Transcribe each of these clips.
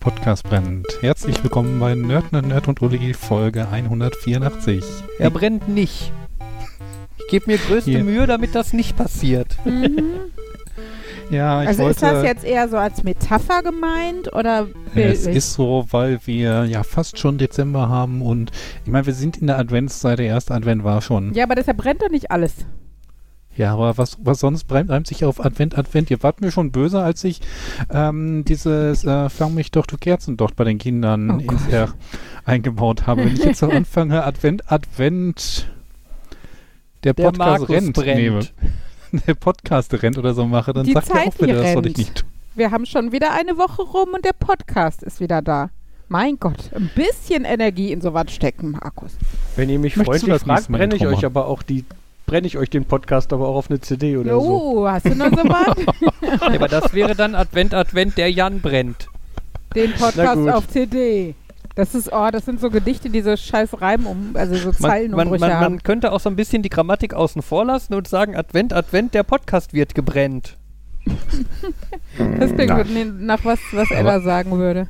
Podcast brennt. Herzlich willkommen bei Nerd, Nerd, Nerd und Uli, Folge 184. Er brennt nicht. Ich gebe mir größte Hier. Mühe, damit das nicht passiert. Ja, ich Also wollte, ist das jetzt eher so als Metapher gemeint oder es bildlich? ist so, weil wir ja fast schon Dezember haben und ich meine, wir sind in der Adventszeit, der erste Advent war schon. ja, aber deshalb brennt doch nicht alles. Ja, aber was, was sonst einem sich auf Advent, Advent? Ihr wart mir schon böse, als ich ähm, dieses äh, Fang mich doch, du Kerzen doch bei den Kindern Oh ins R eingebaut habe. Wenn ich jetzt so anfange, Advent, Advent, der Der Podcast Markus rennt, brennt. nehme, der Podcast rennt oder so mache, dann Die sagt ihr Zeit, auch wieder, die das soll ich nicht tun. Wir haben schon wieder eine Woche rum und der Podcast ist wieder da. Mein Gott, ein bisschen Energie in sowas stecken, Markus. Wenn ihr mich Möchtest freundlich das fragt, brenne ich Intro euch aber auch die brenne ich euch den Podcast aber auch auf eine CD oder so. Oh, hast du noch so was? Ja, aber das wäre dann Advent, Advent, der Jan brennt. Den Na Podcast auf CD. Das ist, oh, das sind so Gedichte, die so scheiß Reim um, also so Man, man, man, haben. man könnte auch so ein bisschen die Grammatik außen vor lassen und sagen, Advent, Advent, der Podcast wird gebrennt. Das klingt nee, nach was, was Ella sagen würde.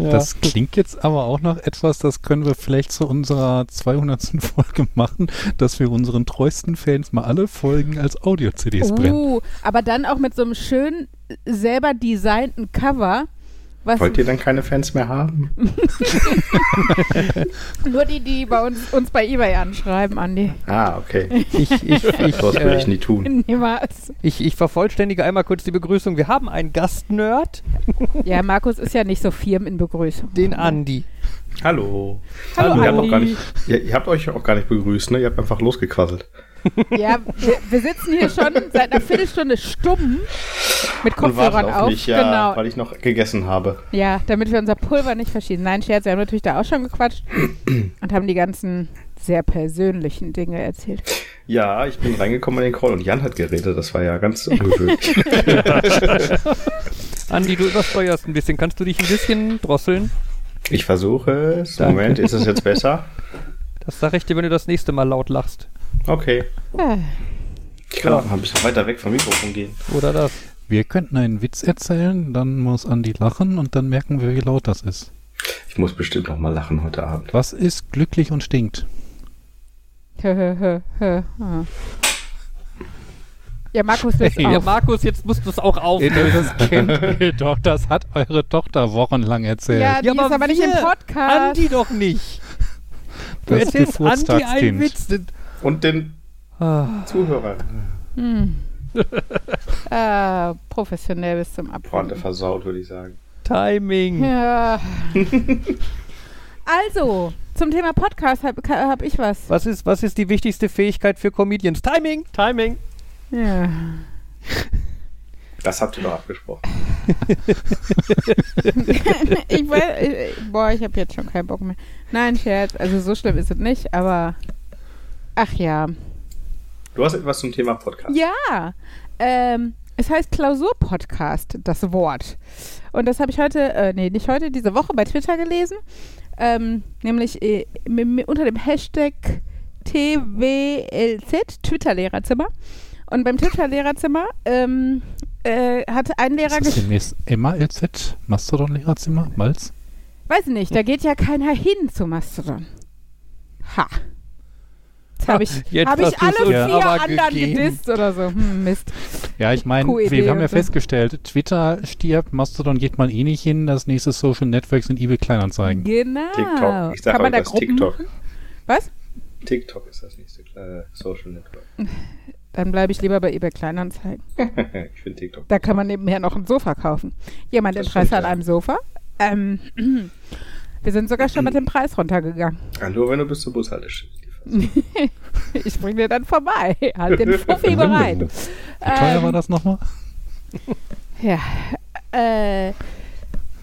Ja. Das klingt jetzt aber auch noch etwas, das können wir vielleicht zu unserer 200. Folge machen, dass wir unseren treuesten Fans mal alle Folgen als Audio-CDs brennen. Uh, aber dann auch mit so einem schön selber designten Cover. Was Wollt ihr dann keine Fans mehr haben? nur die, die bei uns, uns bei Ebay anschreiben, Andi. Ah, okay. ich, ich, ich, Sowas würde ich äh, nie tun. Niemals. ich, ich vervollständige einmal kurz die Begrüßung. Wir haben einen Gastnerd, Ja, Markus ist ja nicht so firm in Begrüßung. den Andi. Hallo. Hallo, ihr, habt Andi. auch gar nicht, ihr, ihr habt euch auch gar nicht begrüßt, ne? Ihr habt einfach losgequasselt. Ja, wir, wir sitzen hier schon seit einer Viertelstunde stumm mit Kopfhörern auf auf. mich, ja, genau. weil ich noch gegessen habe. Ja, damit wir unser Pulver nicht verschießen. Nein, Scherz, wir haben natürlich da auch schon gequatscht und haben die ganzen sehr persönlichen Dinge erzählt. Ja, ich bin reingekommen in den Call und Jan hat geredet. Das war ja ganz ungewöhnlich. Andi, du übersteuerst ein bisschen. Kannst du dich ein bisschen drosseln? ich versuche es. Danke. Moment, ist es jetzt besser? Das sag ich dir, wenn du das nächste Mal laut lachst. Okay. Ah, Ich kann auch mal ein bisschen weiter weg vom Mikrofon gehen. Oder das. Wir könnten einen Witz erzählen, dann muss Andi lachen und dann merken wir, wie laut das ist. Ich muss bestimmt noch mal lachen heute Abend. Was ist glücklich und stinkt? Ja, Markus löst Ja, auf. Markus, jetzt musst du es auch auf. Das kennt ihr doch, das hat eure Tochter wochenlang erzählt. Ja, die ist aber nicht im Podcast. Andi doch nicht. Du das erzählst Andi einen. Witz. Und den Ah, Zuhörern. Hm. ah, professionell bis zum Pointe Abgrund. versaut, würde ich sagen. Timing. Ja. also, zum Thema Podcast habe hab ich was. Was ist, was ist die wichtigste Fähigkeit für Comedians? Timing, Timing. Ja. Das habt ihr doch abgesprochen. ich weiß, ich, boah, ich habe jetzt schon keinen Bock mehr. Nein, Scherz, also so schlimm ist es nicht, aber ach ja. Du hast etwas zum Thema Podcast. Ja, ähm, es heißt Klausurpodcast, das Wort. Und das habe ich heute, äh, nee, nicht heute, diese Woche bei Twitter gelesen. Ähm, nämlich äh, unter dem Hashtag TWLZ, Twitter-Lehrerzimmer. Und beim Twitter-Lehrerzimmer ähm, äh, hatte ein Lehrer Ist das demnächst Emma LZ, Mastodon-Lehrerzimmer, Malz? Weiß nicht, da geht ja keiner hin zu Mastodon. Ha. Jetzt habe ich, Jetzt hab ich alle vier anderen gegeben. gedisst oder so. Hm, Mist. Ja, ich meine, wir haben ja so. festgestellt, Twitter stirbt, Mastodon geht mal eh nicht hin, das nächste Social Network sind eBay Kleinanzeigen. Genau. TikTok. Ich sag Kann man euch da das Gruppen TikTok. machen? Was? TikTok ist das nächste äh, Social Network. Dann bleibe ich lieber bei eBay Kleinanzeigen. ich finde TikTok. Da kann man nebenher noch ein Sofa kaufen. Jemand Das Interesse an ja. einem Sofa? Ähm, wir sind sogar schon mit dem Preis runtergegangen. Ah, nur wenn du bis zur Bushaltestelle. Ich bringe dir dann vorbei. Halt den Fuffi bereit. Wie teuer Ähm, war das nochmal? Ja. Äh,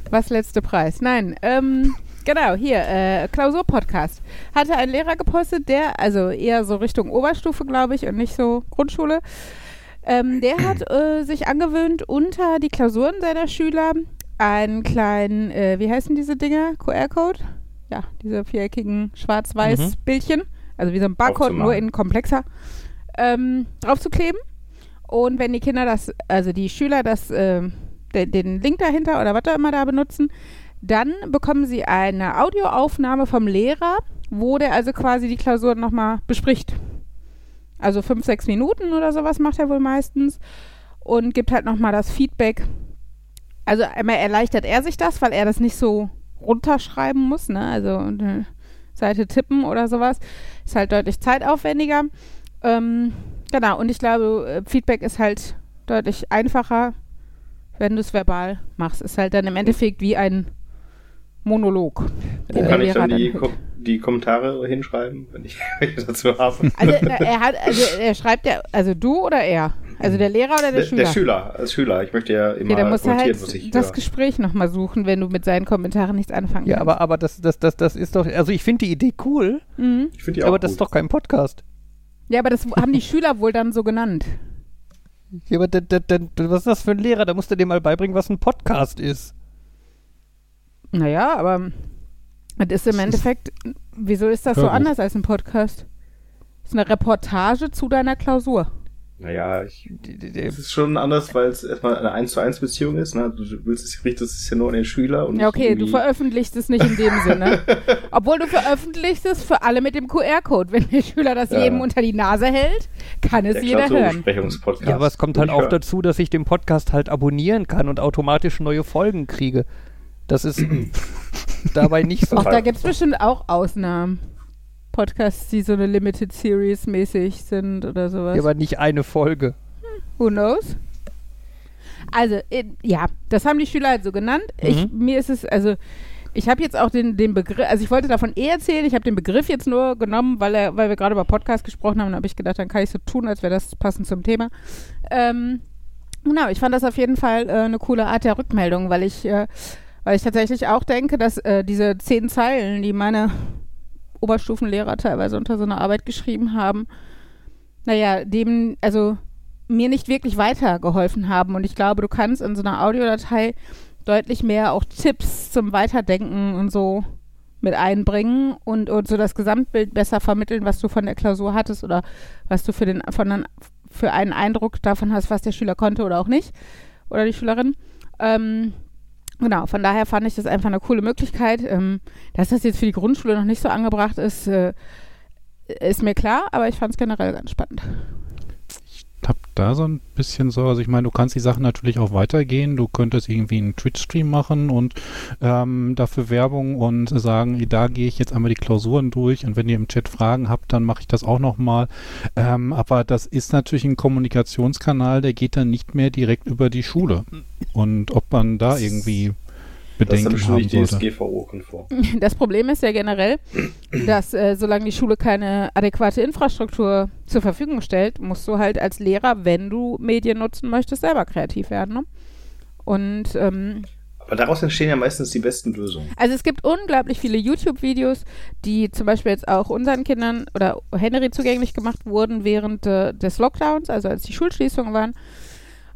was letzte Preis? Nein, ähm, genau, hier, äh, Klausurpodcast. Hatte ein Lehrer gepostet, der, also eher so Richtung Oberstufe, glaube ich, und nicht so Grundschule. Ähm, der hat äh, sich angewöhnt, unter die Klausuren seiner Schüler einen kleinen, äh, wie heißen diese Dinger? QR-Code? Ja, diese viereckigen schwarz-weiß Bildchen. Also wie so ein Barcode, nur in komplexer. Ähm, draufzukleben. Und wenn die Kinder das, also die Schüler das ähm, den, den Link dahinter oder was auch immer da benutzen. Dann bekommen sie eine Audioaufnahme vom Lehrer, wo der also quasi die Klausur nochmal bespricht. Also fünf, sechs Minuten oder sowas macht er wohl meistens und gibt halt nochmal das Feedback. Also einmal erleichtert er sich das, weil er das nicht so runterschreiben muss, ne? Also eine Seite tippen oder sowas. Ist halt deutlich zeitaufwendiger. Ähm, genau, und ich glaube, äh, Feedback ist halt deutlich einfacher, wenn du es verbal machst. Ist halt dann im Endeffekt wie ein Monolog. Wo kann ich dann die, Kom die Kommentare hinschreiben, wenn ich welche dazu habe? Also er hat, also er schreibt ja, also du oder er? Also der Lehrer oder der, Der, Schüler? der Schüler, als Schüler. Ich möchte ja immer Ja, du notieren, halt was ich das höre. Gespräch nochmal suchen, wenn du mit seinen Kommentaren nichts anfangen Ja, kannst. aber, aber das, das, das, das ist doch, also ich finde die Idee cool, Mhm. Ich finde die auch aber das ist doch kein Podcast. Ja, aber das haben die Schüler wohl dann so genannt. Ja, aber was ist das für ein Lehrer? Da musst du dir mal beibringen, was ein Podcast ist. Naja, aber das ist im Endeffekt, wieso ist das so anders als ein Podcast? Das ist eine Reportage zu deiner Klausur. Naja, ich, Die- die- die- es ist schon anders, weil es erstmal eine 1 zu 1 Beziehung ist. Ne? Du willst es richtest es ja nur an den Schüler und Ja, nicht okay, du veröffentlichst es nicht in dem Sinne. Obwohl du veröffentlichst es für alle mit dem QR-Code. Wenn der Schüler das Ja. jedem unter die Nase hält, kann es der jeder hören. Ja, aber es kommt halt auch hören. dazu, dass ich den Podcast halt abonnieren kann und automatisch neue Folgen kriege. Das ist dabei nicht so. Ach, da gibt es bestimmt auch Ausnahmen. Podcasts, die so eine Limited Series mäßig sind oder sowas. aber nicht eine Folge. Who knows? Also, ja, das haben die Schüler halt so genannt. Ich, Mhm. mir ist es, also, ich habe jetzt auch den, den Begriff, also ich wollte davon eh erzählen, ich habe den Begriff jetzt nur genommen, weil, er, weil wir gerade über Podcast gesprochen haben, und habe ich gedacht, dann kann ich so tun, als wäre das passend zum Thema. Ähm, genau, ich fand das auf jeden Fall äh, eine coole Art der Rückmeldung, weil ich, äh, weil ich tatsächlich auch denke, dass äh, diese zehn Zeilen, die meine Oberstufenlehrer teilweise unter so einer Arbeit geschrieben haben, naja, dem, also mir nicht wirklich weitergeholfen haben. Und ich glaube, du kannst in so einer Audiodatei deutlich mehr auch Tipps zum Weiterdenken und so mit einbringen und, und so das Gesamtbild besser vermitteln, was du von der Klausur hattest oder was du für, den, von für einen Eindruck davon hast, was der Schüler konnte oder auch nicht. Oder die Schülerin. Ähm, genau, von daher fand ich das einfach eine coole Möglichkeit. Ähm, dass das jetzt für die Grundschule noch nicht so angebracht ist, äh, ist mir klar, aber ich fand es generell ganz spannend. Hab da so ein bisschen so, also ich meine, du kannst die Sachen natürlich auch weitergehen. Du könntest irgendwie einen Twitch-Stream machen und ähm, dafür Werbung und sagen, da gehe ich jetzt einmal die Klausuren durch und wenn ihr im Chat Fragen habt, dann mache ich das auch nochmal. Ähm, aber das ist natürlich ein Kommunikationskanal, der geht dann nicht mehr direkt über die Schule. Und ob man da irgendwie Das ist Bedenken haben nicht sollte. DSGVO-konform. Das Problem ist ja generell, dass äh, solange die Schule keine adäquate Infrastruktur zur Verfügung stellt, musst du halt als Lehrer, wenn du Medien nutzen möchtest, selber kreativ werden. Ne? Und ähm, Aber daraus entstehen ja meistens die besten Lösungen. also es gibt unglaublich viele YouTube-Videos, die zum Beispiel jetzt auch unseren Kindern oder Henry zugänglich gemacht wurden während äh, des Lockdowns, also als die Schulschließungen waren,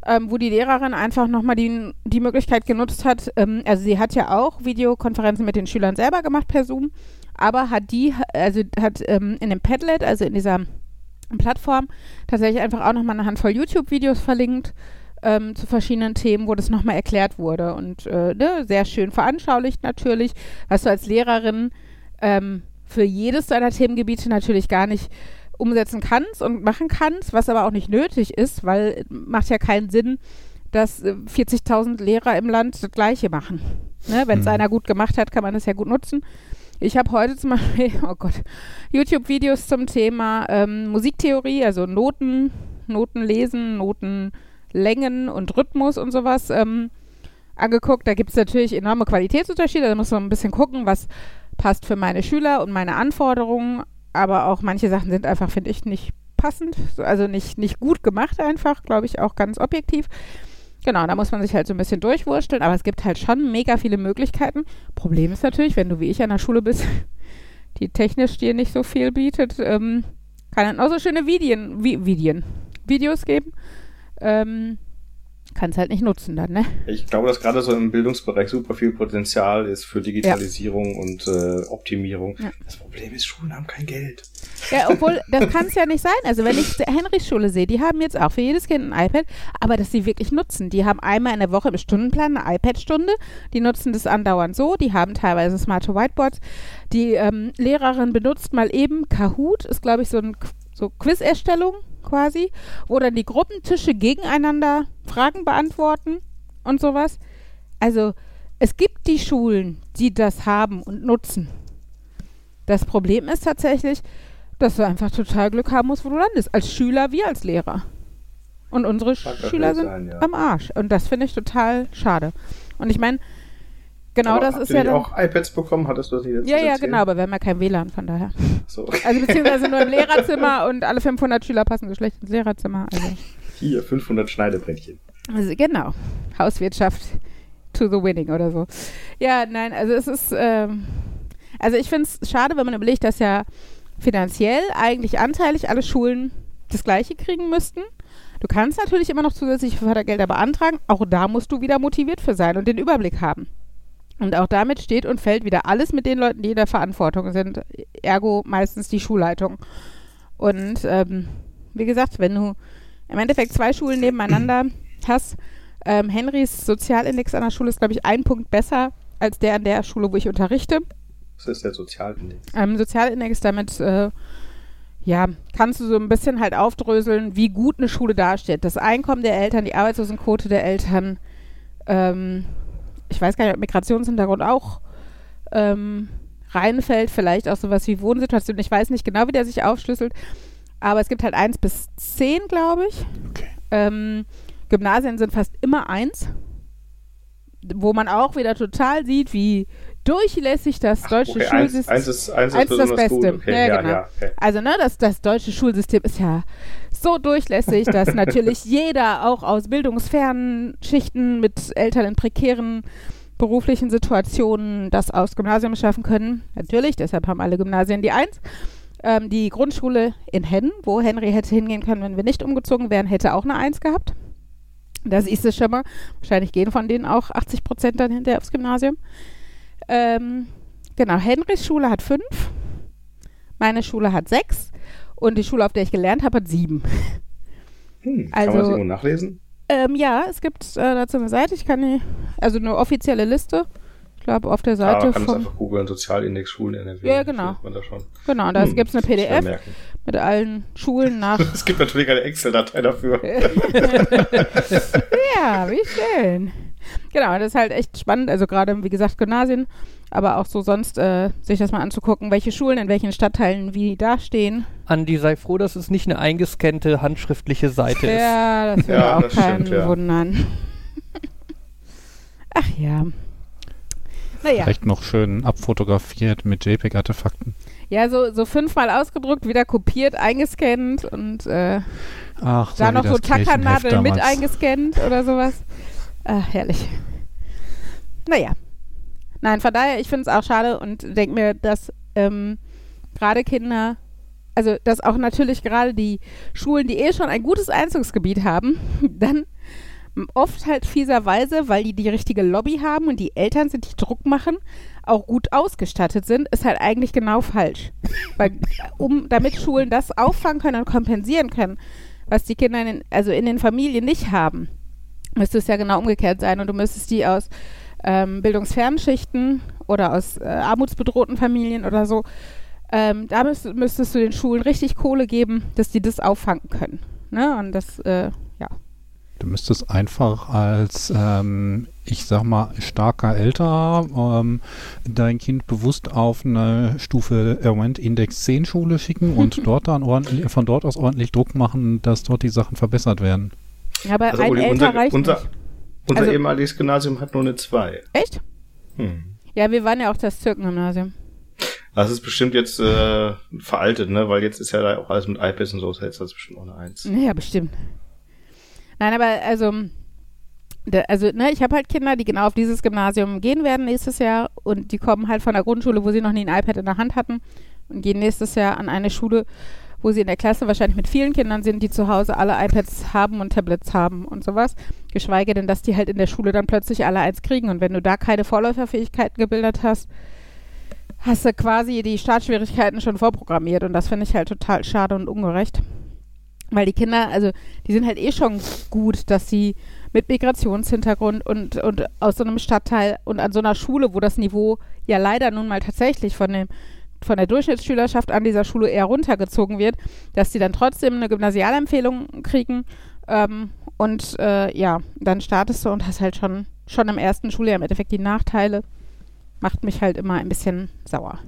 ähm, wo die Lehrerin einfach nochmal die, die Möglichkeit genutzt hat, ähm, also sie hat ja auch Videokonferenzen mit den Schülern selber gemacht per Zoom, aber hat die, also hat ähm, in dem Padlet, also in dieser Plattform, tatsächlich einfach auch nochmal eine Handvoll YouTube-Videos verlinkt, ähm, zu verschiedenen Themen, wo das nochmal erklärt wurde. Und äh, ne, sehr schön veranschaulicht natürlich, was du als Lehrerin ähm, für jedes deiner Themengebiete natürlich gar nicht umsetzen kannst und machen kannst, was aber auch nicht nötig ist, weil macht ja keinen Sinn, dass äh, 40.000 Lehrer im Land das Gleiche machen. Ne? Wenn es Mhm. einer gut gemacht hat, kann man das ja gut nutzen. Ich habe heute zum Beispiel, oh Gott, YouTube-Videos zum Thema ähm, Musiktheorie, also Noten, Noten lesen, Notenlängen und Rhythmus und sowas ähm, angeguckt. Da gibt es natürlich enorme Qualitätsunterschiede. Da muss man ein bisschen gucken, was passt für meine Schüler und meine Anforderungen. Aber auch manche Sachen sind einfach, finde ich, nicht passend, so- also nicht, nicht gut gemacht einfach, glaube ich, auch ganz objektiv. Genau, da muss man sich halt so ein bisschen durchwursteln, aber es gibt halt schon mega viele Möglichkeiten. Problem ist natürlich, wenn du wie ich an der Schule bist, die technisch dir nicht so viel bietet, ähm, kann es auch so schöne Vidien, Vi Videos geben. Ähm, kannst halt nicht nutzen dann, ne? Ich glaube, dass gerade so im Bildungsbereich super viel Potenzial ist für Digitalisierung und äh, Optimierung. Ja. Das Problem ist, Schulen haben kein Geld. Ja, obwohl, das kann es ja nicht sein. Also wenn ich Henrys Schule sehe, die haben jetzt auch für jedes Kind ein iPad, aber das sie wirklich nutzen. Die haben einmal in der Woche im Stundenplan eine iPad-Stunde, die nutzen das andauernd so, die haben teilweise smarte Whiteboards. Die ähm, Lehrerin benutzt mal eben Kahoot, ist glaube ich so ein so Quiz-Erstellung quasi, wo dann die Gruppentische gegeneinander Fragen beantworten und sowas. Also es gibt die Schulen, die das haben und nutzen. Das Problem ist tatsächlich, dass du einfach total Glück haben musst, wo du landest. Als Schüler wie als Lehrer. Und unsere Schüler sind sein, ja. am Arsch. Und das finde ich total schade. Und ich meine, genau Aber das ist ja nicht dann. auch iPads bekommen? Hattest du das letztens Ja, ja, genau, aber wir haben ja kein WLAN, von daher. So. Also beziehungsweise nur im Lehrerzimmer und alle 500 Schüler passen so schlecht ins Lehrerzimmer. Also, Hier, 500 Schneidebrettchen. also genau, Hauswirtschaft to the winning oder so. Ja, nein, also es ist, ähm, also ich finde es schade, wenn man überlegt, dass ja finanziell eigentlich anteilig alle Schulen das Gleiche kriegen müssten. Du kannst natürlich immer noch zusätzliche Fördergelder beantragen. Auch da musst du wieder motiviert für sein und den Überblick haben. Und auch damit steht und fällt wieder alles mit den Leuten, die in der Verantwortung sind. Ergo meistens die Schulleitung. Und ähm, wie gesagt, wenn du im Endeffekt zwei Schulen nebeneinander hast, ähm, Henrys Sozialindex an der Schule ist, glaube ich, ein Punkt besser als der an der Schule, wo ich unterrichte. Das ist der Sozialindex. Ähm, Sozialindex, damit äh, ja, kannst du so ein bisschen halt aufdröseln, wie gut eine Schule dasteht. Das Einkommen der Eltern, die Arbeitslosenquote der Eltern, ähm, ich weiß gar nicht, ob Migrationshintergrund auch ähm, reinfällt, vielleicht auch sowas wie Wohnsituation. Ich weiß nicht genau, wie der sich aufschlüsselt, aber es gibt halt eins bis zehn, glaube ich. Okay. Ähm, Gymnasien sind fast immer eins, wo man auch wieder total sieht, wie durchlässig das deutsche okay, eins, Schulsystem eins ist, eins Eins ist das Beste. Okay, Ja, ja, genau. ja, okay. also, ne, das, das deutsche Schulsystem ist ja so durchlässig, dass natürlich jeder auch aus bildungsfernen Schichten mit Eltern in prekären beruflichen Situationen das aufs Gymnasium schaffen können. Natürlich, deshalb haben alle Gymnasien die Eins. Ähm, die Grundschule in Hennen, wo Henry hätte hingehen können, wenn wir nicht umgezogen wären, hätte auch eine Eins gehabt. Das ist es schon mal. Wahrscheinlich gehen von denen auch 80 Prozent dann hinterher aufs Gymnasium. Ähm, genau, Henrys Schule hat fünf. Meine Schule hat sechs und die Schule, auf der ich gelernt habe, hat sieben. Hm, kann Also- man das irgendwo nachlesen? Ähm, ja, es gibt äh, dazu eine Seite, ich kann die, also eine offizielle Liste. Ich glaube, auf der Ja, Seite man kann es von. einfach googeln, Sozialindex Schulen NRW. Ja, genau. Man da schon. Genau, da Hm, gibt es eine PDF mit allen Schulen nach. Es gibt natürlich eine Excel-Datei dafür. ja, wie schön. Genau, das ist halt echt spannend. Also gerade, wie gesagt, Gymnasien, aber auch so sonst äh, sich das mal anzugucken, welche Schulen in welchen Stadtteilen wie dastehen. Andi, sei froh, dass es nicht eine eingescannte handschriftliche Seite ist. Ja, das würde Ja, auch das keinen stimmt, ja. wundern. Ach ja. Naja, Vielleicht noch schön abfotografiert mit JPEG-Artefakten. ja, so, so fünfmal ausgedruckt, wieder kopiert, eingescannt und äh, Ach, da wie noch so Tackernadeln mit eingescannt oder sowas. Ach, herrlich. Naja. Nein, von daher, ich finde es auch schade und denke mir, dass ähm, gerade Kinder, also dass auch natürlich gerade die Schulen, die eh schon ein gutes Einzugsgebiet haben, dann oft halt fieserweise, weil die die richtige Lobby haben und die Eltern sind, die Druck machen, auch gut ausgestattet sind, ist halt eigentlich genau falsch. Weil, um, damit Schulen das auffangen können und kompensieren können, was die Kinder in den, also in den Familien nicht haben, müsste es ja genau umgekehrt sein und du müsstest die aus ähm, bildungsfernen Schichten oder aus äh, armutsbedrohten Familien oder so, ähm, da müsst, müsstest du den Schulen richtig Kohle geben, dass die das auffangen können. Ne? Und das, äh. Du müsstest einfach als, ähm, ich sag mal, starker Elter ähm, dein Kind bewusst auf eine Stufe Erwent Index 10 Schule schicken und dort dann ordentlich, von dort aus ordentlich Druck machen, dass dort die Sachen verbessert werden. Aber Also, ein Uli, Älter unser, reicht unser, nicht. unser Also- ehemaliges Gymnasium hat nur eine 2. Echt? Hm. Ja, wir waren ja auch das Zirkengymnasium. Das ist bestimmt jetzt äh, veraltet, ne? Weil jetzt ist ja da auch alles mit iPads und so, das heißt das ist bestimmt auch eine 1. Ja, bestimmt. Nein, aber also, also ne, ich habe halt Kinder, die genau auf dieses Gymnasium gehen werden nächstes Jahr und die kommen halt von der Grundschule, wo sie noch nie ein iPad in der Hand hatten und gehen nächstes Jahr an eine Schule, wo sie in der Klasse wahrscheinlich mit vielen Kindern sind, die zu Hause alle iPads haben und Tablets haben und sowas. Geschweige denn, dass die halt in der Schule dann plötzlich alle eins kriegen und wenn du da keine Vorläuferfähigkeiten gebildet hast, hast du quasi die Startschwierigkeiten schon vorprogrammiert und das finde ich halt total schade und ungerecht. Weil die Kinder, also die sind halt eh schon gut, dass sie mit Migrationshintergrund und, und aus so einem Stadtteil und an so einer Schule, wo das Niveau ja leider nun mal tatsächlich von dem von der Durchschnittsschülerschaft an dieser Schule eher runtergezogen wird, dass die dann trotzdem eine Gymnasialempfehlung kriegen. Ähm, und äh, ja, dann startest du und hast halt schon, schon im ersten Schuljahr im Endeffekt die Nachteile. Macht mich halt immer ein bisschen sauer.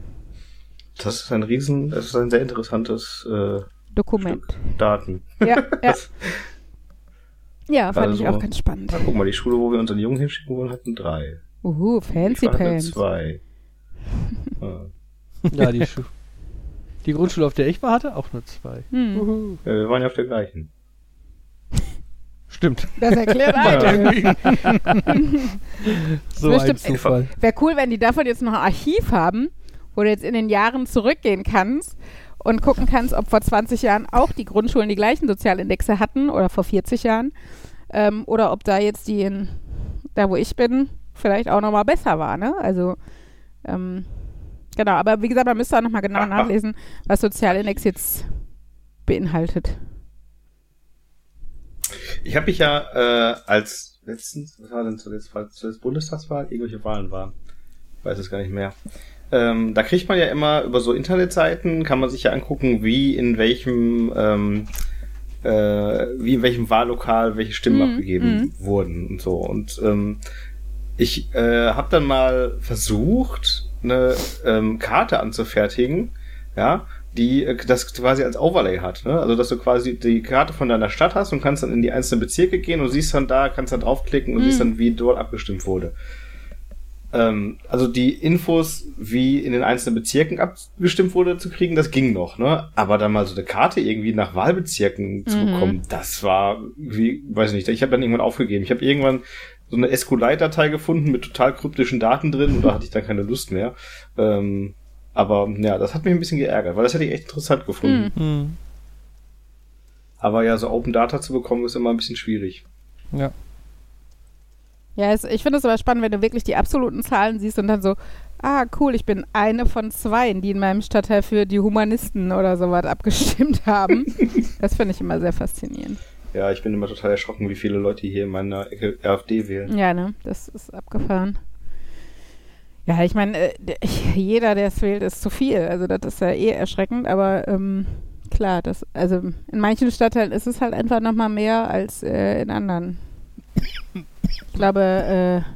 Das ist ein riesen, das ist ein sehr interessantes äh, Dokument. Stück Daten. Ja, ja. ja, fand Also, ich auch ganz spannend. Na, guck mal, die Schule, wo wir unseren Jungen hinschicken wollen, hatten drei. Uhu, fancy pants. zwei. Ja. Ja, die, Schu die Grundschule, auf der ich war, hatte auch nur zwei. Hm, Ja, wir waren ja auf der gleichen. Stimmt. das erklärt einiges. So Das ein stimmt. Zufall. Wäre cool, wenn die davon jetzt noch ein Archiv haben, wo du jetzt in den Jahren zurückgehen kannst und gucken kannst, ob vor 20 Jahren auch die Grundschulen die gleichen Sozialindexe hatten oder vor 40 Jahren. Ähm, oder ob da jetzt die in, da wo ich bin, vielleicht auch nochmal besser war, ne? Also, ähm, genau, aber wie gesagt, man müsste auch nochmal genau nachlesen, was Sozialindex jetzt beinhaltet. Ich habe mich ja äh, als letztens, was war denn zuletzt, zuletzt Bundestagswahl, irgendwelche Wahlen waren, weiß es gar nicht mehr. Ähm, da kriegt man ja immer über so Internetseiten, kann man sich ja angucken, wie in welchem ähm, äh, wie in welchem Wahllokal welche Stimmen Mhm, abgegeben wurden und so. Und ähm, ich äh, habe dann mal versucht, eine ähm, Karte anzufertigen, ja, die äh, das quasi als Overlay hat. Ne? Also dass du quasi die Karte von deiner Stadt hast und kannst dann in die einzelnen Bezirke gehen und siehst dann da, kannst dann draufklicken und Mhm. siehst dann, wie dort abgestimmt wurde. Ähm, also die Infos, wie in den einzelnen Bezirken abgestimmt wurde, zu kriegen, das ging noch, ne? Aber dann mal so eine Karte irgendwie nach Wahlbezirken zu Mhm. bekommen, das war wie, weiß nicht, ich habe dann irgendwann aufgegeben. Ich habe irgendwann so eine SQLite-Datei gefunden mit total kryptischen Daten drin und da hatte ich dann keine Lust mehr. Ähm, aber ja, das hat mich ein bisschen geärgert, weil das hätte ich echt interessant gefunden. Mhm. Hm. Aber ja, so Open Data zu bekommen, ist immer ein bisschen schwierig. Ja. Ja, es, ich finde es aber spannend, wenn du wirklich die absoluten Zahlen siehst und dann so, ah, cool, ich bin eine von zwei, die in meinem Stadtteil für die Humanisten oder sowas abgestimmt haben. das finde ich immer sehr faszinierend. Ja, ich bin immer total erschrocken, wie viele Leute hier in meiner Ecke AfD wählen. Ja, ne, das ist abgefahren. Ja, ich meine, äh, der- jeder, der es wählt, ist zu viel. Also das ist ja eh erschreckend, aber ähm, klar, das, also in manchen Stadtteilen ist es halt einfach nochmal mehr als äh, in anderen. Ich glaube, äh,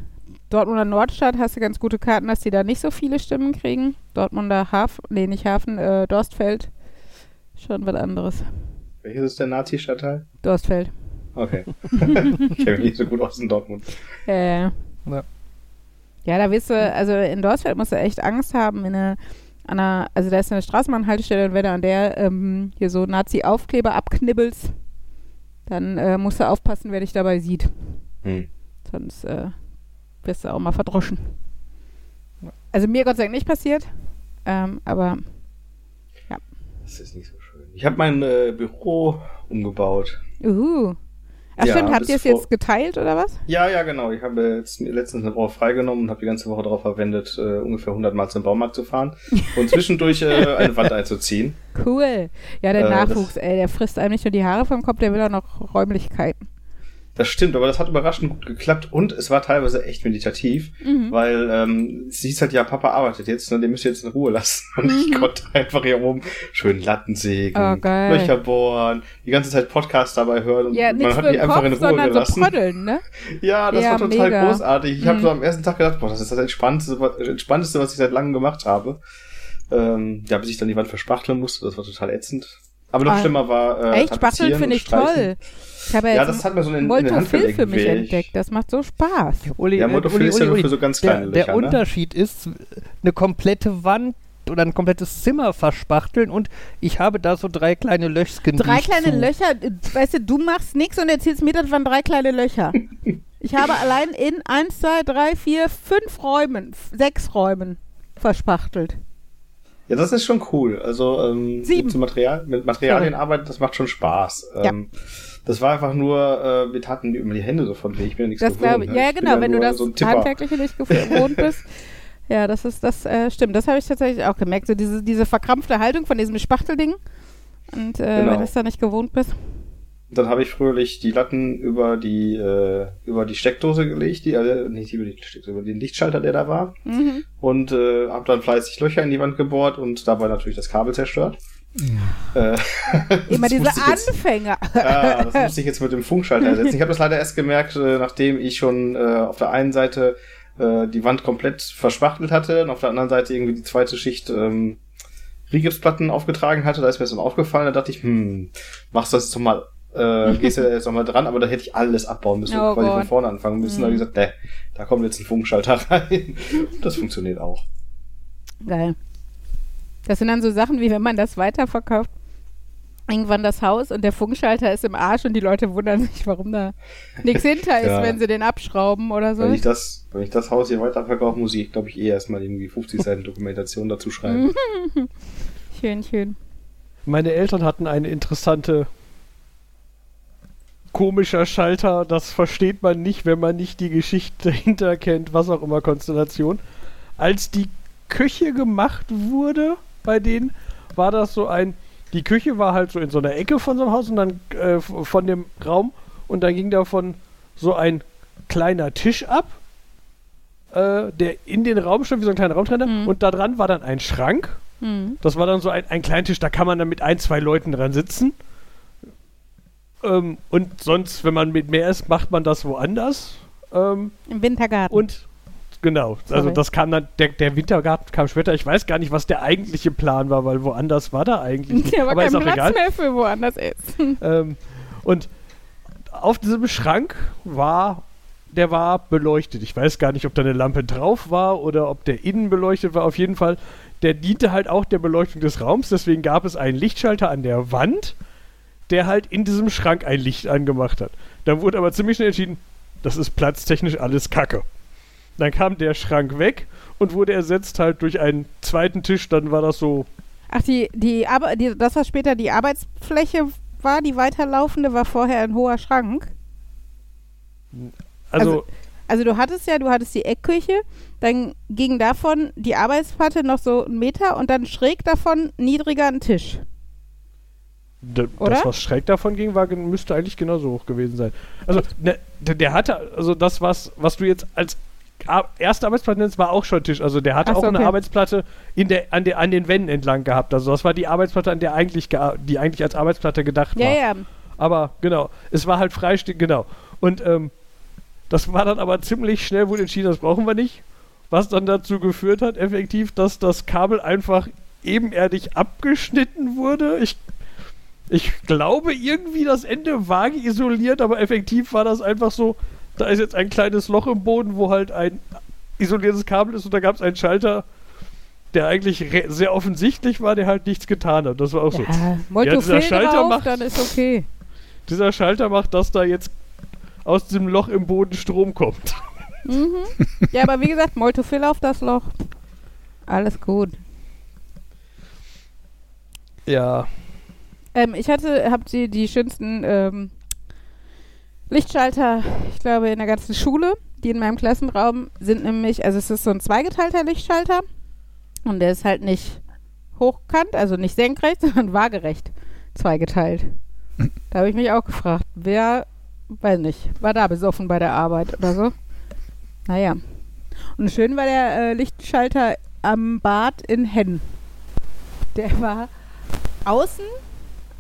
Dortmunder Nordstadt hast du ganz gute Karten, dass die da nicht so viele Stimmen kriegen. Dortmunder Hafen, nee, nicht Hafen, äh, Dorstfeld, schon was anderes. Welches ist der Nazi-Stadtteil? Dorstfeld. Okay. ich kenne mich nicht so gut aus in Dortmund. Äh, Ja. Ja, da wirst du, also in Dorsfeld musst du echt Angst haben, in eine, an einer, also da ist eine Straßenbahnhaltestelle und wenn du an der ähm, hier so Nazi-Aufkleber abknibbelst, dann äh, musst du aufpassen, wer dich dabei sieht. Hm. Sonst äh, wirst du auch mal verdroschen. Also mir Gott sei Dank nicht passiert, ähm, aber Das ist nicht so schön. Ich habe mein äh, Büro umgebaut. uhu. Ach Ja, stimmt, habt ihr es jetzt geteilt oder was? Ja, ja, genau. Ich habe jetzt mir letztens eine Woche freigenommen und habe die ganze Woche darauf verwendet, äh, ungefähr 100 Mal zum Baumarkt zu fahren und zwischendurch äh, eine Wand einzuziehen. Cool. Ja, der Äh, Nachwuchs, ey, der frisst einem nicht nur die Haare vom Kopf, der will auch noch Räumlichkeiten. Das stimmt, aber das hat überraschend gut geklappt und es war teilweise echt meditativ, Mhm. weil ähm, es hieß halt, ja, Papa arbeitet jetzt, ne, den müsst ihr jetzt in Ruhe lassen. Und ich Mhm. konnte einfach hier oben schön Latten sägen, Oh. Löcher bohren, die ganze Zeit Podcast dabei hören und Ja, man hat die einfach Kopf, in Ruhe sondern so gelassen. Prödeln, ne? Ja, das Ja, war total mega. großartig. Ich habe Mhm. so am ersten Tag gedacht, boah, das ist das Entspannteste, was- Entspannteste, was ich seit langem gemacht habe. Ähm, ja, bis ich dann die Wand verspachteln musste, das war total ätzend. Aber noch Ah, schlimmer war äh, Echt, Spachteln finde ich Streichen. toll. Ich habe ja das hat mir so in, in den Moltofil für mich entdeckt. Das macht so Spaß. Uli, Ja, Motofil Uli, ist ja Uli, nur für so ganz der, kleine der Löcher, ne? Unterschied ist, eine komplette Wand oder ein komplettes Zimmer verspachteln und ich habe da so drei kleine Löchsken. Drei kleine zu- Löcher, weißt du, du machst nichts und erzählst mir, das waren drei kleine Löcher. Ich habe allein in eins, zwei, drei, vier, fünf Räumen, sechs Räumen verspachtelt. Ja, das ist schon cool. Also ähm, Sieben. Mit, Material, mit Materialien arbeiten, das macht schon Spaß. Ja. Ähm, das war einfach nur, äh, wir taten immer die Hände so von weh. Ich bin ja nichts Das gewohnt, ne? Ja, Ich genau, wenn du das so. Handwerkliche nicht gewohnt bist. Ja, das ist, das äh, stimmt. Das habe ich tatsächlich auch gemerkt. So diese, diese verkrampfte Haltung von diesem Spachtelding. Und äh, Genau. wenn du es da nicht gewohnt bist. Dann habe ich fröhlich die Latten über die äh, über die Steckdose gelegt, die äh, nicht über die Steckdose, über den Lichtschalter, der da war, Mhm. und äh, habe dann fleißig Löcher in die Wand gebohrt und dabei natürlich das Kabel zerstört. Äh, Immer diese ich jetzt- Anfänger. Ah, das musste ich jetzt mit dem Funkschalter ersetzen. Ich habe das leider erst gemerkt, äh, nachdem ich schon äh, auf der einen Seite äh, die Wand komplett verspachtelt hatte und auf der anderen Seite irgendwie die zweite Schicht ähm, Rigipsplatten aufgetragen hatte. Da ist mir das dann aufgefallen. Da dachte ich, hm, machst du das jetzt doch mal, äh, gehst du jetzt noch mal dran, aber da hätte ich alles abbauen müssen Oh quasi Gott. von vorne anfangen müssen. Da habe ich gesagt, ne, da kommt jetzt ein Funkschalter rein. Das funktioniert auch. Geil. Das sind dann so Sachen, wie wenn man das weiterverkauft. Irgendwann das Haus und der Funkschalter ist im Arsch und die Leute wundern sich, warum da nichts hinter ist, Ja. wenn sie den abschrauben oder so. Wenn ich das, wenn ich das Haus hier weiterverkaufe, muss ich, glaube ich, eh erstmal irgendwie 50 Seiten Dokumentation dazu schreiben. Schön, schön. Meine Eltern hatten eine interessante komischer Schalter, das versteht man nicht, wenn man nicht die Geschichte dahinter kennt, was auch immer Konstellation. Als die Küche gemacht wurde bei denen, war das so ein, die Küche war halt so in so einer Ecke von so einem Haus und dann äh, von dem Raum und dann ging davon so ein kleiner Tisch ab, äh, der in den Raum stand, wie so ein kleiner Raumtrenner Mhm. und da dran war dann ein Schrank Hm. das war dann so ein, ein Kleintisch, da kann man dann mit ein, zwei Leuten dran sitzen. Ähm, und sonst, wenn man mit mehr ist, macht man das woanders. Ähm, Im Wintergarten. und genau, also Sorry. das kam dann, der, der Wintergarten kam später. Ich weiß gar nicht, was der eigentliche Plan war, weil woanders war da eigentlich nicht. Hier war Aber kein ist auch Platz egal. mehr für woanders ist. Ähm, und auf diesem Schrank war, der war beleuchtet. Ich weiß gar nicht, ob da eine Lampe drauf war oder ob der innen beleuchtet war. Auf jeden Fall, der diente halt auch der Beleuchtung des Raums. Deswegen gab es einen Lichtschalter an der Wand, der halt in diesem Schrank ein Licht angemacht hat. Dann wurde aber ziemlich schnell entschieden, das ist platztechnisch alles Kacke. Dann kam der Schrank weg und wurde ersetzt halt durch einen zweiten Tisch. Dann war das so Ach, die, die, Arbe die, das, was später die Arbeitsfläche war, die weiterlaufende, war vorher ein hoher Schrank. also, Also- Also du hattest ja, du hattest die Eckküche, dann ging davon die Arbeitsplatte noch so einen Meter und dann schräg davon niedriger ein Tisch. Das, was schräg davon ging, war, müsste eigentlich genauso hoch gewesen sein. Also, ne, der, der hatte, also das, was, was du jetzt als Ar erste Arbeitsplatte nennst, war auch schon Tisch. Also der hatte so, auch eine okay. Arbeitsplatte in der, an, der, an den Wänden entlang gehabt. Also das war die Arbeitsplatte, an der eigentlich, die eigentlich als Arbeitsplatte gedacht Ja, war. ja. Aber genau, es war halt freistehend, genau. Und ähm, das war dann aber ziemlich schnell wohl entschieden, das brauchen wir nicht. Was dann dazu geführt hat, effektiv, dass das Kabel einfach ebenerdig abgeschnitten wurde. Ich, ich glaube irgendwie das Ende vage isoliert, aber effektiv war das einfach so, da ist jetzt ein kleines Loch im Boden, wo halt ein isoliertes Kabel ist und da gab es einen Schalter, der eigentlich sehr offensichtlich war, der halt nichts getan hat. Das war auch so. Ja, Ja, Molto dieser Schalter drauf, macht- dann ist okay. Dieser Schalter macht, dass da jetzt aus diesem Loch im Boden Strom kommt. Mhm. Ja, aber wie gesagt, Moltofill auf das Loch. Alles gut. Ja. Ähm, ich hatte, hab die, die schönsten ähm, Lichtschalter, ich glaube, in der ganzen Schule. Die in meinem Klassenraum sind nämlich, also es ist so ein zweigeteilter Lichtschalter und der ist halt nicht hochkant, also nicht senkrecht, sondern waagerecht zweigeteilt. Da habe ich mich auch gefragt, wer, weiß nicht, war da besoffen bei der Arbeit oder so? Naja. Und schön war der äh, Lichtschalter am Bad in Henn. Der war außen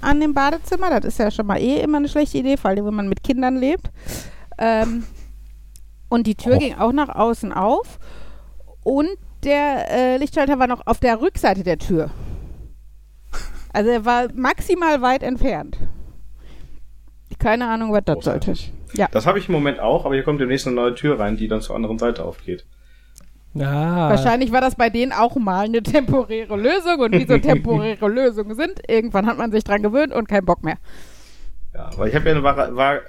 an dem Badezimmer. Das ist ja schon mal eh immer eine schlechte Idee, vor allem wenn man mit Kindern lebt. Ähm, und die Tür Och. ging auch nach außen auf. Und der äh, Lichtschalter war noch auf der Rückseite der Tür. Also er war maximal weit entfernt. Keine Ahnung, was das sollte. Ja. Das habe ich im Moment auch, aber hier kommt demnächst eine neue Tür rein, die dann zur anderen Seite aufgeht. Ah. Wahrscheinlich war das bei denen auch mal eine temporäre Lösung und wie so temporäre Lösungen sind, irgendwann hat man sich dran gewöhnt und keinen Bock mehr. Ja, weil ich habe ja in, war, war,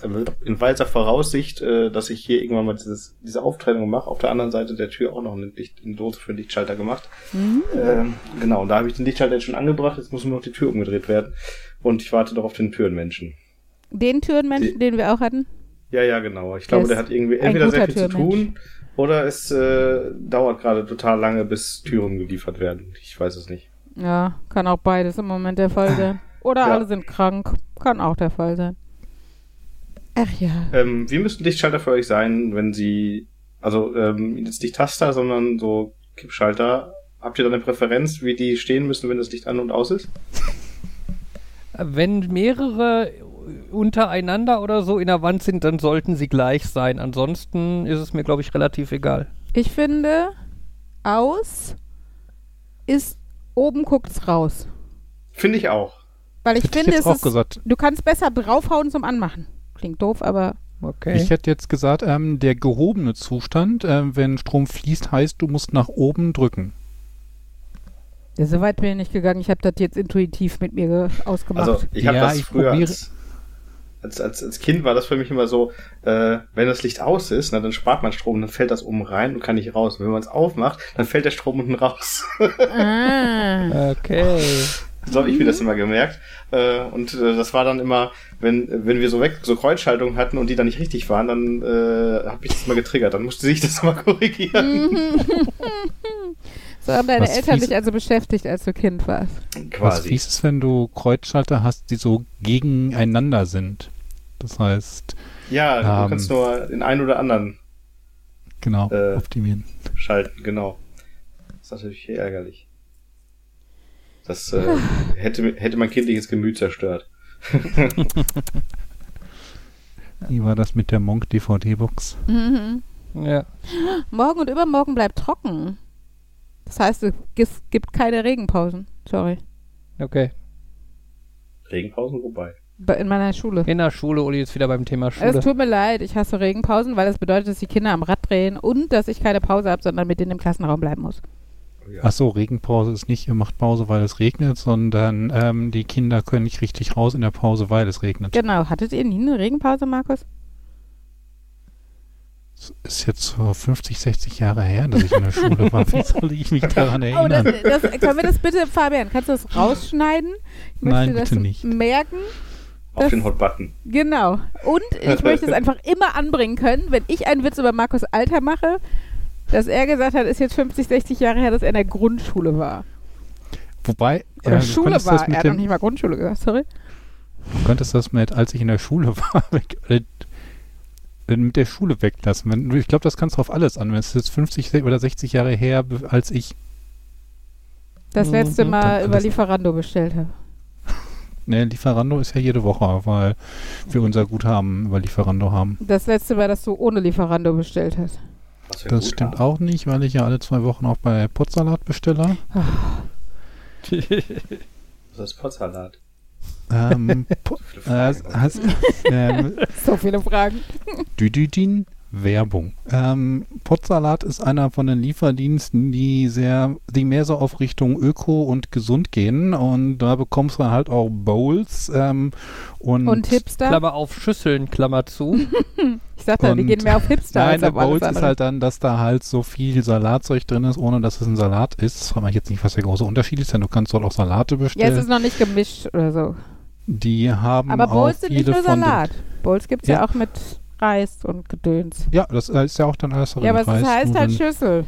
in weiser Voraussicht, äh, dass ich hier irgendwann mal dieses, diese Auftrennung mache. Auf der anderen Seite der Tür auch noch eine, Licht, eine Dose für den Lichtschalter gemacht. Ähm, genau, und da habe ich den Lichtschalter jetzt schon angebracht. Jetzt muss nur noch die Tür umgedreht werden. Und ich warte doch auf den Türenmenschen. Den Türenmenschen, den wir auch hatten. Ja, ja, genau. Ich glaube, der hat irgendwie entweder sehr viel zu tun oder es äh, dauert gerade total lange, bis Türen geliefert werden. Ich weiß es nicht. Ja, kann auch beides im Moment der Fall sein. Oder Ja. alle sind krank. Kann auch der Fall sein. Ach ja. Ähm, wie müssten Lichtschalter für euch sein, wenn sie, also ähm, jetzt nicht Taster, sondern so Kippschalter? Habt ihr da eine Präferenz, wie die stehen müssen, wenn das Licht an und aus ist? Wenn mehrere untereinander oder so in der Wand sind, dann sollten sie gleich sein. Ansonsten ist es mir, glaube ich, relativ egal. Ich finde, aus ist, oben guckt's raus. Finde ich auch. Weil ich Hätte ich finde, jetzt es ist, du kannst besser draufhauen zum Anmachen. Klingt doof, aber Okay. Ich hätte jetzt gesagt, ähm, der gehobene Zustand, ähm, wenn Strom fließt, heißt, du musst nach oben drücken. ja, so weit bin ich nicht gegangen. Ich habe das jetzt intuitiv mit mir ge- ausgemacht. Also ich habe Ja, das ich früher probiere- als, als, als, als Kind war das für mich immer so, äh, wenn das Licht aus ist, na, dann spart man Strom, dann fällt das oben rein und kann nicht raus. Und wenn man es aufmacht, dann fällt der Strom unten raus. ah. Okay. so habe ich mir das immer gemerkt. Äh, und äh, das war dann immer, wenn, wenn wir so weg, so Kreuzschaltungen hatten und die dann nicht richtig waren, dann äh, habe ich das mal getriggert. Dann musste ich das mal korrigieren. So haben deine Was Eltern fies- dich also beschäftigt, als du Kind warst. Was Quasi. fies ist, wenn du Kreuzschalter hast, die so gegeneinander sind. Das heißt, Ja, du Ähm. kannst nur den einen oder anderen genau, Äh. optimieren. schalten, genau. Das ist natürlich ärgerlich. Das äh, hätte, hätte mein kindliches Gemüt zerstört. Wie war das mit der Monk DVD-Box? Mhm. Ja. Morgen und übermorgen bleibt trocken. Das heißt, es gibt keine Regenpausen. Sorry. Okay. Regenpausen vorbei. In meiner Schule. In der Schule, Uli ist wieder beim Thema Es Schule. tut mir leid, ich hasse Regenpausen, weil das bedeutet, dass die Kinder am Rad drehen und dass ich keine Pause habe, sondern mit denen im Klassenraum bleiben muss. Ja. Ach so, Regenpause ist nicht, ihr macht Pause, weil es regnet, sondern ähm, die Kinder können nicht richtig raus in der Pause, weil es regnet. Genau. Hattet ihr nie eine Regenpause, Markus? Das ist jetzt so 50, 60 Jahre her, dass ich in der Schule war. Wie soll ich mich daran Oh, das, erinnern? das, können wir das bitte, Fabian, kannst du das rausschneiden? Ich möchte Nein, das bitte nicht. merken. Auf Das- den Hot-Button. Genau. Und ich möchte es einfach immer anbringen können, wenn ich einen Witz über Markus Alter mache, dass er gesagt hat, ist jetzt 50, 60 Jahre her, dass er in der Grundschule war. Wobei, Oder äh, du Schule könntest war. das Er mit hat noch dem, nicht mal Grundschule gesagt, sorry. du könntest das mit, als ich in der Schule war, weg, äh, mit der Schule weglassen. Ich glaube, das kannst du auf alles anwenden. Es ist jetzt 50 oder 60 Jahre her, als ich, Das Mhm, letzte dann Mal über Lieferando bestellt habe. Ne, Lieferando ist ja jede Woche, weil wir unser Guthaben über Lieferando haben. Das letzte Mal, dass du ohne Lieferando bestellt hast. Was Das stimmt auch nicht, weil ich ja alle zwei Wochen auch bei Potsalat bestelle. Das ist Potsalat. Ähm, po, viele äh, Fragen. ähm, So viele Fragen. Düdüdin Werbung. Ähm, Potsalat ist einer von den Lieferdiensten, die sehr, die mehr so auf Richtung Öko und gesund gehen und da bekommst du halt auch Bowls ähm, und, Und Hipster? Klammer auf Schüsseln, Klammer zu. Ich sagte, die Und- gehen mehr auf Hipster Nein, als der Bowls ist halt dann, dass da halt so viel Salatzeug drin ist, ohne dass es ein Salat ist. Das frage ich jetzt nicht, was der große Unterschied ist, denn du kannst dort auch Salate ja, es bestellen. ist noch nicht gemischt oder so. die haben Aber auch Bowls sind nicht viele nur Salat. Bowls gibt es ja. Ja. auch mit Reis und Gedöns. Ja, das äh, ist ja auch dann alles drin. Ja, aber es Reis, heißt halt. Schüssel.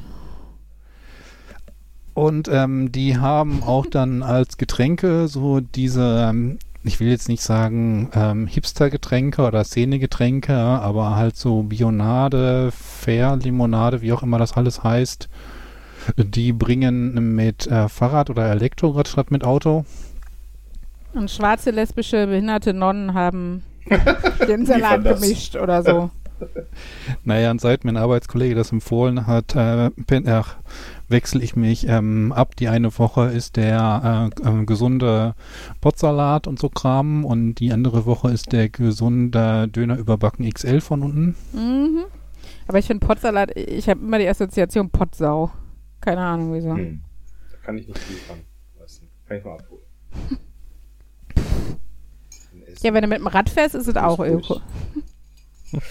Und ähm, die haben auch dann als Getränke so diese, ähm, ich will jetzt nicht sagen ähm, Hipster-Getränke oder Szene-Getränke, aber halt so Bionade, Fair-Limonade, wie auch immer das alles heißt. Die bringen mit äh, Fahrrad oder Elektrorad statt mit Auto. Und schwarze lesbische behinderte Nonnen haben den Salat Liefern das. gemischt oder so. Naja, und seit mein Arbeitskollege das empfohlen hat, äh, bin- ach, wechsle ich mich ähm, ab. Die eine Woche ist der äh, äh, gesunde Potsalat und so Kram und die andere Woche ist der gesunde Döner überbacken XL von unten. Mhm. Aber ich finde Potsalat, ich habe immer die Assoziation Potsau. Keine Ahnung wieso. Hm. Da kann ich nicht liefern. Weiß nicht. Kann ich mal abholen. Ja, wenn du mit dem Rad fährst, ist es auch gut. Öko.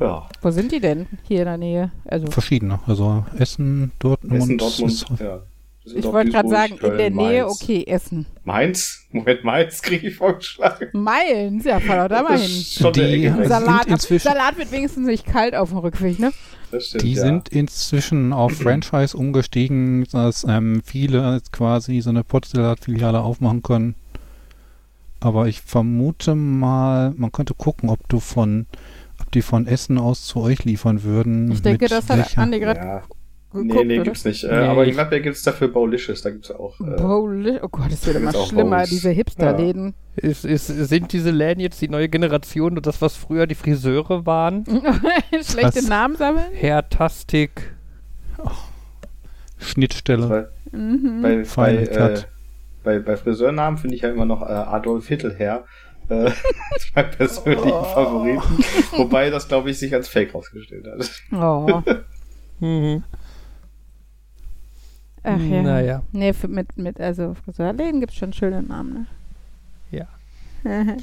Ja. Wo sind die denn? Hier in der Nähe. Also, Verschiedene. Also Essen, Dortmund. Essen, Dortmund, ist- ja. Ich wollte gerade sagen, in der Nähe, okay, Essen. Mainz? Moment, Mainz kriege ich vorgeschlagen. Mainz, ja, fahr doch da mal hin. Die Salat, sind inzwischen- Salat wird wenigstens nicht kalt auf dem Rückweg, ne? Das stimmt, Die ja. sind inzwischen auf Franchise umgestiegen, dass ähm, viele jetzt quasi so eine Potsalat-Filiale aufmachen können. Aber ich vermute mal, man könnte gucken, ob du von, ob die von Essen aus zu euch liefern würden. Ich denke, das hat welcher- Andi gerade ja. geguckt, Nee, nee, oder? gibt's nicht. Äh, Nee, aber in ich- Gladbeck gibt's dafür Baulicious, da gibt's auch. Äh, Bowli oh Gott, es wird Da immer schlimmer, Bowls. diese Hipster-Läden. Ist, ist, sind diese Läden jetzt die neue Generation und das, was früher die Friseure waren? Schlechte Was? Namen sammeln? Herr Tastik. Schnittstelle. bei, Mhm. bei, bei, Final äh, Cut. Bei, bei Friseurnamen finde ich ja immer noch äh, Adolf Hittelherr. Äh, das ist mein persönlichen Oh. Favoriten. Wobei das, glaube ich, sich als Fake rausgestellt hat. Oh. Mhm. Ach ja. Naja. Nee, für, mit, mit, also Friseurläden gibt es schon schöne Namen, Ja. ne?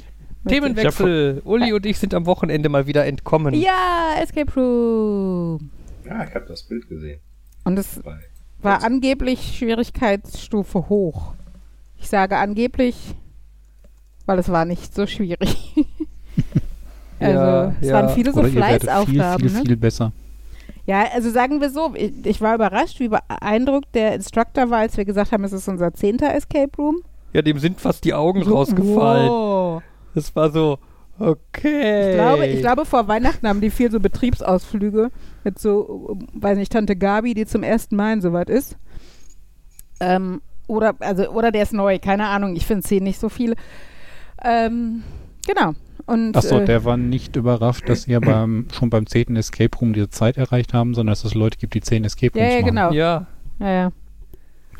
Themenwechsel. Uli und ich sind am Wochenende mal wieder entkommen. Ja, Escape Room. Ja, ich habe das Bild gesehen. Und es war angeblich Schwierigkeitsstufe hoch. Ich sage angeblich, weil es war nicht so schwierig. also Ja, es ja. waren viele so Oder werdet viel, Fleißaufgaben. viel, ne? viel besser. Ja, also sagen wir so, ich, ich war überrascht, wie beeindruckt der Instructor war, als wir gesagt haben, es ist unser zehnter Escape Room. Ja, dem sind fast die Augen So, rausgefallen. wow. Das war so, okay. Ich glaube, ich glaube, vor Weihnachten haben die viel so Betriebsausflüge mit so, weiß nicht, Tante Gabi, die zum ersten Mal in soweit ist. Ähm, oder, also, oder der ist neu, keine Ahnung, ich finde zehn nicht so viele. Ähm, genau. Und, Achso, äh, der war nicht überrascht, dass ihr beim, schon beim 10. Escape Room diese Zeit erreicht haben, sondern dass es Leute gibt, die 10 Escape ja, Rooms ja, machen. genau. Ja, Ja, ja.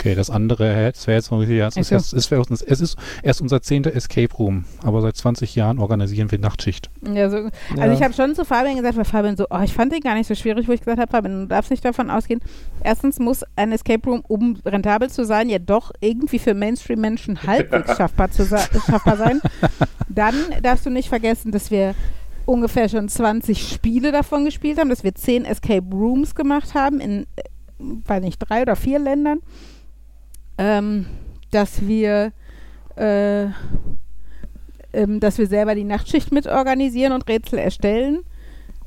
Okay, das andere, das wäre jetzt noch, ja, es ist, es, uns- es ist erst unser 10. Escape Room, aber seit 20 Jahren organisieren wir Nachtschicht. Ja, so, also Ja. ich habe schon zu Fabian gesagt, weil Fabian so, oh, ich fand den gar nicht so schwierig, wo ich gesagt habe, Fabian, du darfst nicht davon ausgehen. Erstens muss ein Escape Room, um rentabel zu sein, ja doch irgendwie für Mainstream-Menschen halbwegs schaffbar, zu schaffbar sein. Dann darfst du nicht vergessen, dass wir ungefähr schon 20 Spiele davon gespielt haben, dass wir 10 Escape Rooms gemacht haben in, äh, weiß nicht, drei oder vier Ländern. Ähm, dass wir äh, ähm, dass wir selber die Nachtschicht mit organisieren und Rätsel erstellen.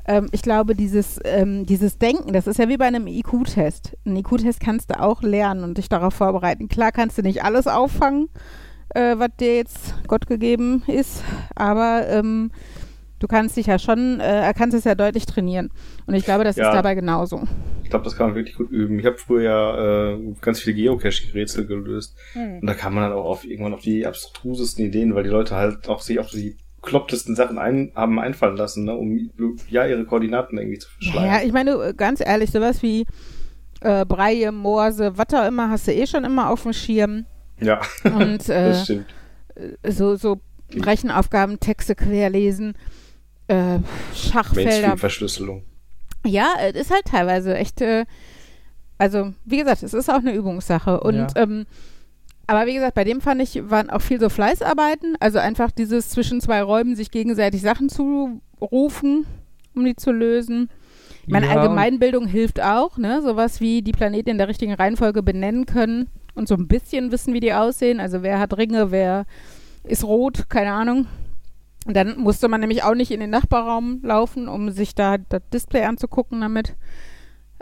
Ähm, ich glaube, dieses, ähm, dieses Denken, das ist ja wie bei einem IQ-Test. Einen IQ-Test kannst du auch lernen und dich darauf vorbereiten. Klar kannst du nicht alles auffangen, äh, was dir jetzt Gott gegeben ist, aber ähm, du kannst dich ja schon, äh, kannst es ja deutlich trainieren. Und ich glaube, das Ja. ist dabei genauso. Ich glaube, das kann man wirklich gut üben. Ich habe früher äh, ganz viele Geocaching-Rätsel gelöst. Und da kam man dann auch auf, irgendwann auf die abstrusesten Ideen, weil die Leute halt auch sich auf die klopptesten Sachen ein, haben einfallen lassen, ne, um ja ihre Koordinaten irgendwie zu Ja, verschleiern. ich meine, äh, ganz ehrlich, sowas wie äh, Breie, Morse, was auch immer, hast du eh schon immer auf dem Schirm. Ja, Und äh, das stimmt. so, so Rechenaufgaben, Texte querlesen, äh, Schachfelder. Mainstream-Verschlüsselung. Ja, es ist halt teilweise echt, äh, also wie gesagt, es ist auch eine Übungssache. Und Ja. ähm, aber wie gesagt, bei dem fand ich, waren auch viel so Fleißarbeiten, also einfach dieses zwischen zwei Räumen sich gegenseitig Sachen zurufen, um die zu lösen. Ich meine, Ja, Allgemeinbildung hilft auch, ne? Sowas wie die Planeten in der richtigen Reihenfolge benennen können und so ein bisschen wissen, wie die aussehen. Also wer hat Ringe, wer ist rot, keine Ahnung. Und dann musste man nämlich auch nicht in den Nachbarraum laufen, um sich da das Display anzugucken damit.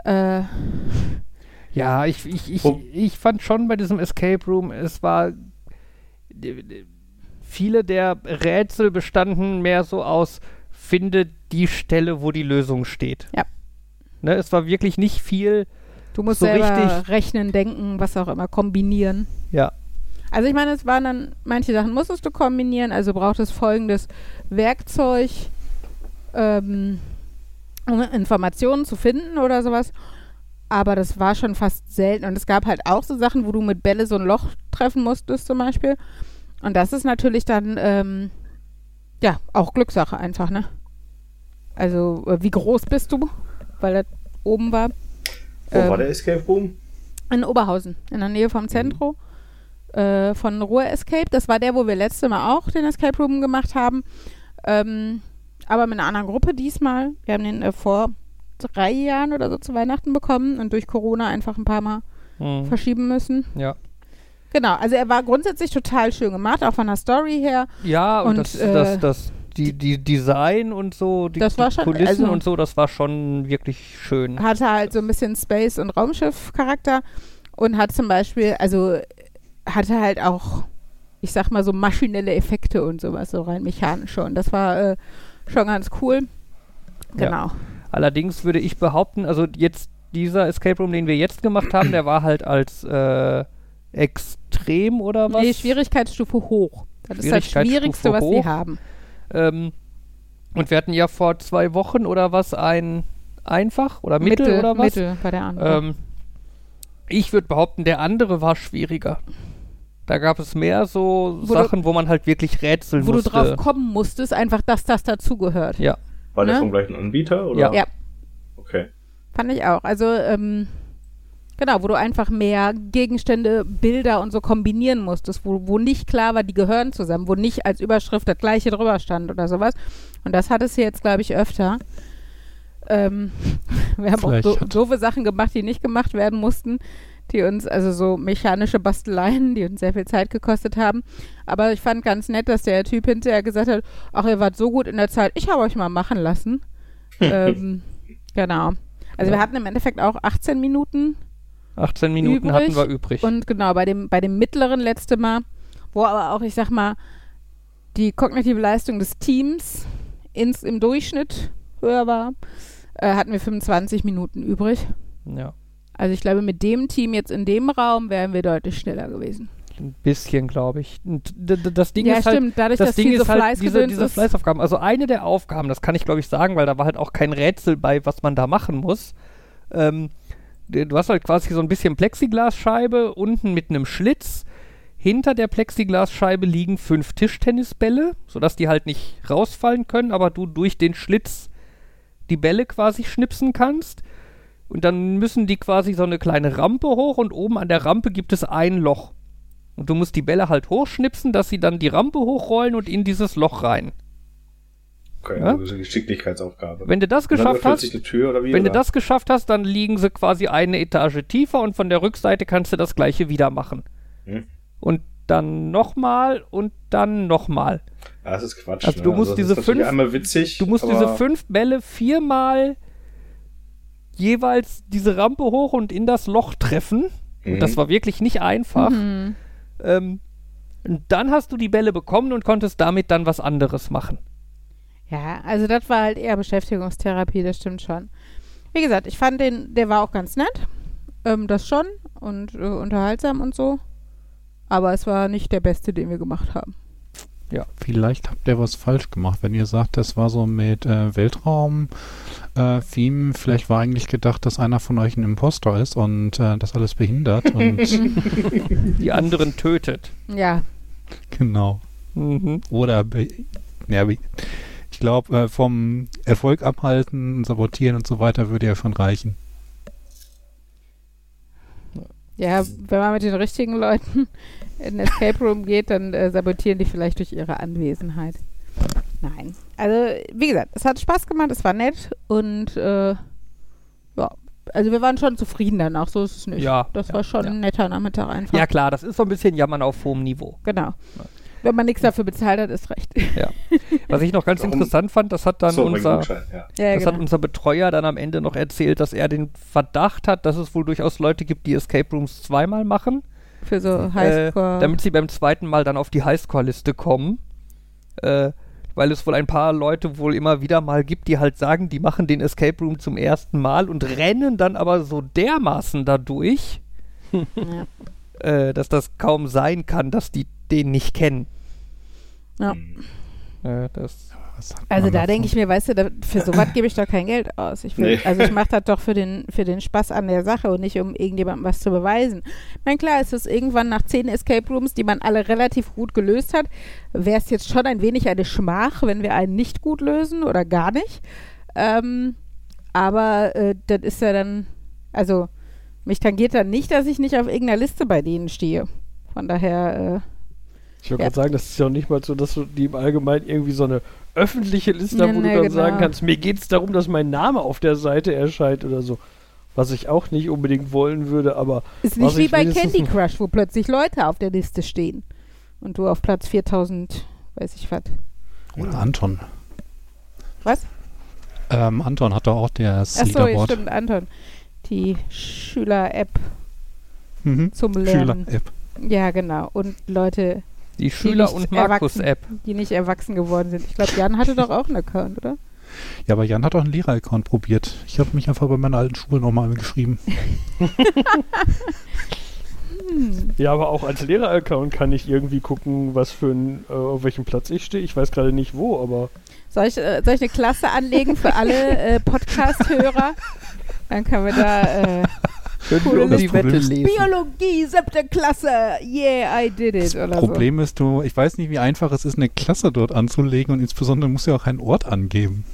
Äh, Ja, ich, ich, ich, Wo- ich fand schon bei diesem Escape Room, es war. Viele der Rätsel bestanden mehr so aus, finde die Stelle, wo die Lösung steht. Ja. Ne, es war wirklich nicht viel. du musst So selber richtig- rechnen, denken, was auch immer, kombinieren. Ja. Also ich meine, es waren dann, manche Sachen musstest du kombinieren, also braucht es folgendes Werkzeug, ähm, um Informationen zu finden oder sowas. Aber das war schon fast selten. Und es gab halt auch so Sachen, wo du mit Bälle so ein Loch treffen musstest zum Beispiel. Und das ist natürlich dann, ähm, ja, auch Glückssache einfach, ne? Also, äh, wie groß bist du? Weil das oben war. Wo Ähm, war der Escape Room? in Oberhausen, in der Nähe vom Zentro. Äh, von Ruhr Escape. Das war der, wo wir letzte Mal auch den Escape Room gemacht haben. Ähm, aber mit einer anderen Gruppe diesmal. Wir haben den äh, vor drei Jahren oder so zu Weihnachten bekommen und durch Corona einfach ein paar Mal Mhm. verschieben müssen. Ja. Genau, also er war grundsätzlich total schön gemacht, auch von der Story her. Ja, und, Und, das, äh, das, das, die, die Design und so, die, Das die schon- Kulissen also- und so, das war schon wirklich schön. Hatte halt so ein bisschen Space- und Raumschiff-Charakter und hat zum Beispiel, also hatte halt auch, ich sag mal, so maschinelle Effekte und sowas, so rein mechanisch schon. Das war äh, schon ganz cool. Ja. Genau. Allerdings würde ich behaupten, also jetzt dieser Escape Room, den wir jetzt gemacht haben, der war halt als äh, extrem oder was? Nee, Schwierigkeitsstufe hoch. Das ist das Schwierigste, was sie haben. Ähm, und wir hatten ja vor zwei Wochen oder was ein einfach oder mittel, oder was? Mittel bei der anderen. Ähm, ich würde behaupten, der andere war schwieriger. Da gab es mehr so Wo du- Sachen, wo man halt wirklich rätseln Wo musste. du drauf kommen musstest, einfach, dass das dazugehört. Ja, War Ne? vom gleichen Anbieter? Oder? Ja. Ja. Okay. Fand ich auch. Also, ähm, genau, wo du einfach mehr Gegenstände, Bilder und so kombinieren musstest, wo, wo nicht klar war, die gehören zusammen, wo nicht als Überschrift das gleiche drüber stand oder sowas. Und das hattest du jetzt, glaube ich, öfter. Ähm, wir haben auch Vielleicht so, hat- doofe Sachen gemacht, die nicht gemacht werden mussten, die uns, also so mechanische Basteleien, die uns sehr viel Zeit gekostet haben. Aber ich fand ganz nett, dass der Typ hinterher gesagt hat, ach, ihr wart so gut in der Zeit, ich habe euch mal machen lassen. ähm, genau. Also wir hatten im Endeffekt auch 18 Minuten 18 Minuten Übrig hatten wir übrig. und genau bei dem, bei dem mittleren letzte Mal, wo aber auch, ich sag mal, die kognitive Leistung des Teams ins, im Durchschnitt höher war, äh, hatten wir 25 Minuten übrig. ja, Also ich glaube, mit dem Team jetzt in dem Raum wären wir deutlich schneller gewesen. ein bisschen, glaube ich. Das Ding ja, ist halt, stimmt. Dadurch, das dass Ding diese ist halt diese, diese Fleißaufgaben. Also eine der Aufgaben, das kann ich glaube ich sagen, weil da war halt auch kein Rätsel bei, was man da machen muss. Ähm, du hast halt quasi so ein bisschen Plexiglasscheibe unten mit einem Schlitz. Hinter der Plexiglasscheibe liegen fünf Tischtennisbälle, sodass die halt nicht rausfallen können, aber du durch den Schlitz die Bälle quasi schnipsen kannst. Und dann müssen die quasi so eine kleine Rampe hoch und oben an der Rampe gibt es ein Loch. Und du musst die Bälle halt hochschnipsen, dass sie dann die Rampe hochrollen und in dieses Loch rein. Okay, Ja? also eine Geschicklichkeitsaufgabe. Wenn du das geschafft hast, Tür oder wie? wenn du oder? das geschafft hast, dann liegen sie quasi eine Etage tiefer und von der Rückseite kannst du das gleiche wieder machen. Hm. Und dann nochmal und dann nochmal. Das ist Quatsch. Also ne? du musst das diese fünf- einmal witzig. Du musst diese fünf Bälle viermal jeweils diese Rampe hoch und in das Loch treffen. Mhm. Das war wirklich nicht einfach. Mhm. Ähm, und dann hast du die Bälle bekommen und konntest damit dann was anderes machen. Ja, also das war halt eher Beschäftigungstherapie, das stimmt schon. Wie gesagt, ich fand den, der war auch ganz nett. Ähm, das schon und äh, unterhaltsam und so. Aber es war nicht der beste, den wir gemacht haben. Vielleicht habt ihr was falsch gemacht, wenn ihr sagt, das war so mit äh, Weltraum-Theme. vielleicht war eigentlich gedacht, dass einer von euch ein Impostor ist und äh, das alles behindert. Und Die anderen tötet. Ja, genau. Mhm. Oder be ja, ich glaube, äh, vom Erfolg abhalten, sabotieren und so weiter würde ja schon reichen. Ja, wenn man mit den richtigen Leuten in den Escape Room geht, dann äh, sabotieren die vielleicht durch ihre Anwesenheit. Nein. Also, wie gesagt, es hat Spaß gemacht, es war nett und äh, ja, also wir waren schon zufrieden danach, so ist es nicht. Ja, Das ja, war schon ja. ein netter Nachmittag einfach. Ja klar, das ist so ein bisschen Jammern auf hohem Niveau. Genau. Wenn man nichts dafür bezahlt hat, ist recht. Was ich noch ganz Warum- interessant fand, das hat dann so, unser, Gutschein, ja. Ja, das genau. hat unser Betreuer dann am Ende noch erzählt, dass er den Verdacht hat, dass es wohl durchaus Leute gibt, die Escape Rooms zweimal machen, Für so äh, Highscore. damit sie beim zweiten Mal dann auf die Highscore-Liste kommen. Äh, weil es wohl ein paar Leute wohl immer wieder mal gibt, die halt sagen, die machen den Escape Room zum ersten Mal und rennen dann aber so dermaßen dadurch, ja. äh, dass das kaum sein kann, dass die den nicht kennen. Ja. Äh, das, Also da denke ich mir, weißt du, da, für sowas gebe ich doch kein Geld aus. Ich will, Nee. Also ich mache das doch für den, für den Spaß an der Sache und nicht, um irgendjemandem was zu beweisen. Ich meine, klar, ist es irgendwann nach zehn Escape Rooms, die man alle relativ gut gelöst hat, wäre es jetzt schon ein wenig eine Schmach, wenn wir einen nicht gut lösen oder gar nicht. Ähm, aber äh, das ist ja dann, also mich tangiert dann nicht, dass ich nicht auf irgendeiner Liste bei denen stehe. Von daher, äh, Ich wollte Ja. gerade sagen, das ist ja auch nicht mal so, dass du die im Allgemeinen irgendwie so eine öffentliche Liste Nee, haben, wo nee, du dann genau. sagen kannst, mir geht es darum, dass mein Name auf der Seite erscheint oder so. Was ich auch nicht unbedingt wollen würde, aber Ist nicht wie bei Candy Crush, wo plötzlich Leute auf der Liste stehen. Und du auf Platz 4000, weiß ich was. Oder Anton. Was? Ähm, Anton hat doch auch das Achso, ja, Leaderboard. stimmt, Anton. Die Schüler-App Mhm. zum Lernen. Schüler-App. Ja, genau. Und Leute, Die Schüler- nicht und Markus-App. die nicht erwachsen geworden sind. Ich glaube, Jan hatte doch auch einen Account, oder? Ja, aber Jan hat auch einen Lehrer-Account probiert. Ich habe mich einfach bei meiner alten Schule nochmal geschrieben. ja, aber auch als Lehrer-Account kann ich irgendwie gucken, was für ein, äh, auf welchem Platz ich stehe. Ich weiß gerade nicht wo, aber Soll ich, äh, soll ich eine Klasse anlegen für alle äh, Podcast-Hörer? Dann können wir da äh, Wir um Liste. die Wette Das lesen. Biologie, siebte Klasse, yeah, I did it. Das oder Problem ist, du, ich weiß nicht, wie einfach es ist, eine Klasse dort anzulegen und insbesondere musst du ja auch einen Ort angeben.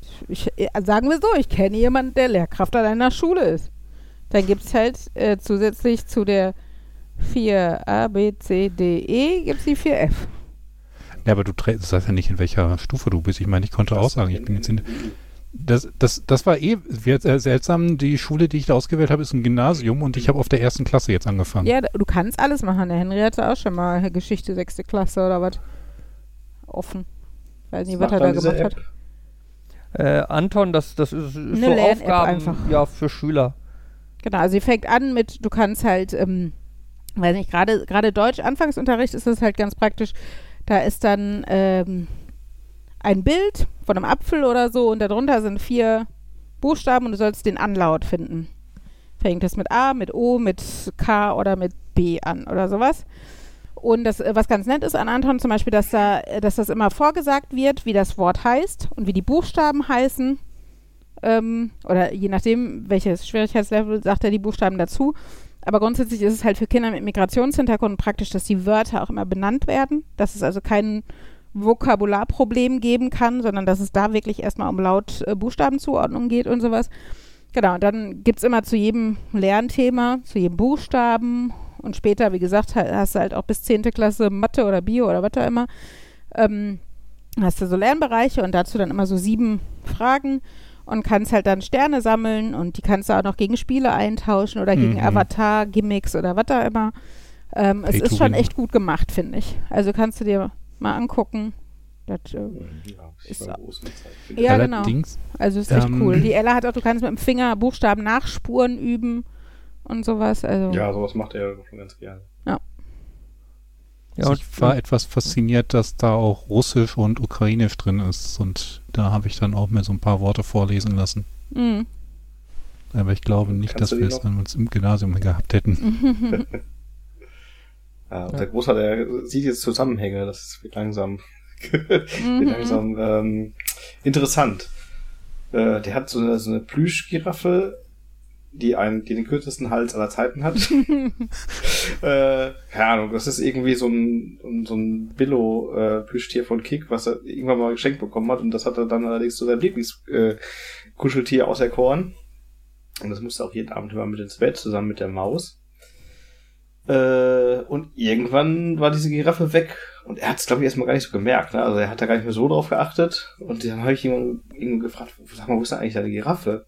so. Ich, äh, sagen wir so, ich kenne jemanden, der Lehrkraft an einer Schule ist. Dann gibt es halt äh, zusätzlich zu der 4 A, B, C, D, E, gibt es die 4 F. Ja, aber du das heißt ja nicht, in welcher Stufe du bist. Ich meine, ich konnte auch sagen, ich bin jetzt in. Das, das, das war eh äh, seltsam. Die Schule, die ich da ausgewählt habe, ist ein Gymnasium und ich habe auf der ersten Klasse jetzt angefangen. Ja, du kannst alles machen. Der Henry hatte auch schon mal Geschichte sechste Klasse oder was offen. Weiß nicht, was er da gemacht hat. Äh, Anton, das, das ist, ist Eine so Aufgaben einfach. ja, für Schüler. Genau, also sie fängt an mit, du kannst halt, ähm, weiß nicht, gerade gerade Deutsch Anfangsunterricht ist das halt ganz praktisch. Da ist dann ähm, ein Bild von einem Apfel oder so und darunter sind vier Buchstaben und du sollst den Anlaut finden. Fängt das mit A, mit O, mit K oder mit B an oder sowas. Und das, äh, was ganz nett ist an Anton zum Beispiel, dass, da, äh, dass das immer vorgesagt wird, wie das Wort heißt und wie die Buchstaben heißen. Ähm, oder je nachdem, welches Schwierigkeitslevel, sagt er die Buchstaben dazu. Aber grundsätzlich ist es halt für Kinder mit Migrationshintergrund praktisch, dass die Wörter auch immer benannt werden, dass es also kein Vokabularproblem geben kann, sondern dass es da wirklich erstmal um laut äh, geht und sowas. Genau, und dann gibt es immer zu jedem Lernthema, zu jedem Buchstaben und später, wie gesagt, ha- hast du halt auch bis 10. Klasse Mathe oder Bio oder was da immer, ähm, hast du so Lernbereiche und dazu dann immer so sieben Fragen und kannst halt dann Sterne sammeln und die kannst du auch noch gegen Spiele eintauschen oder gegen Mhm. Avatar-Gimmicks oder was da immer. Ähm, es ist schon echt gut gemacht, finde ich. Also kannst du dir mal angucken. Das, äh, Ja, Ist Zeit. Ja, genau. Allerdings, also ist echt Ähm. cool. Die Ella hat auch, du kannst mit dem Finger Buchstaben nachspuren üben und sowas. Also Ja, sowas macht er schon ganz gerne. Ja, und ich war etwas fasziniert, dass da auch Russisch und Ukrainisch drin ist und da habe ich dann auch mir so ein paar Worte vorlesen lassen. mhm. Aber ich glaube nicht, Kannst dass wir es an uns im Gymnasium gehabt hätten. Ja, und der Großvater, der sieht jetzt Zusammenhänge, das wird langsam, wird Mhm. langsam ähm, interessant. Äh, der hat so eine, so eine Plüschgiraffe, die einen, die den kürzesten Hals aller Zeiten hat. äh, keine Ahnung, das ist irgendwie so ein, so ein Billo-Plüschtier von Kick, was er irgendwann mal geschenkt bekommen hat und das hat er dann allerdings zu seinem Lieblingskuscheltier äh, auserkoren. Und das musste auch jeden Abend immer mit ins Bett, zusammen mit der Maus. Äh, und irgendwann war diese Giraffe weg. Und er hat es, glaube ich, erstmal gar nicht so gemerkt. Ne? Also er hat da gar nicht mehr so drauf geachtet. Und dann habe ich ihn, gefragt, sag mal, wo ist denn eigentlich deine Giraffe?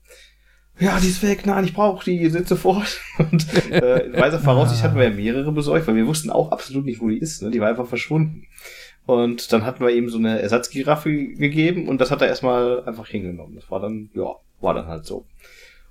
Ja, die ist weg, nein, ich brauche die, sind sofort. Und äh, in weiser Voraussicht hatten wir ja mehrere besorgt, weil wir wussten auch absolut nicht, wo die ist. Ne? Die war einfach verschwunden. Und dann hatten wir ihm so eine Ersatzgiraffe gegeben und das hat er erstmal einfach hingenommen. Das war dann, ja, war dann halt so.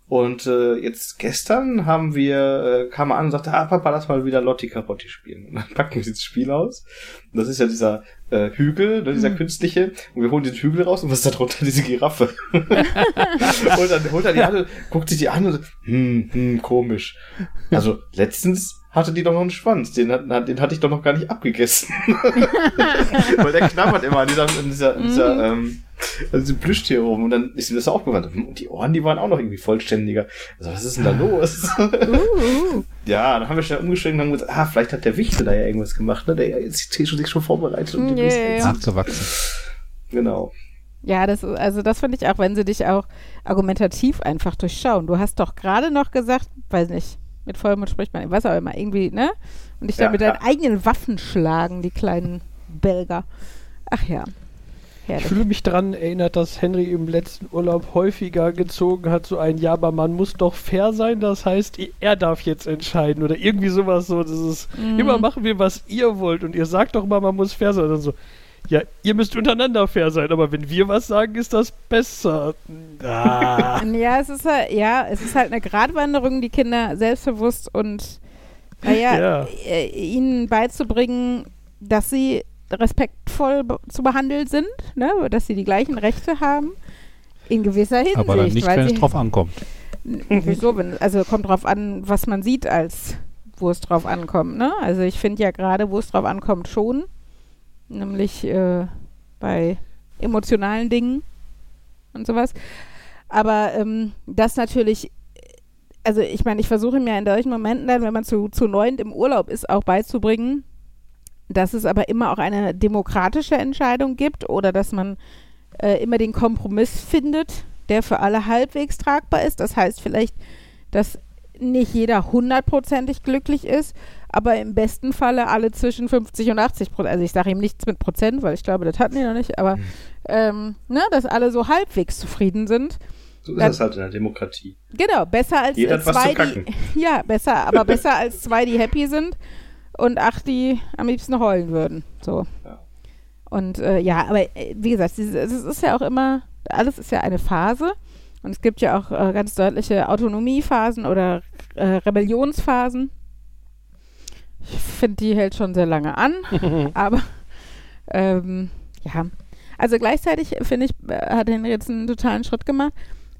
Und äh, jetzt gestern haben wir, äh, kam er an und sagte, ah, Papa, lass mal wieder Lotti Carotti spielen. Und dann packen wir dieses Spiel aus. Und das ist ja dieser äh, Hügel, ne, dieser Mhm. künstliche. Und wir holen den Hügel raus und was ist da drunter? Diese Giraffe. und dann holt er die an, und guckt sich die an und so, hm, hm, komisch. Also letztens hatte die doch noch einen Schwanz. Den, hat, den hatte ich doch noch gar nicht abgegessen. Weil der knabbert immer an dieser, an dieser, an dieser ähm, an diesem Plüschtier rum. Und dann ist ihm das aufgefallen. Und die Ohren, die waren auch noch irgendwie vollständiger. Also, was ist denn da los? Uh, ja, dann haben wir schnell umgeschwenkt und haben gesagt, ah, vielleicht hat der Wichte da ja irgendwas gemacht, ne? Der ist schon sich schon vorbereitet. Und Ja, demnächst ja, Nachgewachsen. Genau. Ja, das, also das finde ich auch, wenn sie dich auch argumentativ einfach durchschauen. Du hast doch gerade noch gesagt, weiß nicht, mit Vollmond spricht man, was auch immer, irgendwie, ne? Und dich Ja, dann mit ja. deinen eigenen Waffen schlagen, die kleinen Belger. Ach ja. Ich Herrlich. fühle mich daran erinnert, dass Henry im letzten Urlaub häufiger gezogen hat, so ein Ja, aber man muss doch fair sein, das heißt, er darf jetzt entscheiden oder irgendwie sowas so. Das ist, Mhm. immer machen wir, was ihr wollt und ihr sagt doch mal, man muss fair sein. Und dann so, ja, ihr müsst untereinander fair sein, aber wenn wir was sagen, ist das besser. Ah. Ja, es ist halt, ja, es ist halt eine Gratwanderung, die Kinder selbstbewusst und naja, Ja. äh, ihnen beizubringen, dass sie respektvoll be zu behandeln sind, ne? dass sie die gleichen Rechte haben. In gewisser Hinsicht. Aber dann nicht, weil wenn es drauf ankommt. Wieso? Wenn, also kommt drauf an, was man sieht, als wo es drauf ankommt. Ne? Also ich finde ja gerade, wo es drauf ankommt, schon. Nämlich äh, bei emotionalen Dingen und sowas. Aber ähm, das natürlich, also ich meine, ich versuche mir in solchen Momenten dann, wenn man zu, zu neunt im Urlaub ist, auch beizubringen, dass es aber immer auch eine demokratische Entscheidung gibt oder dass man äh, immer den Kompromiss findet, der für alle halbwegs tragbar ist. Das heißt vielleicht, dass nicht jeder hundertprozentig glücklich ist, aber im besten Falle alle zwischen 50 und 80 Prozent. Also ich sage ihm nichts mit Prozent, weil ich glaube, das hatten die noch nicht, aber ähm, ne, dass alle so halbwegs zufrieden sind. So ist Dann- das halt in der Demokratie. Genau, besser als Jeder zwei, zu kacken. die ja besser, aber besser als zwei, die happy sind und acht, die am liebsten heulen würden. So. Ja. Und äh, ja, aber äh, wie gesagt, es ist ja auch immer, alles ist ja eine Phase und es gibt ja auch äh, ganz deutliche Autonomiephasen oder äh, Rebellionsphasen. Ich finde, die hält schon sehr lange an, aber ähm, ja. Also gleichzeitig finde ich, äh, hat Henry jetzt einen totalen Schritt gemacht,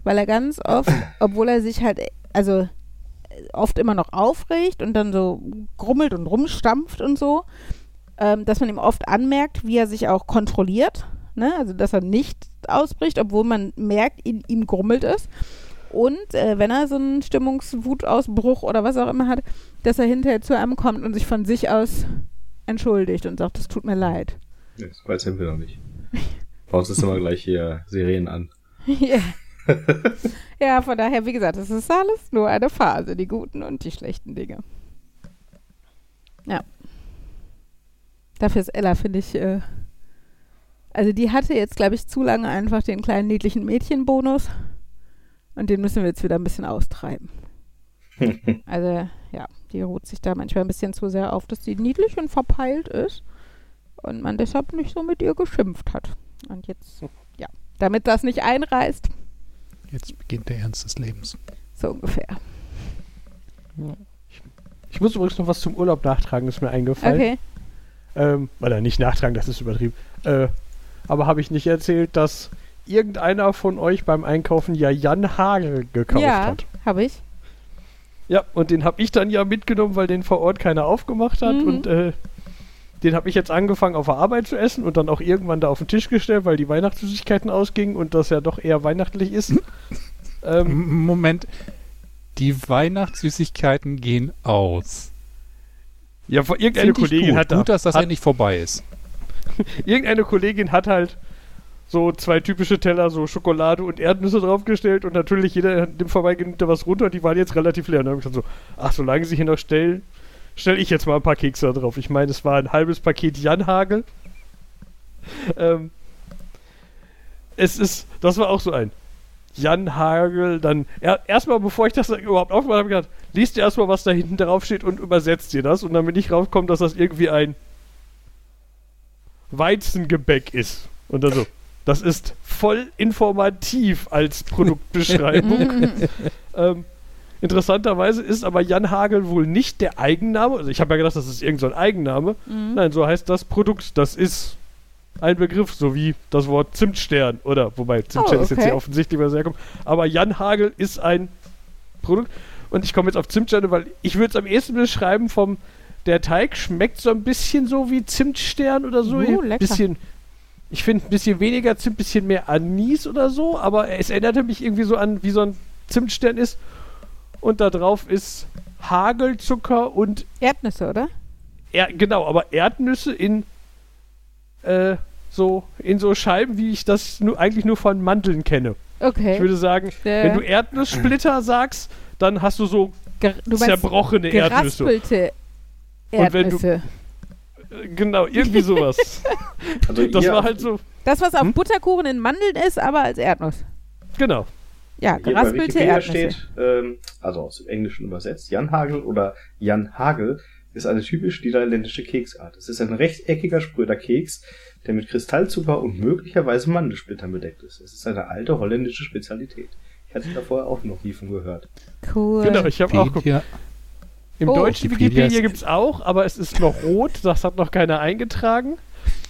weil er ganz oft, obwohl er sich halt, also oft immer noch aufregt und dann so grummelt und rumstampft und so, ähm, dass man ihm oft anmerkt, wie er sich auch kontrolliert, ne? also dass er nicht ausbricht, obwohl man merkt, in ihm grummelt es. Und äh, wenn er so einen Stimmungswutausbruch oder was auch immer hat, dass er hinterher zu einem kommt und sich von sich aus entschuldigt und sagt, es tut mir leid. Weit sind wir noch nicht. Bei uns ist immer gleich hier Sirenen an. Ja. ja, von daher, wie gesagt, es ist alles nur eine Phase, die guten und die schlechten Dinge. Ja. Dafür ist Ella, finde ich, äh, also die hatte jetzt, glaube ich, zu lange einfach den kleinen niedlichen Mädchenbonus und den müssen wir jetzt wieder ein bisschen austreiben. also, ja, die ruht sich da manchmal ein bisschen zu sehr auf, dass sie niedlich und verpeilt ist und man deshalb nicht so mit ihr geschimpft hat. Und jetzt, ja, damit das nicht einreißt, Jetzt beginnt der Ernst des Lebens. so ungefähr. Ich muss übrigens noch was zum Urlaub nachtragen, ist mir eingefallen. Okay. Ähm, oder nicht nachtragen, das ist übertrieben. Äh, aber habe ich nicht erzählt, dass irgendeiner von euch beim Einkaufen ja Jan Hagel gekauft ja, hat. habe ich. Ja, und den habe ich dann ja mitgenommen, weil den vor Ort keiner aufgemacht hat. Mhm. Und äh, den habe ich jetzt angefangen auf der Arbeit zu essen und dann auch irgendwann da auf den Tisch gestellt, weil die Weihnachtssüßigkeiten ausgingen und das ja doch eher weihnachtlich ist. ähm, Moment. Die Weihnachtssüßigkeiten gehen aus. ja, irgendeine Find Kollegin gut. hat gut, dass das hat, endlich vorbei ist. irgendeine Kollegin hat halt so zwei typische Teller, so Schokolade und Erdnüsse draufgestellt und natürlich jeder dem Vorbeigehen nimmt da was runter und die waren jetzt relativ leer. Und dann habe ich gesagt so, ach, solange sie hier noch stellen, stelle ich jetzt mal ein paar Kekse drauf. Ich meine, es war ein halbes Paket Janhagel. Ähm, es ist, das war auch so ein Jan Hagel, dann er, erstmal, bevor ich das überhaupt aufgemacht habe, gedacht, liest dir erstmal, was da hinten drauf steht und übersetzt dir das und damit nicht rauskommt, dass das irgendwie ein Weizengebäck ist. Und dann so, das ist voll informativ als Produktbeschreibung. ähm, interessanterweise ist aber Jan Hagel wohl nicht der Eigenname. Also ich habe ja gedacht, das ist irgendein so ein Eigenname. Mhm. Nein, so heißt das Produkt. Das ist ein Begriff, so wie das Wort Zimtstern. Oder, wobei Zimtstern Oh, ist jetzt okay. sehr offensichtlich, was herkommt. Aber Jan Hagel ist ein Produkt. Und ich komme jetzt auf Zimtsterne, weil ich würde es am ehesten beschreiben vom, der Teig schmeckt so ein bisschen so wie Zimtstern oder so. Uh, ein lecker. bisschen, ich finde ein bisschen weniger Zimt, ein bisschen mehr Anis oder so, aber es erinnerte mich irgendwie so an, wie so ein Zimtstern ist. Und da drauf ist Hagelzucker und Erdnüsse, oder? er genau, aber Erdnüsse in äh, so in so Scheiben, wie ich das nur, eigentlich nur von Mandeln kenne. Okay. Ich würde sagen, Äh, wenn du Erdnusssplitter sagst, dann hast du so Ger- du zerbrochene Erdnüsse. geraspelte Und wenn du- Erdnüsse. Äh, Genau, irgendwie sowas. Also Das war halt so, Das, was auf Hm? Butterkuchen in Mandeln ist, aber als Erdnuss. genau. Ja, hier bei geraspelte Wikipedia Erdnüsse. steht, ähm, also aus dem Englischen übersetzt, Jan Hagel oder Jan Hagel ist eine typisch niederländische Keksart. Es ist ein rechteckiger spröder Keks, der mit Kristallzucker und möglicherweise Mandelsplittern bedeckt ist. Es ist eine alte holländische Spezialität. Ich hatte da vorher auch noch nie von gehört. Cool. Genau, ich habe auch geguckt. Im Oh. deutschen Wikipedia gibt es auch, aber es ist noch rot, das hat noch keiner eingetragen.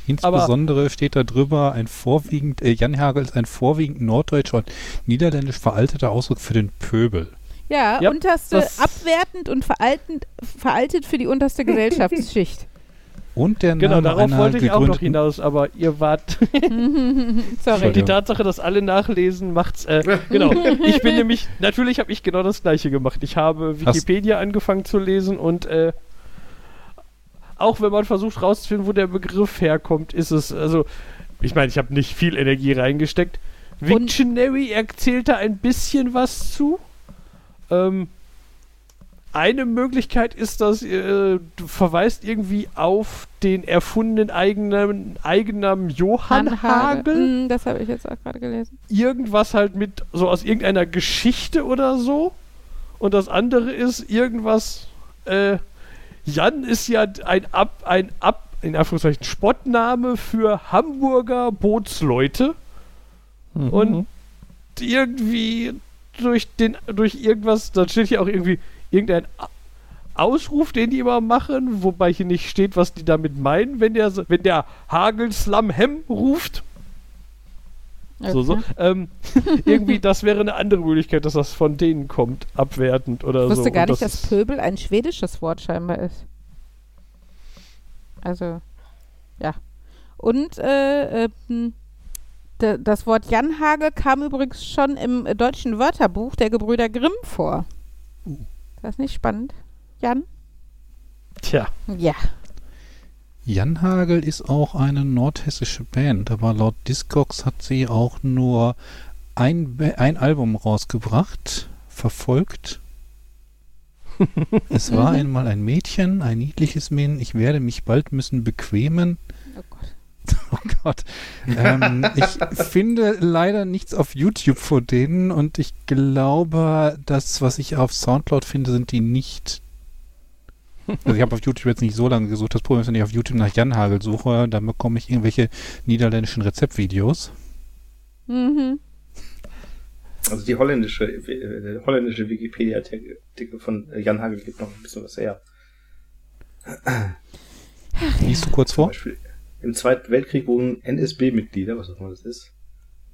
Insbesondere steht da drüber, ein vorwiegend, äh, Jan Hagel ist ein vorwiegend norddeutscher und niederländisch veralteter Ausdruck für den Pöbel. Ja, Ja, unterste, abwertend und veraltend, veraltet für die unterste Gesellschaftsschicht. Und der Genau, Name darauf einer wollte ich auch noch hinaus, aber ihr wart. Sorry. Die. Tatsache, dass alle nachlesen, macht's. Äh, genau. Ich bin nämlich. Natürlich habe ich genau das Gleiche gemacht. Ich habe Hast- Wikipedia angefangen zu lesen und. Äh, auch wenn man versucht rauszufinden, wo der Begriff herkommt, ist es. Also, ich meine, ich habe nicht viel Energie reingesteckt. Victionary erzählt da ein bisschen was zu. Ähm, eine Möglichkeit ist, dass äh, du verweist irgendwie auf den erfundenen eigenen, Eigennamen Johann Hagel. Mm, das habe ich jetzt auch gerade gelesen. Irgendwas halt mit so aus irgendeiner Geschichte oder so. Und das andere ist irgendwas. Äh, Jan ist ja ein Ab, ein Ab, in Anführungszeichen Spottname für Hamburger Bootsleute. Mhm. Und irgendwie durch den, durch irgendwas, da steht hier auch irgendwie irgendein Ausruf, den die immer machen, wobei hier nicht steht, was die damit meinen, wenn der, wenn der Hagel Slam Hem ruft. So, so. Okay. Ähm, irgendwie, das wäre eine andere Möglichkeit, dass das von denen kommt, abwertend oder Ich so. wusste gar Und nicht, das dass ist- Pöbel ein schwedisches Wort scheinbar ist. Also, ja. Und äh, d- das Wort Janhagel kam übrigens schon im äh, deutschen Wörterbuch der Gebrüder Grimm vor. Ist das nicht spannend? Jan? Tja, Ja. Jan Hagel ist auch eine nordhessische Band, aber laut Discogs hat sie auch nur ein, ein Album rausgebracht, verfolgt. es war einmal ein Mädchen, ein niedliches Mädchen, ich werde mich bald müssen bequemen. Oh Gott. Oh Gott. Ähm, ich finde leider nichts auf YouTube von denen und ich glaube, das, was ich auf Soundcloud finde, sind die nicht. Also ich habe auf YouTube jetzt nicht so lange gesucht. Das Problem ist, wenn ich auf YouTube nach Jan Hagel suche, dann bekomme ich irgendwelche niederländischen Rezeptvideos. Mhm. Also die holländische, äh, holländische Wikipedia-Artikel von Jan Hagel gibt noch ein bisschen was her. Liest du kurz Zum vor? Beispiel im Zweiten Weltkrieg wurden NSB-Mitglieder, was auch immer das ist,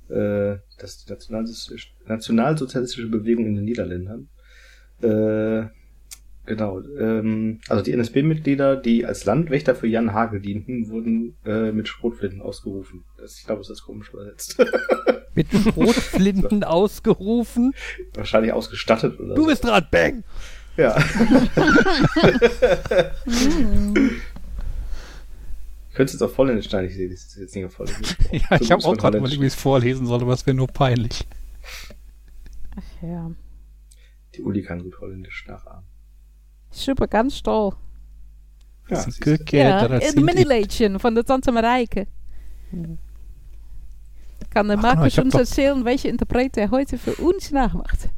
äh, das ist die nationalsozialistische, nationalsozialistische Bewegung in den Niederländern. Äh, genau, ähm, also die NSB-Mitglieder, die als Landwächter für Jan Hagel dienten, wurden äh, mit Schrotflinten ausgerufen. Das, ich glaube, es ist komisch übersetzt. Mit Schrotflinten ausgerufen. Wahrscheinlich ausgestattet oder Du so. bist dran, bang! Ja. Könntest jetzt auf Holländisch schneiden, ich sehe das ist jetzt nicht auf Holländisch. Ja, ich habe auch gerade überlegt, wie ich es vorlesen soll, aber es wäre nur peinlich. Ach ja. Die Uli kann gut Holländisch nachahmen. Super, ganz toll. Ja, Een siehst du. keer Ja, dat het een mini-Lädchen von der Tante Mareike. Kann der Ach, Markus ich hab uns doch- erzählen, welche Interpret er heute für uns nachmacht?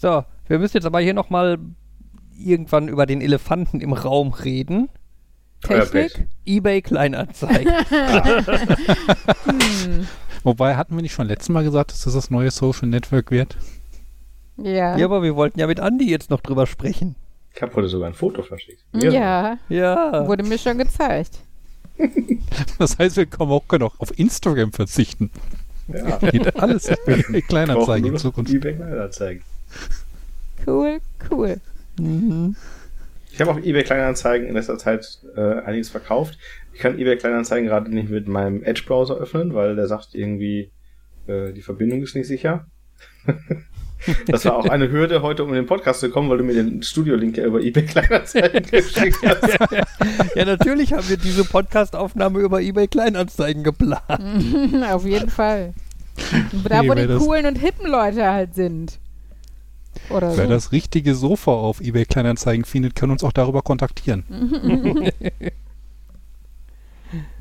So, wir müssen jetzt aber hier nochmal irgendwann über den Elefanten im Raum reden. Technik? EBay Kleinanzeigen. Hm. Wobei, hatten wir nicht schon letztes Mal gesagt, dass das das neue Social Network wird? Ja. ja, aber wir wollten ja mit Andi jetzt noch drüber sprechen. Ich habe heute sogar ein Foto verschickt. Ja, Ja. wurde mir schon gezeigt. Das heißt, wir können auch, können auch auf Instagram verzichten. Ja. Geht alles Kleinanzeigen in Zukunft. eBay Kleinanzeigen. Cool, cool. Mhm. Ich habe auf eBay Kleinanzeigen in letzter Zeit äh, einiges verkauft. Ich kann eBay Kleinanzeigen gerade nicht mit meinem Edge-Browser öffnen, weil der sagt irgendwie, äh, die Verbindung ist nicht sicher. das war auch eine Hürde heute, um in den Podcast zu kommen, weil du mir den Studio-Link ja über eBay Kleinanzeigen geschickt hast. Ja, natürlich haben wir diese Podcast-Aufnahme über eBay Kleinanzeigen geplant. Auf jeden Fall. Da, wo die coolen und hippen Leute halt sind. Oder Wer so. das richtige Sofa auf eBay Kleinanzeigen findet, kann uns auch darüber kontaktieren.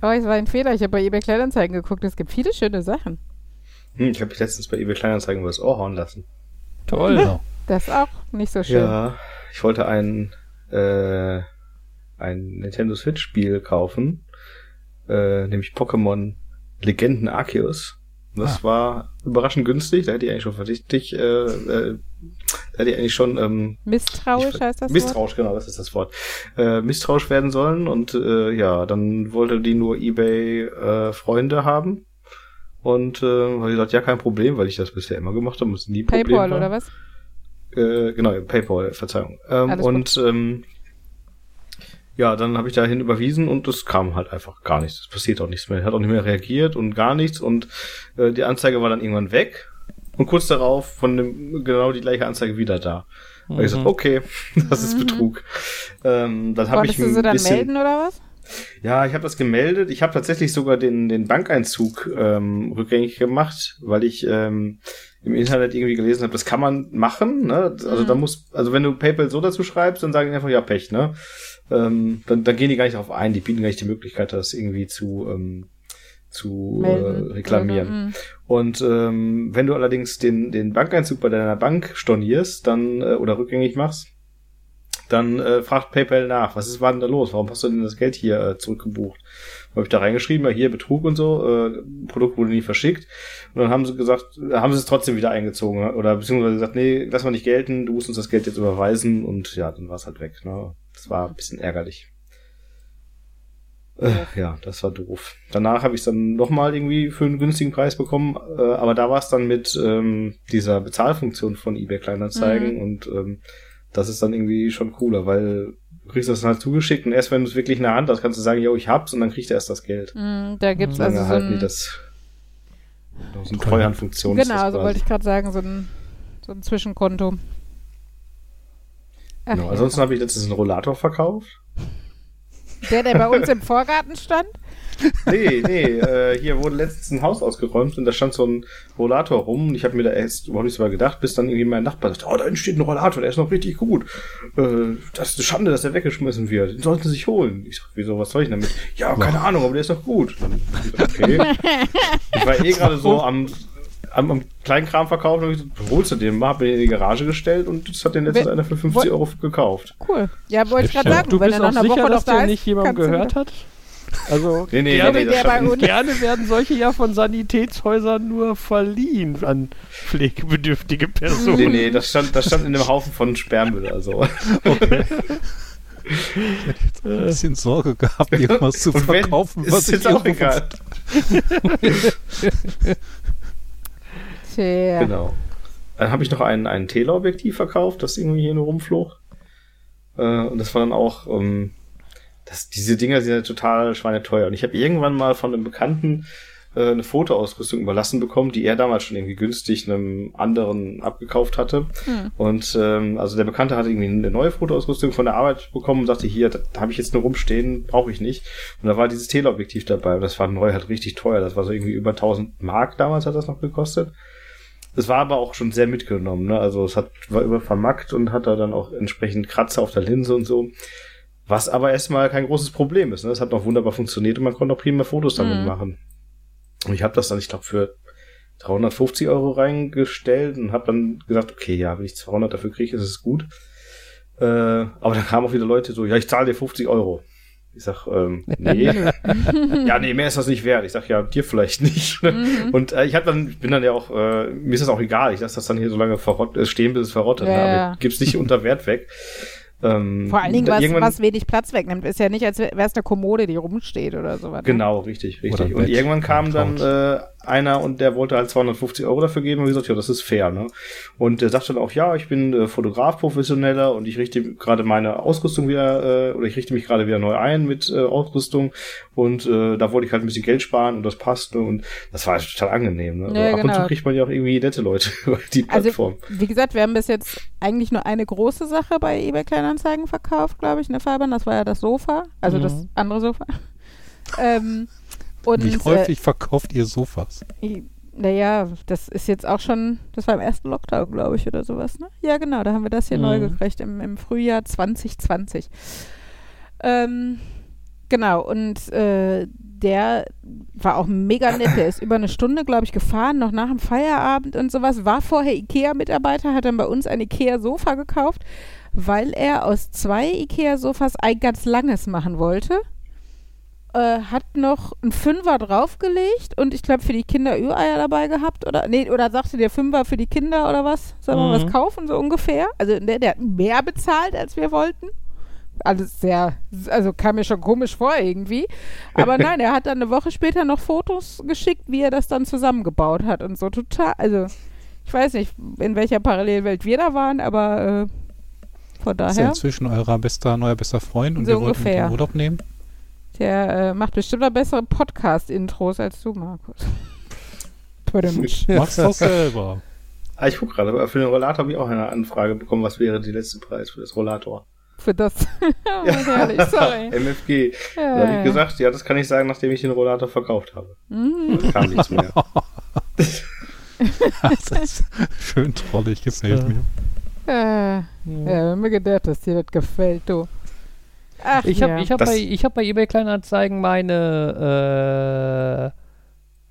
Oh, es war ein Fehler. Ich habe bei eBay Kleinanzeigen geguckt. Es gibt viele schöne Sachen. Hm, ich habe mich letztens bei eBay Kleinanzeigen über das Ohr hauen lassen. Toll. Genau. Das ist auch nicht so schön. Ja, ich wollte ein, äh, ein Nintendo Switch Spiel kaufen, äh, nämlich Pokémon Legenden Arceus. Das Ah. war überraschend günstig, da hätte ich eigentlich schon verdächtig, äh, äh, da hätte ich eigentlich schon ähm, Misstrauisch ich- heißt das Wort? misstrauisch, genau, das ist das Wort, äh, misstrauisch werden sollen und äh, ja, dann wollte die nur eBay äh, Freunde haben und äh, habe ich gesagt, ja, kein Problem, weil ich das bisher immer gemacht habe, muss nie ein Problem Paypal war. oder was? Äh, genau, PayPal, Verzeihung. Ähm, Alles gut. und ähm, ja, dann habe ich dahin überwiesen und es kam halt einfach gar nichts. Es passiert auch nichts mehr. Er hat auch nicht mehr reagiert und gar nichts und äh, die Anzeige war dann irgendwann weg und kurz darauf von dem genau die gleiche Anzeige wieder da. Mhm. ich gesagt, okay, das ist Betrug. Ähm, dann habe ich Wolltest du ein sie dann bisschen, melden oder was? Ja, ich habe das gemeldet. Ich habe tatsächlich sogar den, den Bankeinzug ähm, rückgängig gemacht, weil ich ähm, im Internet irgendwie gelesen habe, das kann man machen. Ne? Also Mhm. da muss, also wenn du PayPal so dazu schreibst, dann sagen die einfach ja Pech. Ne? Ähm, dann, dann gehen die gar nicht darauf ein. Die bieten gar nicht die Möglichkeit, das irgendwie zu ähm, zu Melden. äh, reklamieren. Mm. Und ähm, wenn du allerdings den, den Bankeinzug bei deiner Bank stornierst, dann äh, oder rückgängig machst, dann äh, fragt PayPal nach, was ist war denn da los? Warum hast du denn das Geld hier äh, zurückgebucht? Habe ich da reingeschrieben, ja hier Betrug und so, äh, Produkt wurde nie verschickt. Und dann haben sie gesagt, haben sie es trotzdem wieder eingezogen ne? oder beziehungsweise gesagt, nee, lass mal nicht gelten, du musst uns das Geld jetzt überweisen und ja, dann war es halt weg. Ne? Das war ein bisschen ärgerlich. Äh, ja, das war doof. Danach habe ich es dann nochmal irgendwie für einen günstigen Preis bekommen, äh, aber da war es dann mit ähm, dieser Bezahlfunktion von eBay Kleinanzeigen Mhm. und ähm, das ist dann irgendwie schon cooler, weil du kriegst das dann halt zugeschickt und erst wenn du es wirklich in der Hand hast, kannst du sagen, yo, ich hab's und dann kriegt er erst das Geld. Mm, Da gibt's also so halt ein, nie das so eine Treuhandfunktion ist Genau, das so quasi. wollte ich gerade sagen, so ein, so ein Zwischenkonto. Ach, Genau. ja. Ansonsten habe ich letztens einen Rollator verkauft. Der, der bei uns im Vorgarten stand? Nee, nee, äh, hier wurde letztens ein Haus ausgeräumt und da stand so ein Rollator rum und ich habe mir da erst überhaupt nichts mehr gedacht, bis dann irgendwie mein Nachbar sagt, oh, da entsteht ein Rollator, der ist noch richtig gut. Äh, das ist eine Schande, dass der weggeschmissen wird. Den sollten sie sich holen. Ich sag, wieso, was soll ich denn damit? Ja, keine Ahnung, aber der ist doch gut. Okay. ich war eh gerade so am, am, am Kleinkram verkaufen und hab ich gesagt, holst du den mal, hab mir den in die Garage gestellt und das hat den letztens einer für 50 wo- Euro gekauft. Cool. Ja, wollte ich gerade sagen, Du wenn bist er nach auch einer sicher, Woche dass noch da der ist, nicht jemand gehört wieder- hat? Also Nee, nee, gerne, nee, uns- gerne werden solche ja von Sanitätshäusern nur verliehen an pflegebedürftige nee, Personen. nee, das stand, das stand in einem Haufen von Sperrmüll, also. Ein bisschen Sorge gehabt, irgendwas zu Und wenn, verkaufen, ist was ich jetzt auch egal. Tja. Genau. Dann habe ich noch ein, ein Teleobjektiv verkauft, das irgendwie hier nur rumflog. Äh, und das war dann auch, ähm, das, diese Dinger sind ja total schweineteuer. Und ich habe irgendwann mal von einem Bekannten äh, eine Fotoausrüstung überlassen bekommen, die er damals schon irgendwie günstig einem anderen abgekauft hatte. Hm. Und ähm, also der Bekannte hatte irgendwie eine neue Fotoausrüstung von der Arbeit bekommen und sagte, hier, da, da habe ich jetzt nur rumstehen, brauche ich nicht. Und da war dieses Teleobjektiv dabei und das war neu halt richtig teuer. Das war so irgendwie über 1000 Mark damals hat das noch gekostet. Es war aber auch schon sehr mitgenommen, ne? Also es hat, war über vermackt und hat da dann auch entsprechend Kratzer auf der Linse und so. Was aber erstmal kein großes Problem ist. Ne? Es hat noch wunderbar funktioniert und man konnte auch prima Fotos damit Mhm. machen. Und ich habe das dann, ich glaube, für 350 Euro reingestellt und habe dann gesagt, okay, ja, wenn ich 200 dafür kriege, ist es gut. Äh, aber dann kamen auch wieder Leute so, ja, ich zahle dir 50 Euro. Ich sag, ähm, nee. ja, nee, mehr ist das nicht wert. Ich sag, ja, dir vielleicht nicht. Mhm. Und äh, ich hab dann, bin dann ja auch, äh, mir ist das auch egal. Ich lasse das dann hier so lange verrott, äh, stehen, bis es verrottet. Ja, ne? Aber ja. ich gib's nicht unter Wert weg. Ähm, Vor allen Dingen, was, was wenig Platz wegnimmt. Ist ja nicht, als wäre es eine Kommode, die rumsteht oder sowas. ne? Genau, richtig, Oder richtig. ein Und Bett, irgendwann kam dann äh, einer und der wollte halt 250 Euro dafür geben und gesagt, ja, das ist fair, ne? Und der sagt dann auch, ja, ich bin äh, Fotograf, professioneller und ich richte gerade meine Ausrüstung wieder, äh, oder ich richte mich gerade wieder neu ein mit äh, Ausrüstung und äh, da wollte ich halt ein bisschen Geld sparen und das passt ne? und das war total angenehm, ne? Also Ja, ab und genau. zu kriegt man ja auch irgendwie nette Leute über die Also, Plattform. wie gesagt, wir haben bis jetzt eigentlich nur eine große Sache bei eBay Kleinanzeigen verkauft, glaube ich, ne, Fabian? Das war ja das Sofa, also das Mhm. andere Sofa. ähm, und Wie äh, häufig verkauft ihr Sofas? naja, das ist jetzt auch schon, das war im ersten Lockdown, glaube ich, oder sowas, ne? Ja, genau, da haben wir das hier neu Mhm. gekriegt im, im Frühjahr 2020. Ähm, genau, und äh, der war auch mega nett. Der ist über eine Stunde, glaube ich, gefahren, noch nach dem Feierabend und sowas. War vorher Ikea-Mitarbeiter, hat dann bei uns ein Ikea-Sofa gekauft, weil er aus zwei Ikea-Sofas ein ganz langes machen wollte. Äh, hat noch einen Fünfer draufgelegt und ich glaube für die Kinder Üreier dabei gehabt oder nee, oder sagte der Fünfer für die Kinder oder was? Sollen wir Mhm. was kaufen, so ungefähr? Also der, der hat mehr bezahlt, als wir wollten. Alles sehr, also kam mir schon komisch vor irgendwie. Aber nein, er hat dann eine Woche später noch Fotos geschickt, wie er das dann zusammengebaut hat und so total, also ich weiß nicht, in welcher Parallelwelt wir da waren, aber äh, von Ist ja daher, inzwischen euer bester, neuer bester Freund und So wir wollten ungefähr. in Urlaub nehmen. Der äh, macht bestimmt auch bessere Podcast-Intros als du, Markus. Tudumtsch. Mach's doch selber. Ah, ich guck gerade, aber für den Rollator habe ich auch eine Anfrage bekommen, was wäre der letzte Preis für das Rollator? Für das. oh, herrlich, sorry. MFG. Da habe Ja, ich gesagt, ja, das kann ich sagen, nachdem ich den Rollator verkauft habe. Mhm. Da kam nichts mehr. Das ist schön trollig, gefällt mir. Äh, ja, wenn mir gedacht, dass dir das gefällt, du. Ach, Ich habe ja. ich hab bei, ich hab bei eBay Kleinanzeigen meine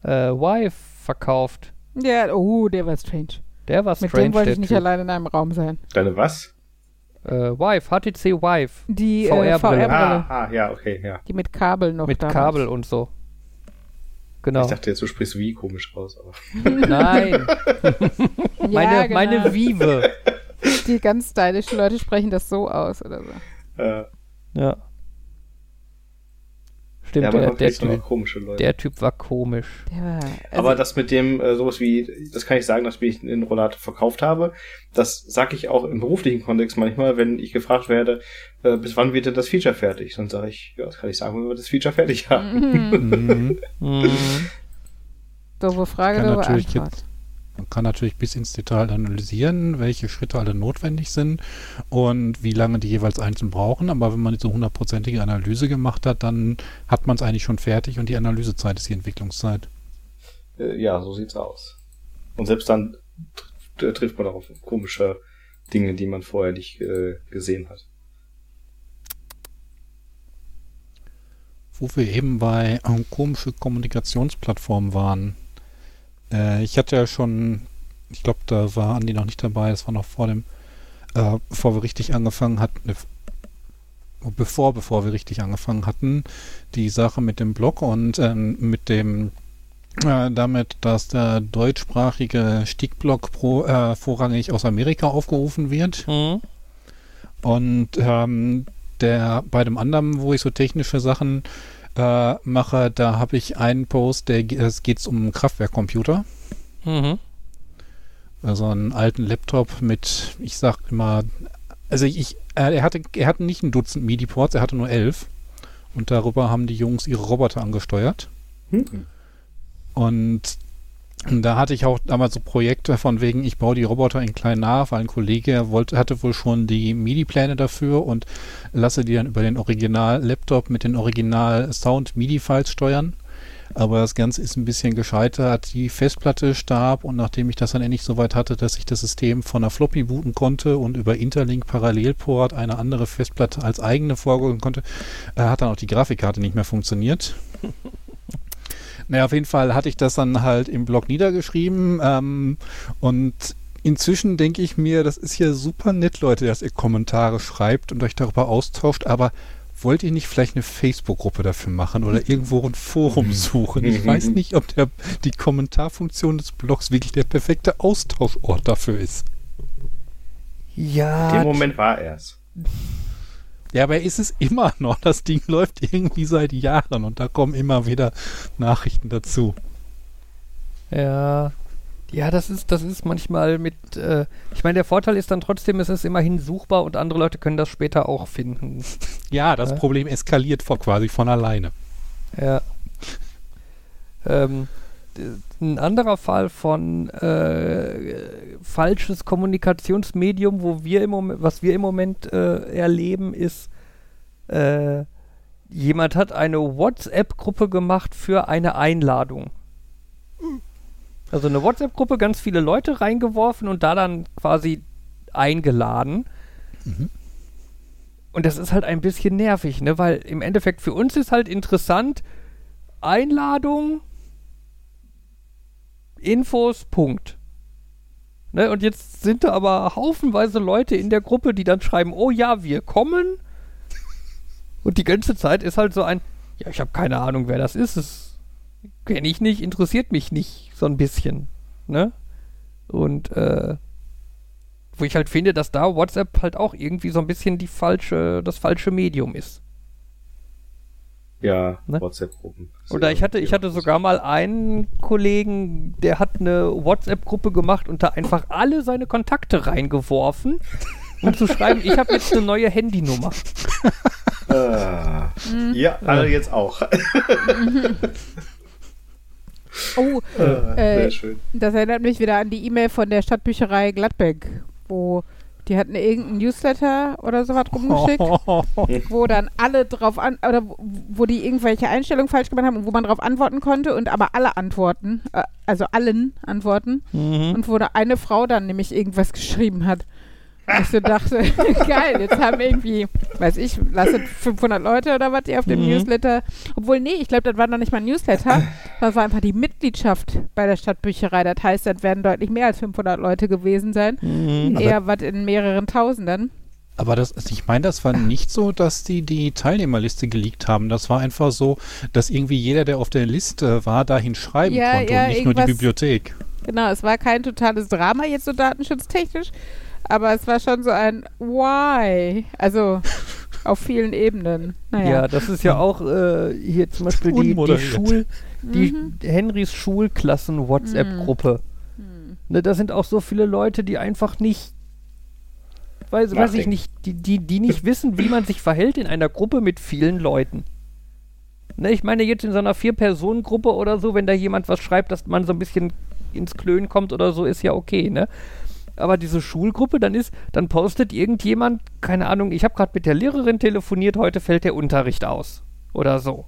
äh, äh, Wife verkauft. Ja, oh, der war strange. Der war Mit strange, dem wollte ich nicht typ. allein in einem Raum sein. Deine was? Äh, Wife, HTC Wife. Die äh, VR-Brille. VR-Brille, Ah, ah, ja, okay, ja. die mit Kabel noch mit damals. Kabel und so. Genau. Ich dachte jetzt, du sprichst wie komisch aus, aber. Nein, Ja, meine, genau. meine Vive. Die ganz stylischen Leute sprechen das so aus oder so. Äh, Ja. Stimmt, ja, der, der, typ, komische Leute. der Typ war komisch. War, also, aber das mit dem, äh, sowas wie, das kann ich sagen, dass ich den Rollator verkauft habe. Das sage ich auch im beruflichen Kontext manchmal, wenn ich gefragt werde, äh, bis wann wird denn das Feature fertig? Dann sage ich, ja, das kann ich sagen, wenn wir das Feature fertig haben. mhm. Mhm. Mhm. doofe Frage, doofe natürlich Antwort. jetzt- Man kann natürlich bis ins Detail analysieren, welche Schritte alle notwendig sind und wie lange die jeweils einzeln brauchen. Aber wenn man so hundertprozentige Analyse gemacht hat, dann hat man es eigentlich schon fertig und die Analysezeit ist die Entwicklungszeit. Äh, ja, so sieht's aus. Und selbst dann tr trifft man auch auf komische Dinge, die man vorher nicht äh, gesehen hat. Wo wir eben bei ähm, komische Kommunikationsplattformen waren. Äh, ich hatte ja schon, ich glaube, da war Andi noch nicht dabei, das war noch vor dem, äh, bevor wir richtig angefangen hatten, äh, bevor, bevor wir richtig angefangen hatten, die Sache mit dem Blog und ähm, mit dem äh, damit, dass der deutschsprachige Stickblog pro, äh, vorrangig aus Amerika aufgerufen wird. Mhm. Und ähm, der bei dem anderen, wo ich so technische Sachen äh, mache, da habe ich einen Post, der es geht um einen Kraftwerkcomputer. Mhm. Also einen alten Laptop mit, ich sag immer, also ich, äh, er hatte, er hatte nicht ein Dutzend MIDI-Ports, er hatte nur elf. Und darüber haben die Jungs ihre Roboter angesteuert. Hm. Und da hatte ich auch damals so Projekte von wegen, ich baue die Roboter in klein nach, weil ein Kollege wollte, hatte wohl schon die MIDI-Pläne dafür und lasse die dann über den Original-Laptop mit den Original-Sound-MIDI-Files steuern. Aber das Ganze ist ein bisschen gescheitert. Die Festplatte starb und nachdem ich das dann endlich so weit hatte, dass ich das System von einer Floppy booten konnte und über Interlink Parallelport eine andere Festplatte als eigene vorgehen konnte, äh, hat dann auch die Grafikkarte nicht mehr funktioniert. Naja, auf jeden Fall hatte ich das dann halt im Blog niedergeschrieben ähm, und inzwischen denke ich mir, das ist ja super nett, Leute, dass ihr Kommentare schreibt und euch darüber austauscht, aber wollt ihr nicht vielleicht eine Facebook-Gruppe dafür machen oder irgendwo ein Forum suchen? Ich weiß nicht, ob der, die Kommentarfunktion des Blogs wirklich der perfekte Austauschort dafür ist. In Ja, dem Moment war er's. Ja, aber ist es immer noch? Das Ding läuft irgendwie seit Jahren und da kommen immer wieder Nachrichten dazu. Ja. Ja, das ist, das ist manchmal mit, äh, ich meine, der Vorteil ist dann trotzdem, es ist immerhin suchbar und andere Leute können das später auch finden. Ja, das Ja. Problem eskaliert vor, quasi von alleine. Ja. Ähm, ein anderer Fall von äh, falsches Kommunikationsmedium, wo wir im Moment, was wir im Moment äh, erleben, ist, äh, jemand hat eine WhatsApp-Gruppe gemacht für eine Einladung. Also eine WhatsApp-Gruppe, ganz viele Leute reingeworfen und da dann quasi eingeladen. Mhm. Und das ist halt ein bisschen nervig, ne? Weil im Endeffekt für uns ist halt interessant, Einladung, Infos, Punkt. Ne? Und jetzt sind da aber haufenweise Leute in der Gruppe, die dann schreiben, oh ja, wir kommen. Und die ganze Zeit ist halt so ein, ja, ich habe keine Ahnung, wer das ist. Das kenne ich nicht, interessiert mich nicht so ein bisschen. Ne? Und äh, wo ich halt finde, dass da WhatsApp halt auch irgendwie so ein bisschen die falsche, das falsche Medium ist. Ja, Ne? WhatsApp-Gruppen. Oder ich hatte, ich hatte sogar mal einen Kollegen, der hat eine WhatsApp-Gruppe gemacht und da einfach alle seine Kontakte reingeworfen, um zu schreiben, ich habe jetzt eine neue Handynummer. Äh, ja, alle jetzt auch. Oh, Äh, Äh, Sehr schön. das erinnert mich wieder an die E-Mail von der Stadtbücherei Gladbeck, wo die hatten irgendeinen Newsletter oder sowas rumgeschickt, wo dann alle drauf an, oder wo- wo die irgendwelche Einstellungen falsch gemacht haben und wo man drauf antworten konnte und aber alle antworten, äh, also allen antworten Mhm. und wo da eine Frau dann nämlich irgendwas geschrieben hat. Ich so dachte, geil, jetzt haben irgendwie, weiß ich, lasset 500 Leute oder was die auf dem Mhm. Newsletter. Obwohl, nee, ich glaube, das war noch nicht mal ein Newsletter. Das war einfach die Mitgliedschaft bei der Stadtbücherei. Das heißt, das werden deutlich mehr als 500 Leute gewesen sein. Mhm. Eher was in mehreren Tausenden. Aber das, ich meine, das war nicht so, dass die die Teilnehmerliste geleakt haben. Das war einfach so, dass irgendwie jeder, der auf der Liste war, dahin schreiben Ja, konnte ja, und nicht nur die Bibliothek. Genau, es war kein totales Drama jetzt so datenschutztechnisch, aber es war schon so ein Why. Also auf vielen Ebenen. Naja. Ja, das ist ja auch äh, hier zum Beispiel die, die. Schul, die Mhm. Henrys Schulklassen WhatsApp-Gruppe. Hm. Ne, da sind auch so viele Leute, die einfach nicht, weiß, weiß ich nicht, die, die, die nicht wissen, wie man sich verhält in einer Gruppe mit vielen Leuten. Ne, ich meine jetzt in so einer Vier-Personen-Gruppe oder so, wenn da jemand was schreibt, dass man so ein bisschen ins Klönen kommt oder so, ist ja okay, ne? Aber diese Schulgruppe, dann ist, dann postet irgendjemand, keine Ahnung, ich habe gerade mit der Lehrerin telefoniert, heute fällt der Unterricht aus. Oder so.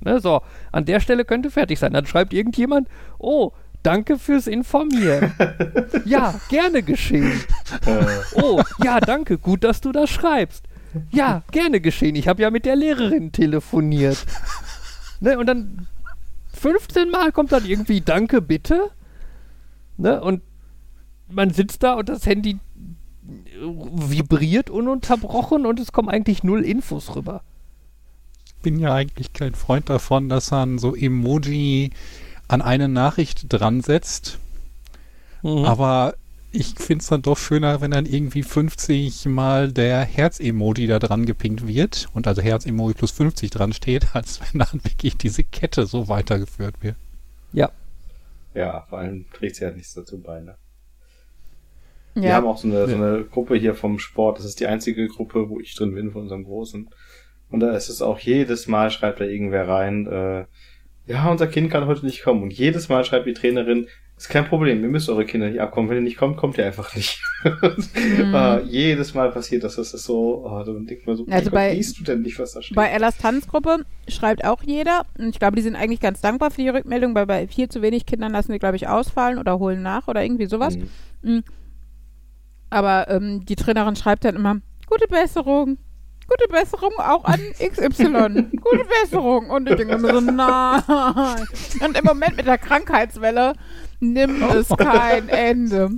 Ne, so, an der Stelle könnte fertig sein. Dann schreibt irgendjemand, oh, danke fürs Informieren. ja, gerne geschehen. Äh, Oh, ja, danke, gut, dass du das schreibst. Ja, gerne geschehen. Ich habe ja mit der Lehrerin telefoniert. Ne, und dann 15 Mal kommt dann irgendwie Danke, bitte. Ne, und man sitzt da und das Handy vibriert ununterbrochen und es kommen eigentlich null Infos rüber. bin ja eigentlich kein Freund davon, dass man so Emoji an eine Nachricht dran setzt. Mhm. Aber ich finde es dann doch schöner, wenn dann irgendwie 50 mal der Herz-Emoji da dran gepinkt wird und also Herz-Emoji plus 50 dran steht, als wenn dann wirklich diese Kette so weitergeführt wird. ja. Ja, vor allem trägt sie ja nichts dazu bei. Ne? Wir Ja. haben auch so eine, so eine Gruppe hier vom Sport. Das ist die einzige Gruppe, wo ich drin bin von unserem Großen. Und da ist es auch jedes Mal schreibt da irgendwer rein, äh, ja, unser Kind kann heute nicht kommen. Und jedes Mal schreibt die Trainerin, ist kein Problem, ihr müsst eure Kinder nicht abkommen. Wenn ihr nicht kommt, kommt ihr einfach nicht. Mhm. äh, jedes Mal passiert das. Das ist so, oh, dann denkt man so, Also Gott, bei- liest du denn nicht, was da steht? Bei Ellas Tanzgruppe schreibt auch jeder, und ich glaube, die sind eigentlich ganz dankbar für die Rückmeldung, weil bei viel zu wenig Kindern lassen die, glaube ich, ausfallen oder holen nach oder irgendwie sowas. Mhm. Aber ähm, die Trainerin schreibt dann immer, gute Besserung. Gute Besserung auch an XY. Gute Besserung. Und ich denke mir so, nein. Und im Moment mit der Krankheitswelle nimmt es kein Ende.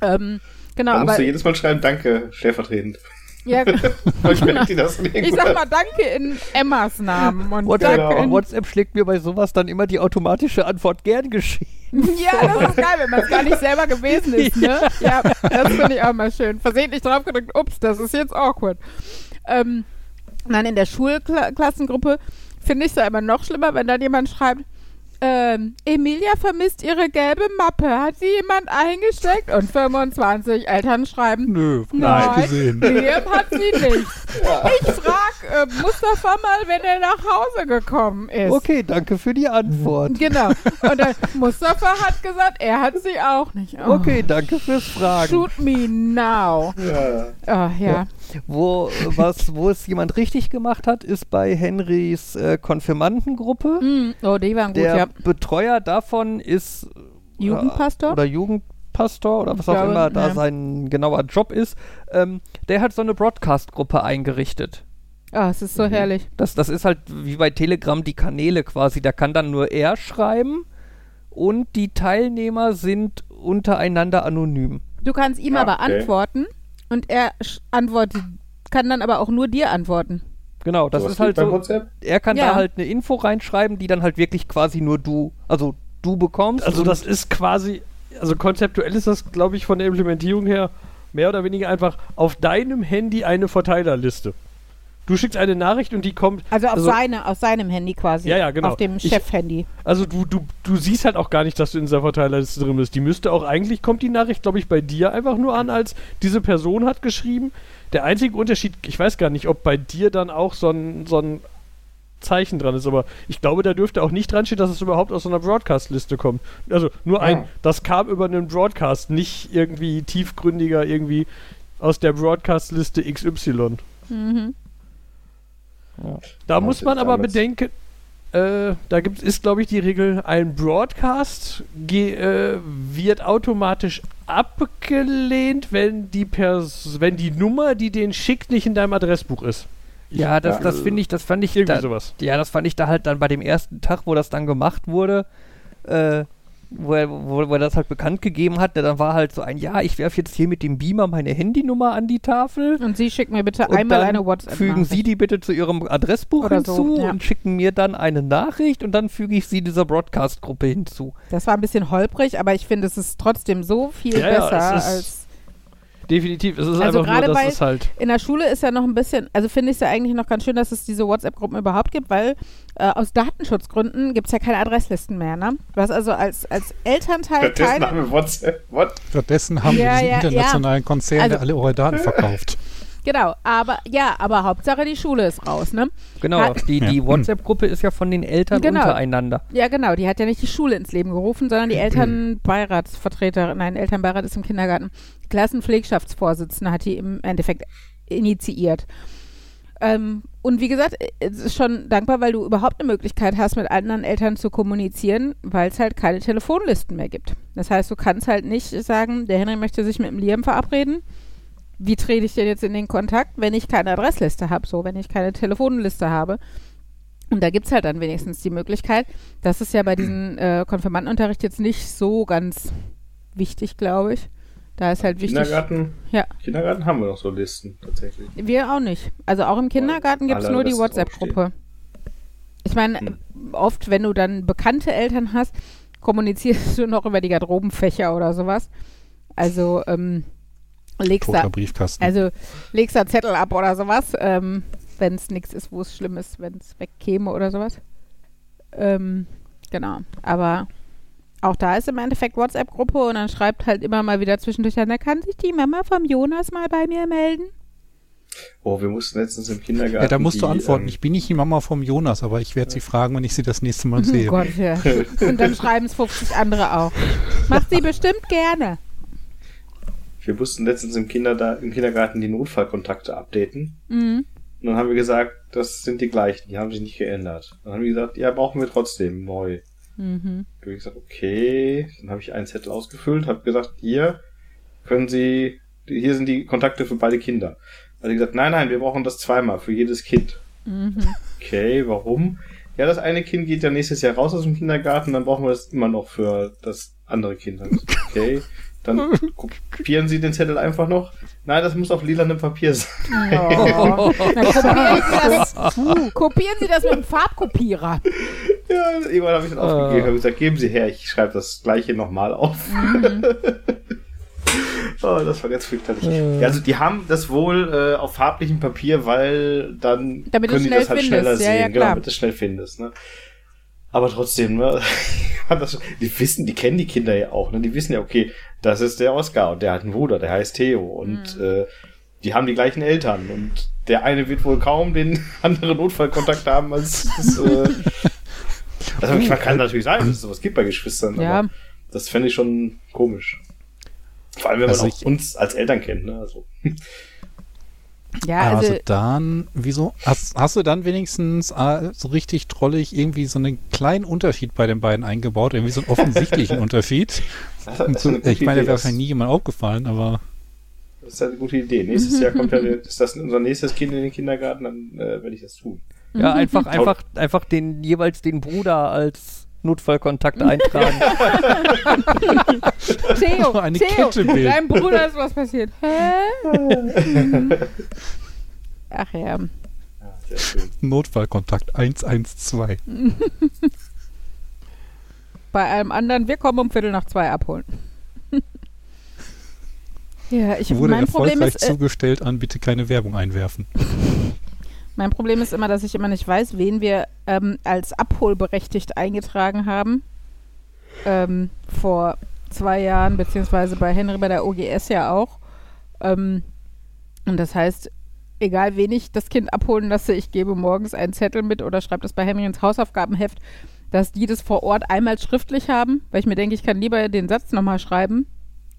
Ähm, genau, Da musst aber du jedes Mal schreiben, danke, stellvertretend. ja, die das nicht. ich sag mal Danke in Emmas Namen und WhatsApp, Danke in WhatsApp schlägt mir bei sowas dann immer die automatische Antwort gern geschehen. Ja, das ist geil, wenn man es gar nicht selber gewesen ist, ne? Ja, das finde ich auch mal schön. Versehentlich drauf gedrückt, ups, das ist jetzt awkward. Ähm, nein, in der Schulklassengruppe finde ich es ja immer noch schlimmer, wenn dann jemand schreibt, ähm, Emilia vermisst ihre gelbe Mappe. Hat sie jemand eingesteckt? Und 25 Eltern schreiben, Nö, Nein. gesehen. Liam hat sie nicht. Ich frag äh, Mustafa mal, wenn er nach Hause gekommen ist. Okay, danke für die Antwort. Genau. Und dann Mustafa hat gesagt, er hat sie auch nicht. Oh. Okay, danke fürs Fragen. Shoot me now. Ja. Oh, ja. Wo, was, wo es jemand richtig gemacht hat, ist bei Henrys äh, Konfirmandengruppe. Mm, oh, die waren gut, Der ja. Betreuer davon ist Jugendpastor? oder Jugendpastor oder was auch immer da ja. sein genauer Job ist, ähm, der hat so eine Broadcast-Gruppe eingerichtet. Ah, es ist so Mhm. herrlich. Das, das ist halt wie bei Telegram die Kanäle quasi. Da kann dann nur er schreiben und die Teilnehmer sind untereinander anonym. Du kannst ihm Ah, aber okay. antworten und er sch- antwortet, kann dann aber auch nur dir antworten. Genau, das Sowas ist halt so. WhatsApp? Er kann Ja. da halt eine Info reinschreiben, die dann halt wirklich quasi nur du, also du bekommst. Also das ist quasi, also konzeptuell ist das, glaube ich, von der Implementierung her mehr oder weniger einfach auf deinem Handy eine Verteilerliste. Du schickst eine Nachricht und die kommt, Also auf Also- seine, aus seinem Handy quasi. Ja, ja, genau. Auf dem Chef-Handy. also du, du, du siehst halt auch gar nicht, dass du in dieser Verteilerliste drin bist. Die müsste auch eigentlich, kommt die Nachricht, glaube ich, bei dir einfach nur an, als diese Person hat geschrieben. Der einzige Unterschied, ich weiß gar nicht, ob bei dir dann auch so ein, so ein Zeichen dran ist, aber ich glaube, da dürfte auch nicht dran stehen, dass es überhaupt aus so einer Broadcast-Liste kommt. Also nur ein, das kam über einen Broadcast, nicht irgendwie tiefgründiger irgendwie aus der Broadcast-Liste XY. Mhm. Da Ja, muss man aber alles. bedenken, äh, da gibt, ist, glaube ich, die Regel, ein Broadcast ge, äh, wird automatisch abgelehnt, wenn die, Pers wenn die Nummer, die den schickt, nicht in deinem Adressbuch ist. ja, das, das finde ich, das fand ich Irgendwie da, sowas. Ja, das fand ich da halt dann bei dem ersten Tag, wo das dann gemacht wurde, äh, wo, er, wo, wo er das halt bekannt gegeben hat, dann war halt so ein, ja, ich werfe jetzt hier mit dem Beamer meine Handynummer an die Tafel. Und Sie schicken mir bitte einmal eine WhatsApp. fügen Sie die bitte zu Ihrem Adressbuch Oder so, hinzu ja. und schicken mir dann eine Nachricht und dann füge ich sie dieser Broadcast-Gruppe hinzu. Das war ein bisschen holprig, aber ich finde, es ist trotzdem so viel Ja, ja, besser es ist- als. Definitiv. Es ist Also einfach nur, gerade dass bei- es halt. In der Schule ist ja noch ein bisschen, also finde ich es ja eigentlich noch ganz schön, dass es diese WhatsApp-Gruppen überhaupt gibt, weil äh, aus Datenschutzgründen gibt es ja keine Adresslisten mehr, ne? Du hast also als, als Elternteil Stattdessen haben wir WhatsApp. What? Stattdessen haben Ja, wir diesen ja, internationalen Konzern, Also- der alle eure Daten verkauft. Genau, aber ja, aber Hauptsache die Schule ist raus, ne? Genau, Hat- die, die Ja. WhatsApp-Gruppe ist ja von den Eltern Genau. untereinander. Ja, genau, die hat ja nicht die Schule ins Leben gerufen, sondern die Elternbeiratsvertreterin, nein, Elternbeirat ist im Kindergarten. Klassenpflegschaftsvorsitzende hat die im Endeffekt initiiert. Ähm, und wie gesagt, es ist schon dankbar, weil du überhaupt eine Möglichkeit hast, mit anderen Eltern zu kommunizieren, weil es halt keine Telefonlisten mehr gibt. Das heißt, du kannst halt nicht sagen, der Henry möchte sich mit dem Liam verabreden. Wie trete ich denn jetzt in den Kontakt, wenn ich keine Adressliste habe, so, wenn ich keine Telefonliste habe? Und da gibt es halt dann wenigstens die Möglichkeit. Das ist ja bei diesem äh, Konfirmandenunterricht jetzt nicht so ganz wichtig, glaube ich. Da ist halt wichtig. Kindergarten? Ja. Kindergarten haben wir noch so Listen, tatsächlich. Wir auch nicht. Also auch im Kindergarten gibt es nur die WhatsApp-Gruppe. Ich meine, Hm. oft, wenn du dann bekannte Eltern hast, kommunizierst du noch über die Garderobenfächer oder sowas. Also ähm, legst da, also legst da Zettel ab oder sowas, ähm, wenn es nichts ist, wo es schlimm ist, wenn es wegkäme oder sowas. Ähm, genau. Aber auch da ist im Endeffekt WhatsApp-Gruppe und dann schreibt halt immer mal wieder zwischendurch an, da kann sich die Mama vom Jonas mal bei mir melden. Oh, wir mussten letztens im Kindergarten. ja, da musst du die, antworten. ähm, Ich bin nicht die Mama vom Jonas, aber ich werde sie fragen, wenn ich sie das nächste Mal Oh sehe. Gott, ja. Und dann schreiben es 50 andere auch. Macht sie bestimmt gerne. wir mussten letztens im, Kinder im Kindergarten die Notfallkontakte updaten. Mhm. Und dann haben wir gesagt, das sind die gleichen, die haben sich nicht geändert. Dann haben wir gesagt, ja, brauchen wir trotzdem neu. Mhm. Habe ich gesagt, okay. Dann habe ich einen Zettel ausgefüllt, habe gesagt, hier können Sie, hier sind die Kontakte für beide Kinder. Also gesagt, nein, nein, wir brauchen das zweimal für jedes Kind. Mhm. Okay, warum? Ja, das eine Kind geht ja nächstes Jahr raus aus dem Kindergarten, dann brauchen wir das immer noch für das andere Kind. Okay, dann kopieren Sie den Zettel einfach noch. Nein, das muss auf lilanem Papier sein. Oh. Dann kopieren Sie, das, kopieren Sie das mit dem Farbkopierer. Ja, irgendwann habe ich dann aufgegeben Ah. und gesagt, geben Sie her, ich schreibe das gleiche nochmal auf. Mhm. oh, das war ganz fürchterlich. Ja, also die haben das wohl äh, auf farblichem Papier, weil dann Damit du können die schnell das halt findest. schneller Ja, sehen, ja, genau, damit du es schnell findest. Ne? Aber trotzdem, ne? das, die wissen, die kennen die Kinder ja auch, ne? Die wissen ja, okay, das ist der Oscar und der hat einen Bruder, der heißt Theo und Mhm. äh, die haben die gleichen Eltern und der eine wird wohl kaum den anderen Notfallkontakt haben als das, äh, also man kann natürlich sein, dass es sowas gibt bei Geschwistern, Ja. aber das fände ich schon komisch. Vor allem, wenn Also man auch ich- uns als Eltern kennt, ne? Also, Ja, also, also, dann, wieso? Hast, hast du dann wenigstens äh, so richtig trollig irgendwie so einen kleinen Unterschied bei den beiden eingebaut, irgendwie so einen offensichtlichen Unterschied? Gute ich meine, Idee, wäre wahrscheinlich nie jemand aufgefallen, aber Das ist halt eine gute Idee. Nächstes Jahr kommt ja, ist das unser nächstes Kind in den Kindergarten, dann äh, werde ich das tun. Ja, einfach, einfach, einfach den jeweils den Bruder als Notfallkontakt eintragen. Theo, Eine Theo, Kette bilden. deinem Bruder ist was passiert. Hä? Ach ja. Notfallkontakt 112. Bei einem anderen, wir kommen um Viertel nach zwei abholen. ja, ich, Wurde mein Problem erfolgreich ist, äh, zugestellt an, bitte keine Werbung einwerfen. Mein Problem ist immer, dass ich immer nicht weiß, wen wir ähm, als abholberechtigt eingetragen haben. Ähm, vor zwei Jahren, beziehungsweise bei Henry bei der OGS ja auch. Ähm, und das heißt, egal wen ich das Kind abholen lasse, ich gebe morgens einen Zettel mit oder schreibe das bei Henry ins Hausaufgabenheft, dass die das vor Ort einmal schriftlich haben, weil ich mir denke, ich kann lieber den Satz nochmal schreiben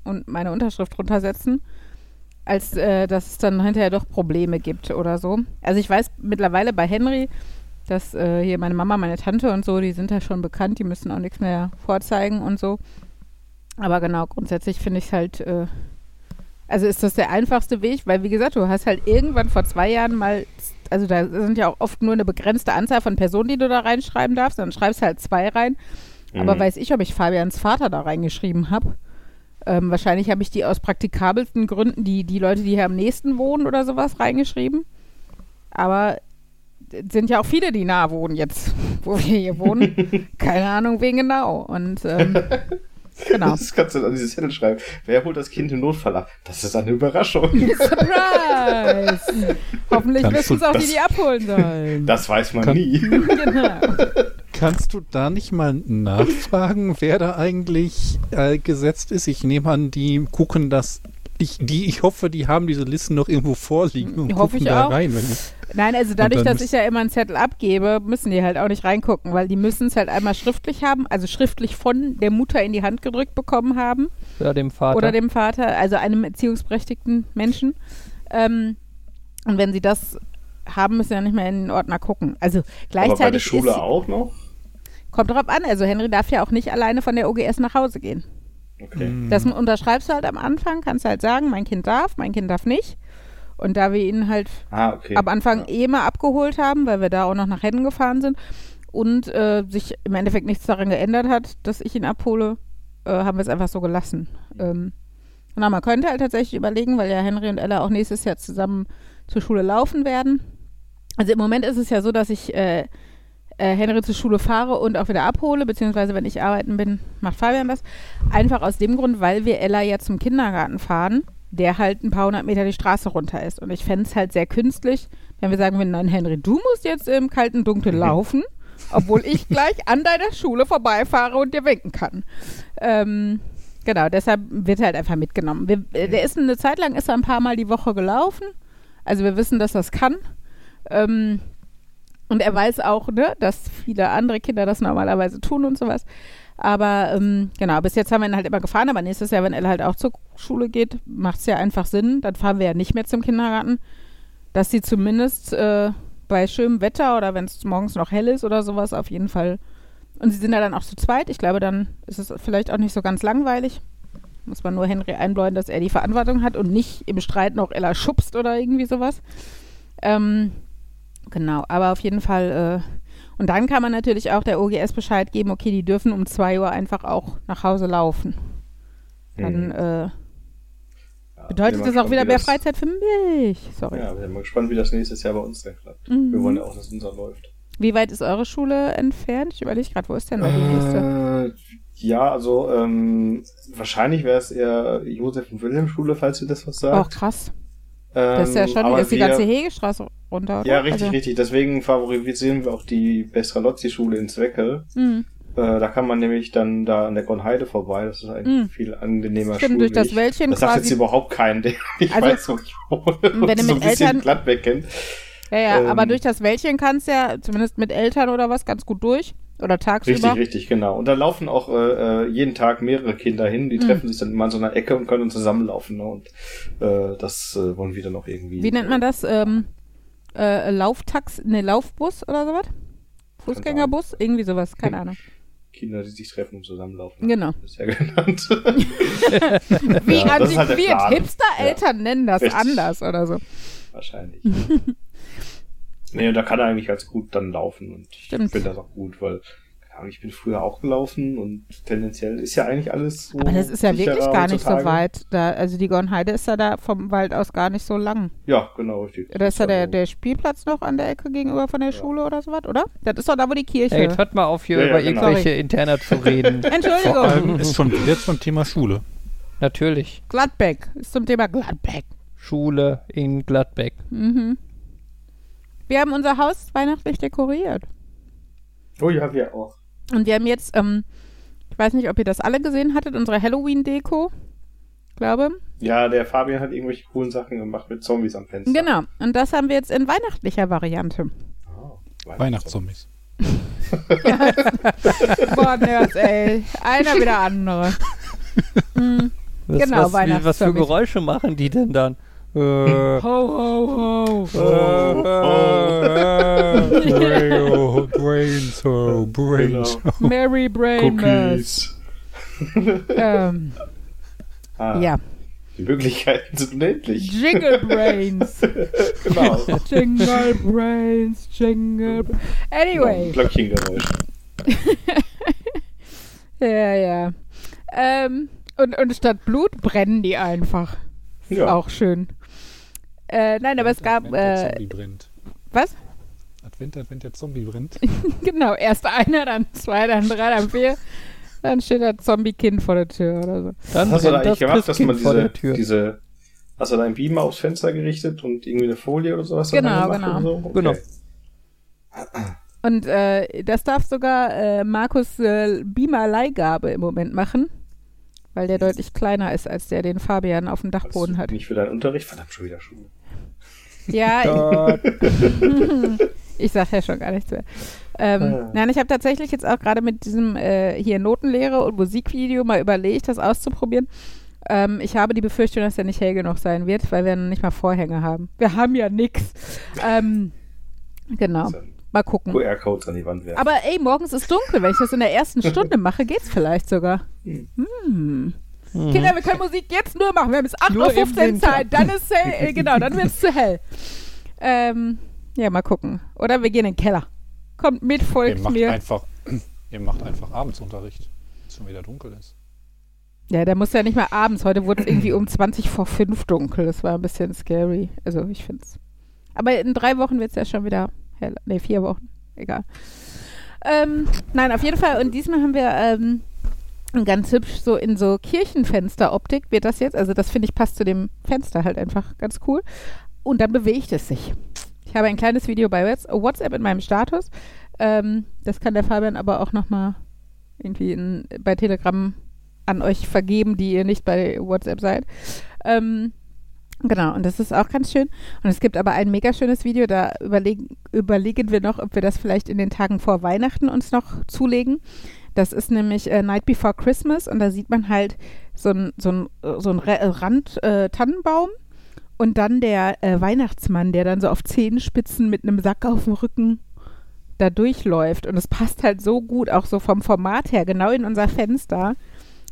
und meine Unterschrift runtersetzen, als äh, dass es dann hinterher doch Probleme gibt oder so. Also ich weiß mittlerweile bei Henry, dass äh, hier meine Mama, meine Tante und so, die sind ja schon bekannt, die müssen auch nichts mehr vorzeigen und so. Aber genau, grundsätzlich finde ich es halt, äh, also ist das der einfachste Weg, weil wie gesagt, du hast halt irgendwann vor zwei Jahren mal, also da sind ja auch oft nur eine begrenzte Anzahl von Personen, die du da reinschreiben darfst, dann schreibst du halt zwei rein. Aber Mhm. weiß ich, ob ich Fabians Vater da reingeschrieben habe. Ähm, wahrscheinlich habe ich die aus praktikabelsten Gründen, die, die Leute, die hier am nächsten wohnen oder sowas, reingeschrieben. Aber es sind ja auch viele, die nah wohnen jetzt, wo wir hier wohnen. Keine Ahnung, wen genau. Und ähm, genau. Das kannst du an dieses Zettel schreiben. Wer holt das Kind im Notfall ab? Das ist eine Überraschung. Surprise! Hoffentlich wissen es auch, die die abholen sollen. Das weiß man Kann- nie. genau. Kannst du da nicht mal nachfragen, wer da eigentlich äh, gesetzt ist? Ich nehme an, die gucken das. Ich, die, ich hoffe, die haben diese Listen noch irgendwo vorliegen und Hoffe gucken ich da auch. rein. Wenn ich, Nein, also dadurch, dass ich ja immer einen Zettel abgebe, müssen die halt auch nicht reingucken, weil die müssen es halt einmal schriftlich haben, also schriftlich von der Mutter in die Hand gedrückt bekommen haben Oder dem Vater. oder dem Vater, also einem erziehungsberechtigten Menschen. Ähm, und wenn sie das haben, müssen sie ja nicht mehr in den Ordner gucken. Also Aber bei der gleichzeitig Schule ist, auch noch? Kommt drauf an, also Henry darf ja auch nicht alleine von der OGS nach Hause gehen. Okay. Mhm. Das unterschreibst du halt am Anfang, kannst halt sagen, mein Kind darf, mein Kind darf nicht. Und da wir ihn halt Ah, okay. am Anfang Ja. eh mal abgeholt haben, weil wir da auch noch nach Hennen gefahren sind und äh, sich im Endeffekt nichts daran geändert hat, dass ich ihn abhole, äh, haben wir es einfach so gelassen. Ähm, na, man könnte halt tatsächlich überlegen, weil ja Henry und Ella auch nächstes Jahr zusammen zur Schule laufen werden. Also im Moment ist es ja so, dass ich äh, äh, Henry zur Schule fahre und auch wieder abhole, beziehungsweise wenn ich arbeiten bin, macht Fabian das. Einfach aus dem Grund, weil wir Ella ja zum Kindergarten fahren, der halt ein paar hundert Meter die Straße runter ist. Und ich fände es halt sehr künstlich, wenn wir sagen würden, nein, Henry, du musst jetzt im kalten Dunkeln laufen, obwohl ich gleich an deiner Schule vorbeifahre und dir winken kann. Ähm, genau, deshalb wird er halt einfach mitgenommen. Wir, äh, der ist eine Zeit lang ist er ein paar Mal die Woche gelaufen. Also wir wissen, dass das kann. Ähm, und er weiß auch, ne, dass viele andere Kinder das normalerweise tun und sowas. Aber ähm, genau, bis jetzt haben wir ihn halt immer gefahren, aber nächstes Jahr, wenn er halt auch zur Schule geht, macht es ja einfach Sinn. Dann fahren wir ja nicht mehr zum Kindergarten, dass sie zumindest äh, bei schönem Wetter oder wenn es morgens noch hell ist oder sowas auf jeden Fall. Und sie sind ja dann auch zu zweit. Ich glaube, dann ist es vielleicht auch nicht so ganz langweilig. Muss man nur Henry einbläuen, dass er die Verantwortung hat und nicht im Streit noch Ella schubst oder irgendwie sowas. Ähm, genau, aber auf jeden Fall. Äh, und dann kann man natürlich auch der OGS Bescheid geben, okay, die dürfen um 2 Uhr einfach auch nach Hause laufen. Dann Mhm. äh, bedeutet das auch wieder wie mehr das- Freizeit für mich. Sorry. Ja, wir sind mal gespannt, wie das nächstes Jahr bei uns dann klappt. Mhm. Wir wollen ja auch, dass unser läuft. Wie weit ist eure Schule entfernt? Ich überlege gerade, wo ist denn da die nächste? Äh, ja, also ähm, wahrscheinlich wäre es eher Josef- und Wilhelm-Schule, falls ihr das was Oh, sagt. krass. Ähm, Das ist ja schon, aber ist die wir- ganze Hegestraße runter? Ja, richtig, also, richtig. Deswegen favorisieren wir auch die Bestralozzi-Schule in Zweckel. Mh. Äh, da kann man nämlich dann da an der Gornheide vorbei. Das ist eigentlich Mhm. ein viel angenehmer Stimmt, durch das Schulweg. Wäldchen Das sagt jetzt überhaupt keinen, der ich Also, weiß, wo ich wohne. wenn du so mit ein bisschen Eltern- Gladbeck kennt. Ja, ja, ähm, aber durch das Wäldchen kannst du ja, zumindest mit Eltern oder was, ganz gut durch. Oder tagsüber. Richtig, richtig, genau. Und da laufen auch äh, äh, jeden Tag mehrere Kinder hin, die Mhm. treffen sich dann immer an so einer Ecke und können zusammenlaufen. Ne? Und äh, das äh, wollen wir dann auch irgendwie. Wie nennt man das? Ähm, äh, Lauftax, ne, Laufbus oder sowas? Fußgängerbus? Irgendwie sowas, keine Ahnung. Kinder, die sich treffen und zusammenlaufen. Genau. Das ist ja genannt. Wie Ja, halt antiquiert. Plan. Hipster-Eltern nennen das Richtig. anders oder so. Wahrscheinlich. Nee, und da kann er eigentlich ganz gut dann laufen. Und ich Stimmt. finde das auch gut, weil ich bin früher auch gelaufen und tendenziell ist ja eigentlich alles so. Aber das ist ja wirklich gar nicht so weit. Da, also die Gornheide ist ja da vom Wald aus gar nicht so lang. Ja, genau, richtig. Da ist ja der, Also- der Spielplatz noch an der Ecke gegenüber von der Schule oder sowas, oder? Das ist doch da, wo die Kirche. Ey, jetzt hört mal auf, hier Ja, ja, über genau. irgendwelche Interner zu reden. Vor Entschuldigung. allem ist schon wieder zum Thema Schule. Natürlich. Gladbeck. Ist zum Thema Gladbeck. Schule in Gladbeck. Mhm. Wir haben unser Haus weihnachtlich dekoriert. Oh ja, wir auch. Und wir haben jetzt, ähm, ich weiß nicht, ob ihr das alle gesehen hattet, unsere Halloween-Deko. Glaube. Ja, der Fabian hat irgendwelche coolen Sachen gemacht mit Zombies am Fenster. Genau. Und das haben wir jetzt in weihnachtlicher Variante. Oh, Weihnachtszombies. Boah, Nerds, ey. Einer wie der andere. Mhm. Was, Genau, was, wie, was für Weihnachtszombies. Geräusche machen die denn dann? Äh, Ho, ho, ho. oh, brains, oh, brains. Genau. Merry Brainless. Cookies. Ähm, Ah, ja. Die Möglichkeiten sind unendlich. Jingle Brains. genau. Jingle Brains, Jingle. Anyway. Glöckchengeräusch. Ja, ja. Ähm, und, und statt Blut brennen die einfach. Ja. Auch schön. Äh, nein, aber es gab. Advent, der Äh, Zombie brennt. was? Advent, Advent, der Zombie brennt. Genau, erst einer, dann zwei, dann drei, dann vier. Dann steht das Zombie-Kind vor der Tür oder so. dann hast du da eigentlich gemacht, dass man diese, der Tür. diese, hast du da einen Beamer aufs Fenster gerichtet und irgendwie eine Folie oder sowas? Genau, genau. oder So? Okay. Genau. Und äh, das darf sogar äh, Markus äh, Beamer-Leihgabe im Moment machen, weil der deutlich kleiner ist als der, den Fabian auf dem Dachboden hat. Nicht für deinen Unterricht, verdammt schon wieder Schule. Ja, ich sag ja schon gar nichts mehr. Ähm, Ah. Nein, ich habe tatsächlich jetzt auch gerade mit diesem äh, hier Notenlehre und Musikvideo mal überlegt, das auszuprobieren. Ähm, ich habe die Befürchtung, dass der nicht hell genug sein wird, weil wir noch nicht mal Vorhänge haben. Wir haben ja nix. Ähm, genau. Mal gucken. QR-Codes an die Wand werfen. Aber ey, morgens ist dunkel. Wenn ich das in der ersten Stunde mache, geht's vielleicht sogar. Hm. Hm. Kinder, wir können Musik jetzt nur machen. Wir haben im 8.15 Uhr. Zeit. Dann ist hell. Äh, genau, dann wird's zu hell. Ähm, ja, mal gucken. Oder wir gehen in den Keller. Kommt mit, Ihr folgt macht mir. einfach, ihr macht einfach Abendsunterricht, wenn es schon wieder dunkel ist. Ja, der muss ja nicht mal abends. Heute wurde es irgendwie um 20 vor 5 dunkel. Das war ein bisschen scary. Also, ich find's. Aber in drei Wochen wird's ja schon wieder hell. Ne, vier Wochen. Egal. Ähm, nein, auf jeden Fall. Und diesmal haben wir ähm, ganz hübsch so in so Kirchenfensteroptik wird das jetzt. Also, das finde ich passt zu dem Fenster halt einfach ganz cool. Und dann bewegt es sich. Ich habe ein kleines Video bei Whats- WhatsApp in meinem Status. Ähm, das kann der Fabian aber auch nochmal irgendwie in, bei Telegram an euch vergeben, die ihr nicht bei WhatsApp seid. Ähm, genau, und das ist auch ganz schön. Und es gibt aber ein mega schönes Video, da überlegen, überlegen wir noch, ob wir das vielleicht in den Tagen vor Weihnachten uns noch zulegen. Das ist nämlich äh, Night Before Christmas und da sieht man halt so ein, so äh, so ein Re- Rand äh, Tannenbaum und dann der äh, Weihnachtsmann, der dann so auf Zehenspitzen mit einem Sack auf dem Rücken da durchläuft. Und es passt halt so gut, auch so vom Format her, genau in unser Fenster.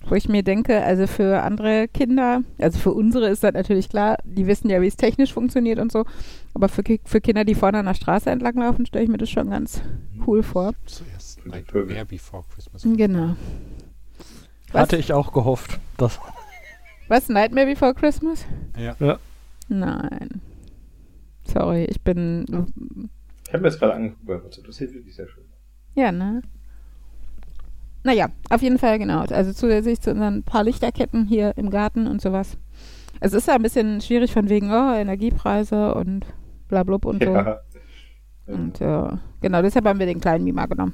Wo ich mir denke, also für andere Kinder, also für unsere ist das natürlich klar, die wissen ja, wie es technisch funktioniert und so. Aber für, für Kinder, die vorne an der Straße entlang laufen, stelle ich mir das schon ganz cool vor. Die Nightmare. Before Christmas. Genau. Was? Hatte ich auch gehofft. Das Was? Nightmare Before Christmas? Ja. Ja. Nein. Sorry, ich bin. Ich habe mir das gerade angeguckt bei WhatsApp. Das sieht wirklich sehr schön. Ja, ne? Naja, auf jeden Fall, genau. Also zusätzlich zu unseren paar Lichterketten hier im Garten und sowas. Es ist ja ein bisschen schwierig von wegen, oh, Energiepreise und blablub und so. Ja. Und äh, genau, deshalb haben wir den kleinen Mima genommen.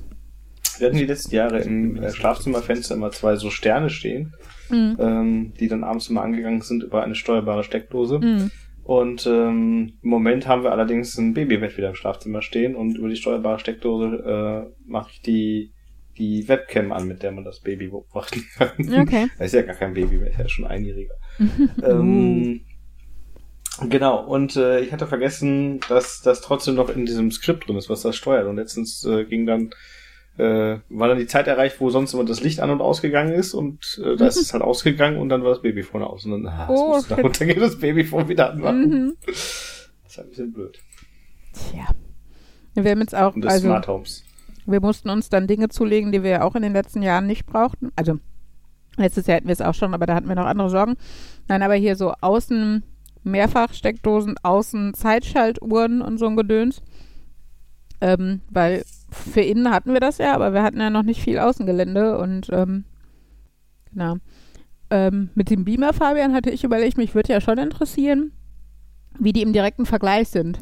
Wir hatten die letzten Jahre im äh, Schlafzimmerfenster immer zwei so Sterne stehen, Mhm. ähm, die dann abends immer angegangen sind über eine steuerbare Steckdose. Mhm. Und ähm, im Moment haben wir allerdings ein Babybett wieder im Schlafzimmer stehen und über die steuerbare Steckdose äh, mache ich die die Webcam an, mit der man das Baby beobachten kann. Okay. Er ist ja gar kein Baby mehr, ist ja schon einjähriger. ähm, genau, und äh, ich hatte vergessen, dass das trotzdem noch in diesem Skript drin ist, was das steuert. Und letztens äh, ging dann, äh, war dann die Zeit erreicht, wo sonst immer das Licht an und ausgegangen ist und äh, da ist es halt ausgegangen und dann war das Baby vorne aus. Und dann, ah, Oh, da shit. runter geht das Baby vorne wieder anmachen. Mhm. Das ist ein bisschen blöd. Tja. Wir haben jetzt auch, Und das also Smart Homes. wir mussten uns dann Dinge zulegen, die wir auch in den letzten Jahren nicht brauchten. Also letztes Jahr hatten wir es auch schon, aber da hatten wir noch andere Sorgen. Nein, aber hier so außen Mehrfachsteckdosen, außen Zeitschaltuhren und so ein Gedöns. Ähm, weil für innen hatten wir das ja, aber wir hatten ja noch nicht viel Außengelände und ähm, genau. Ähm, mit dem Beamer, Fabian, hatte ich überlegt, mich würde ja schon interessieren, wie die im direkten Vergleich sind.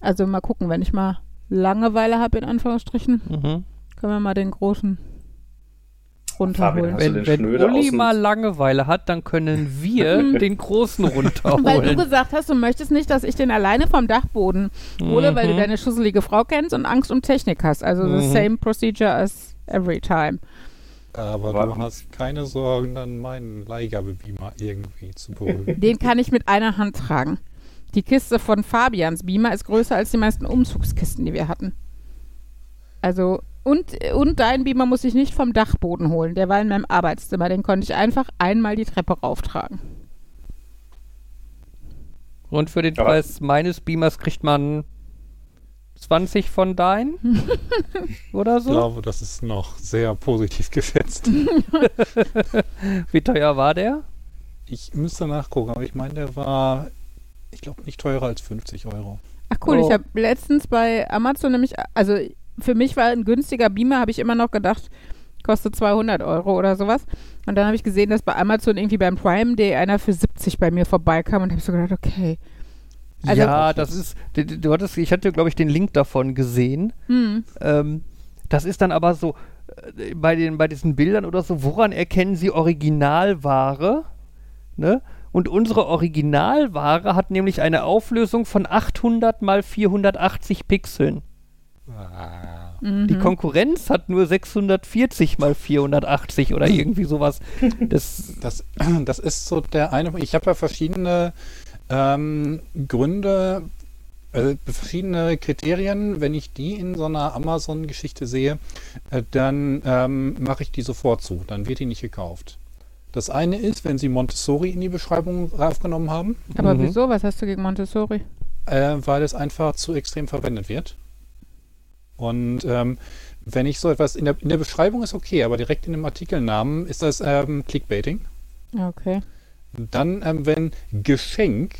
Also mal gucken, wenn ich mal Langeweile habe, in Anführungsstrichen, Mhm. können wir mal den großen runterholen. Hast du Wenn, den wenn Schnöder Uli mal Langeweile hat, dann können wir den großen Weil du runterholen. gesagt hast, du möchtest nicht, dass ich den alleine vom Dachboden hole, weil du Mhm. deine schusselige Frau kennst und Angst um Technik hast. Also the Mhm. same procedure as every time. Aber Warten. du hast keine Sorgen, dann meinen Leihgabebeamer irgendwie zu berühren. Den kann ich mit einer Hand tragen. Die Kiste von Fabians Beamer ist größer als die meisten Umzugskisten, die wir hatten. Also, und, und dein Beamer muss ich nicht vom Dachboden holen. Der war in meinem Arbeitszimmer. Den konnte ich einfach einmal die Treppe rauftragen. Und für den Aber- Preis meines Beamers kriegt man 20 von deinen? Oder Ich so? glaube, das ist noch sehr positiv geschätzt. Wie teuer war der? Ich müsste nachgucken, aber ich meine, der war, ich glaube, nicht teurer als 50 Euro. Ach cool, Oh. ich habe letztens bei Amazon nämlich, also für mich war ein günstiger Beamer, habe ich immer noch gedacht, kostet 200 Euro oder sowas. Und dann habe ich gesehen, dass bei Amazon irgendwie beim Prime Day einer für 70 bei mir vorbeikam und habe so gedacht, okay. Also- ja, das ist, du, du hattest, ich hatte, glaube ich, den Link davon gesehen. Hm. Ähm, das ist dann aber so, äh, bei, den, bei diesen Bildern oder so, woran erkennen Sie Originalware? Ne? Und unsere Originalware hat nämlich eine Auflösung von 800 mal 480 Pixeln. Ah. Mhm. Die Konkurrenz hat nur 640 mal 480 oder irgendwie sowas. Das, Das, das ist so der eine. Ich habe ja verschiedene ähm, Gründe, äh, verschiedene Kriterien. Wenn ich die in so einer Amazon-Geschichte sehe, äh, dann ähm, mache ich die sofort zu. Dann wird die nicht gekauft. Das eine ist, wenn Sie Montessori in die Beschreibung aufgenommen haben, Aber Mhm. wieso? Was hast du gegen Montessori? äh, weil es einfach zu extrem verwendet wird. Und ähm, wenn ich so etwas in der, in der Beschreibung ist okay, aber direkt in dem Artikelnamen ist das ähm, Clickbaiting. Okay. Dann, ähm, wenn Geschenk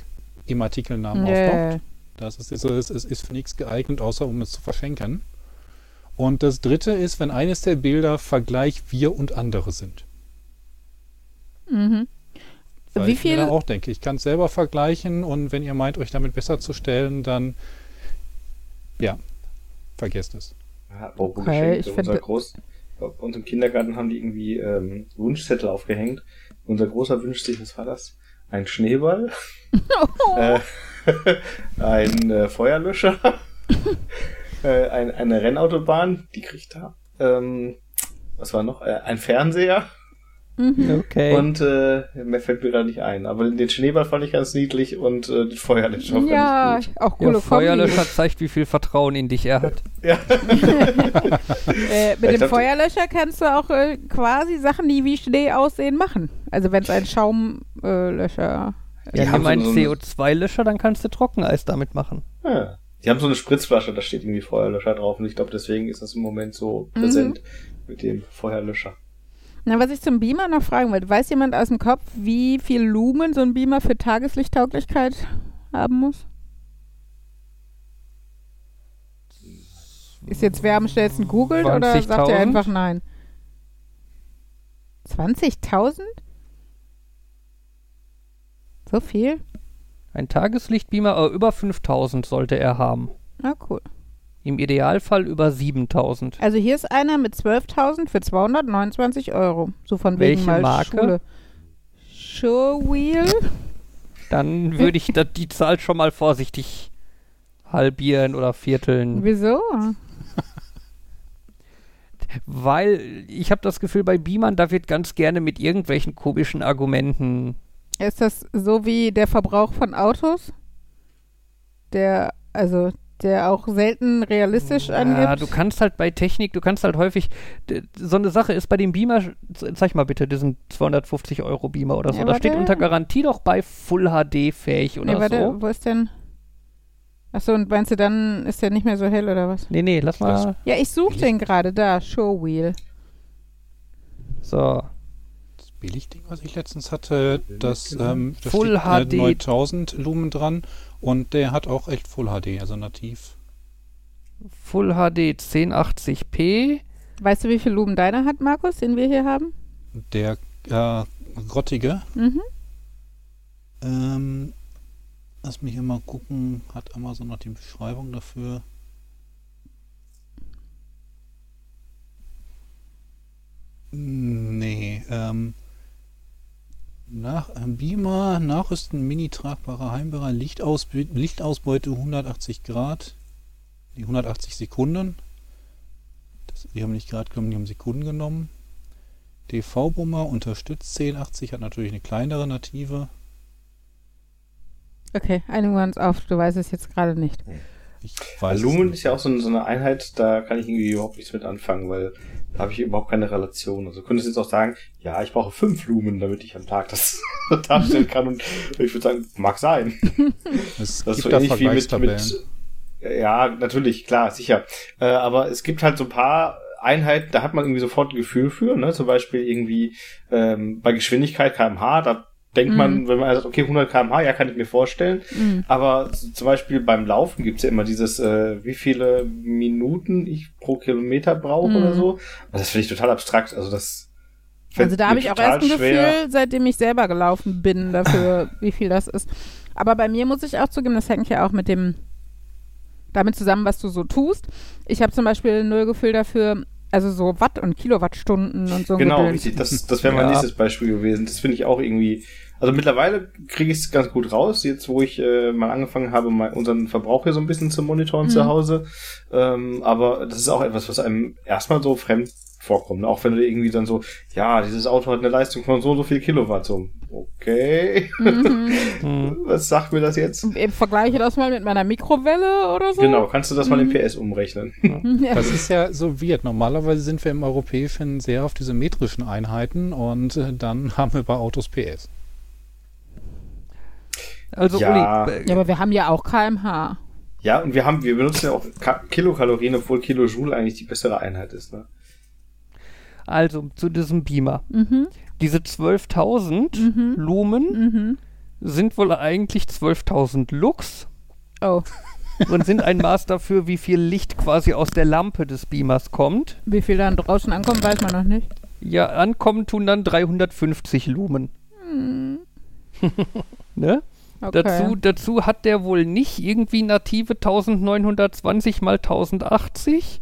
im Artikelnamen Yeah. auftaucht, das ist, ist, ist, ist, für nichts geeignet, außer um es zu verschenken. Und das dritte ist, wenn eines der Bilder Vergleich wir und andere sind. Mhm. Weil Wie ich mir viel- da auch denke, ich kann es selber vergleichen und wenn ihr meint, euch damit besser zu stellen, dann ja, vergesst es. Ja, Okay, ich finde- unser Groß, bei uns im Kindergarten haben die irgendwie ähm, Wunschzettel aufgehängt. Unser Großer wünscht sich, was war das? Ein Schneeball, äh, ein äh, Feuerlöscher, äh, ein, eine Rennautobahn, die kriegt er. Ähm, was war noch? Äh, ein Fernseher Mhm. okay. und äh, mehr fällt mir gerade nicht ein. Aber den Schneeball fand ich ganz niedlich und äh, den Feuerlöscher fand Ja, ich gut. auch coole ja, Kombi. Feuerlöscher zeigt, wie viel Vertrauen in dich er hat. Ja. Äh, mit Ich dem Feuerlöscher kannst du auch äh, quasi Sachen, die wie Schnee aussehen, machen. Also wenn es ein Schaumlöscher. Äh, Die Ja, haben einen so- so eine- CO2-Löscher, dann kannst du Trockeneis damit machen. Ja. Die haben so eine Spritzflasche, da steht irgendwie Feuerlöscher drauf und ich glaube, deswegen ist das im Moment so Mhm. präsent mit dem Feuerlöscher. Na, was ich zum Beamer noch fragen wollte, weiß jemand aus dem Kopf, wie viel Lumen so ein Beamer für Tageslichttauglichkeit haben muss? Ist jetzt wer am schnellsten googelt oder sagt 20.000? er einfach nein? 20.000? So viel? Ein Tageslichtbeamer, aber über 5000 sollte er haben. Na cool. Im Idealfall über 7000. Also hier ist einer mit 12.000 für 229 Euro. So von wegen Welche mal Marke? Schule. Showwheel? Dann würde ich da die Zahl schon mal vorsichtig halbieren oder vierteln. Wieso? Weil ich habe das Gefühl, bei Beamern, da wird ganz gerne mit irgendwelchen komischen Argumenten. Ist das so wie der Verbrauch von Autos? Der, also, der auch selten realistisch angibt? Ja, du kannst halt bei Technik, du kannst halt häufig. So eine Sache ist bei dem Beamer, zeig mal bitte diesen 250 Euro Beamer oder so. Ja, da steht unter Garantie doch bei Full HD fähig oder nee, warte, so. wo ist denn? Achso, und meinst du, dann ist der nicht mehr so hell oder was? Nee, nee, lass mal. Ja, ich suche den gerade da, Showwheel. So. Billigding, was ich letztens hatte, das, ähm, da Full steht, HD. Äh, 9000 Lumen dran und der hat auch echt Full HD, also nativ. Full HD 1080p. Weißt du, wie viel Lumen deiner hat, Markus, den wir hier haben? Der äh, grottige, Mhm. ähm, lass mich hier mal gucken, hat Amazon noch die Beschreibung dafür? Nee, ähm, nach Beamer, Nachrüsten, mini tragbarer Heimbereich, Lichtausbe Lichtausbeute 180 Grad, die 180 Sekunden. Das, die haben nicht Grad genommen, die haben Sekunden genommen. DV-Bummer unterstützt 1080, hat natürlich eine kleinere Native. Okay, einigen wir uns auf. Du weißt es jetzt gerade nicht. Ich weiß Lumen nicht. ist ja auch so, eine- so eine Einheit, da kann ich irgendwie überhaupt nichts mit anfangen, weil habe ich überhaupt keine Relation. Also könntest du jetzt auch sagen, ja, ich brauche fünf Lumen, damit ich am Tag das darstellen kann. Und ich würde sagen, mag sein. Es Das ist so ähnlich wie mit, mit. Ja, natürlich, klar, sicher. Äh, aber es gibt halt so ein paar Einheiten, da hat man irgendwie sofort ein Gefühl für, ne? Zum Beispiel irgendwie ähm, bei Geschwindigkeit kmh, da denkt man, wenn man sagt, okay, 100 kmh, ja, kann ich mir vorstellen. Mhm. Aber zum Beispiel beim Laufen gibt's ja immer dieses, äh, wie viele Minuten ich pro Kilometer brauche Mhm. oder so. Und das finde ich total abstrakt. Also das Also da habe ich auch erst ein schwer. Gefühl, seitdem ich selber gelaufen bin, dafür, wie viel das ist. Aber bei mir muss ich auch zugeben, das hängt ja auch mit dem, damit zusammen, was du so tust. Ich habe zum Beispiel null Gefühl dafür, also so Watt und Kilowattstunden und so. Genau, richtig. Das, das wäre mein Ja. nächstes Beispiel gewesen. Das finde ich auch irgendwie. Also mittlerweile kriege ich es ganz gut raus, jetzt wo ich äh, mal angefangen habe, mal unseren Verbrauch hier so ein bisschen zu monitoren Mhm. zu Hause. Ähm, aber das ist auch etwas, was einem erstmal so fremd vorkommt. Auch wenn du irgendwie dann so, ja, dieses Auto hat eine Leistung von so und so viel Kilowatt. So, okay, Mhm. Hm. was sagt mir das jetzt? Ich vergleiche das mal mit meiner Mikrowelle oder so. Genau, kannst du das mal in Mhm. PS umrechnen? Ja. Das ist ja so weird. Normalerweise sind wir im Europäischen sehr auf diese metrischen Einheiten und äh, dann haben wir bei Autos PS. Also, Ja. Uli, ja, aber wir haben ja auch kmh. Ja, und wir haben, wir benutzen ja auch Ka Kilokalorien, obwohl Kilojoule eigentlich die bessere Einheit ist. Ne? also zu diesem Beamer. Mhm. Diese 12.000 Mhm. Lumen Mhm. sind wohl eigentlich 12.000 Lux Oh, und sind ein Maß dafür, wie viel Licht quasi aus der Lampe des Beamers kommt. wie viel dann draußen ankommt, weiß man noch nicht. Ja, ankommen tun dann 350 Lumen. Hm, Ne? Okay. Dazu, dazu hat der wohl nicht irgendwie native 1920 mal 1080,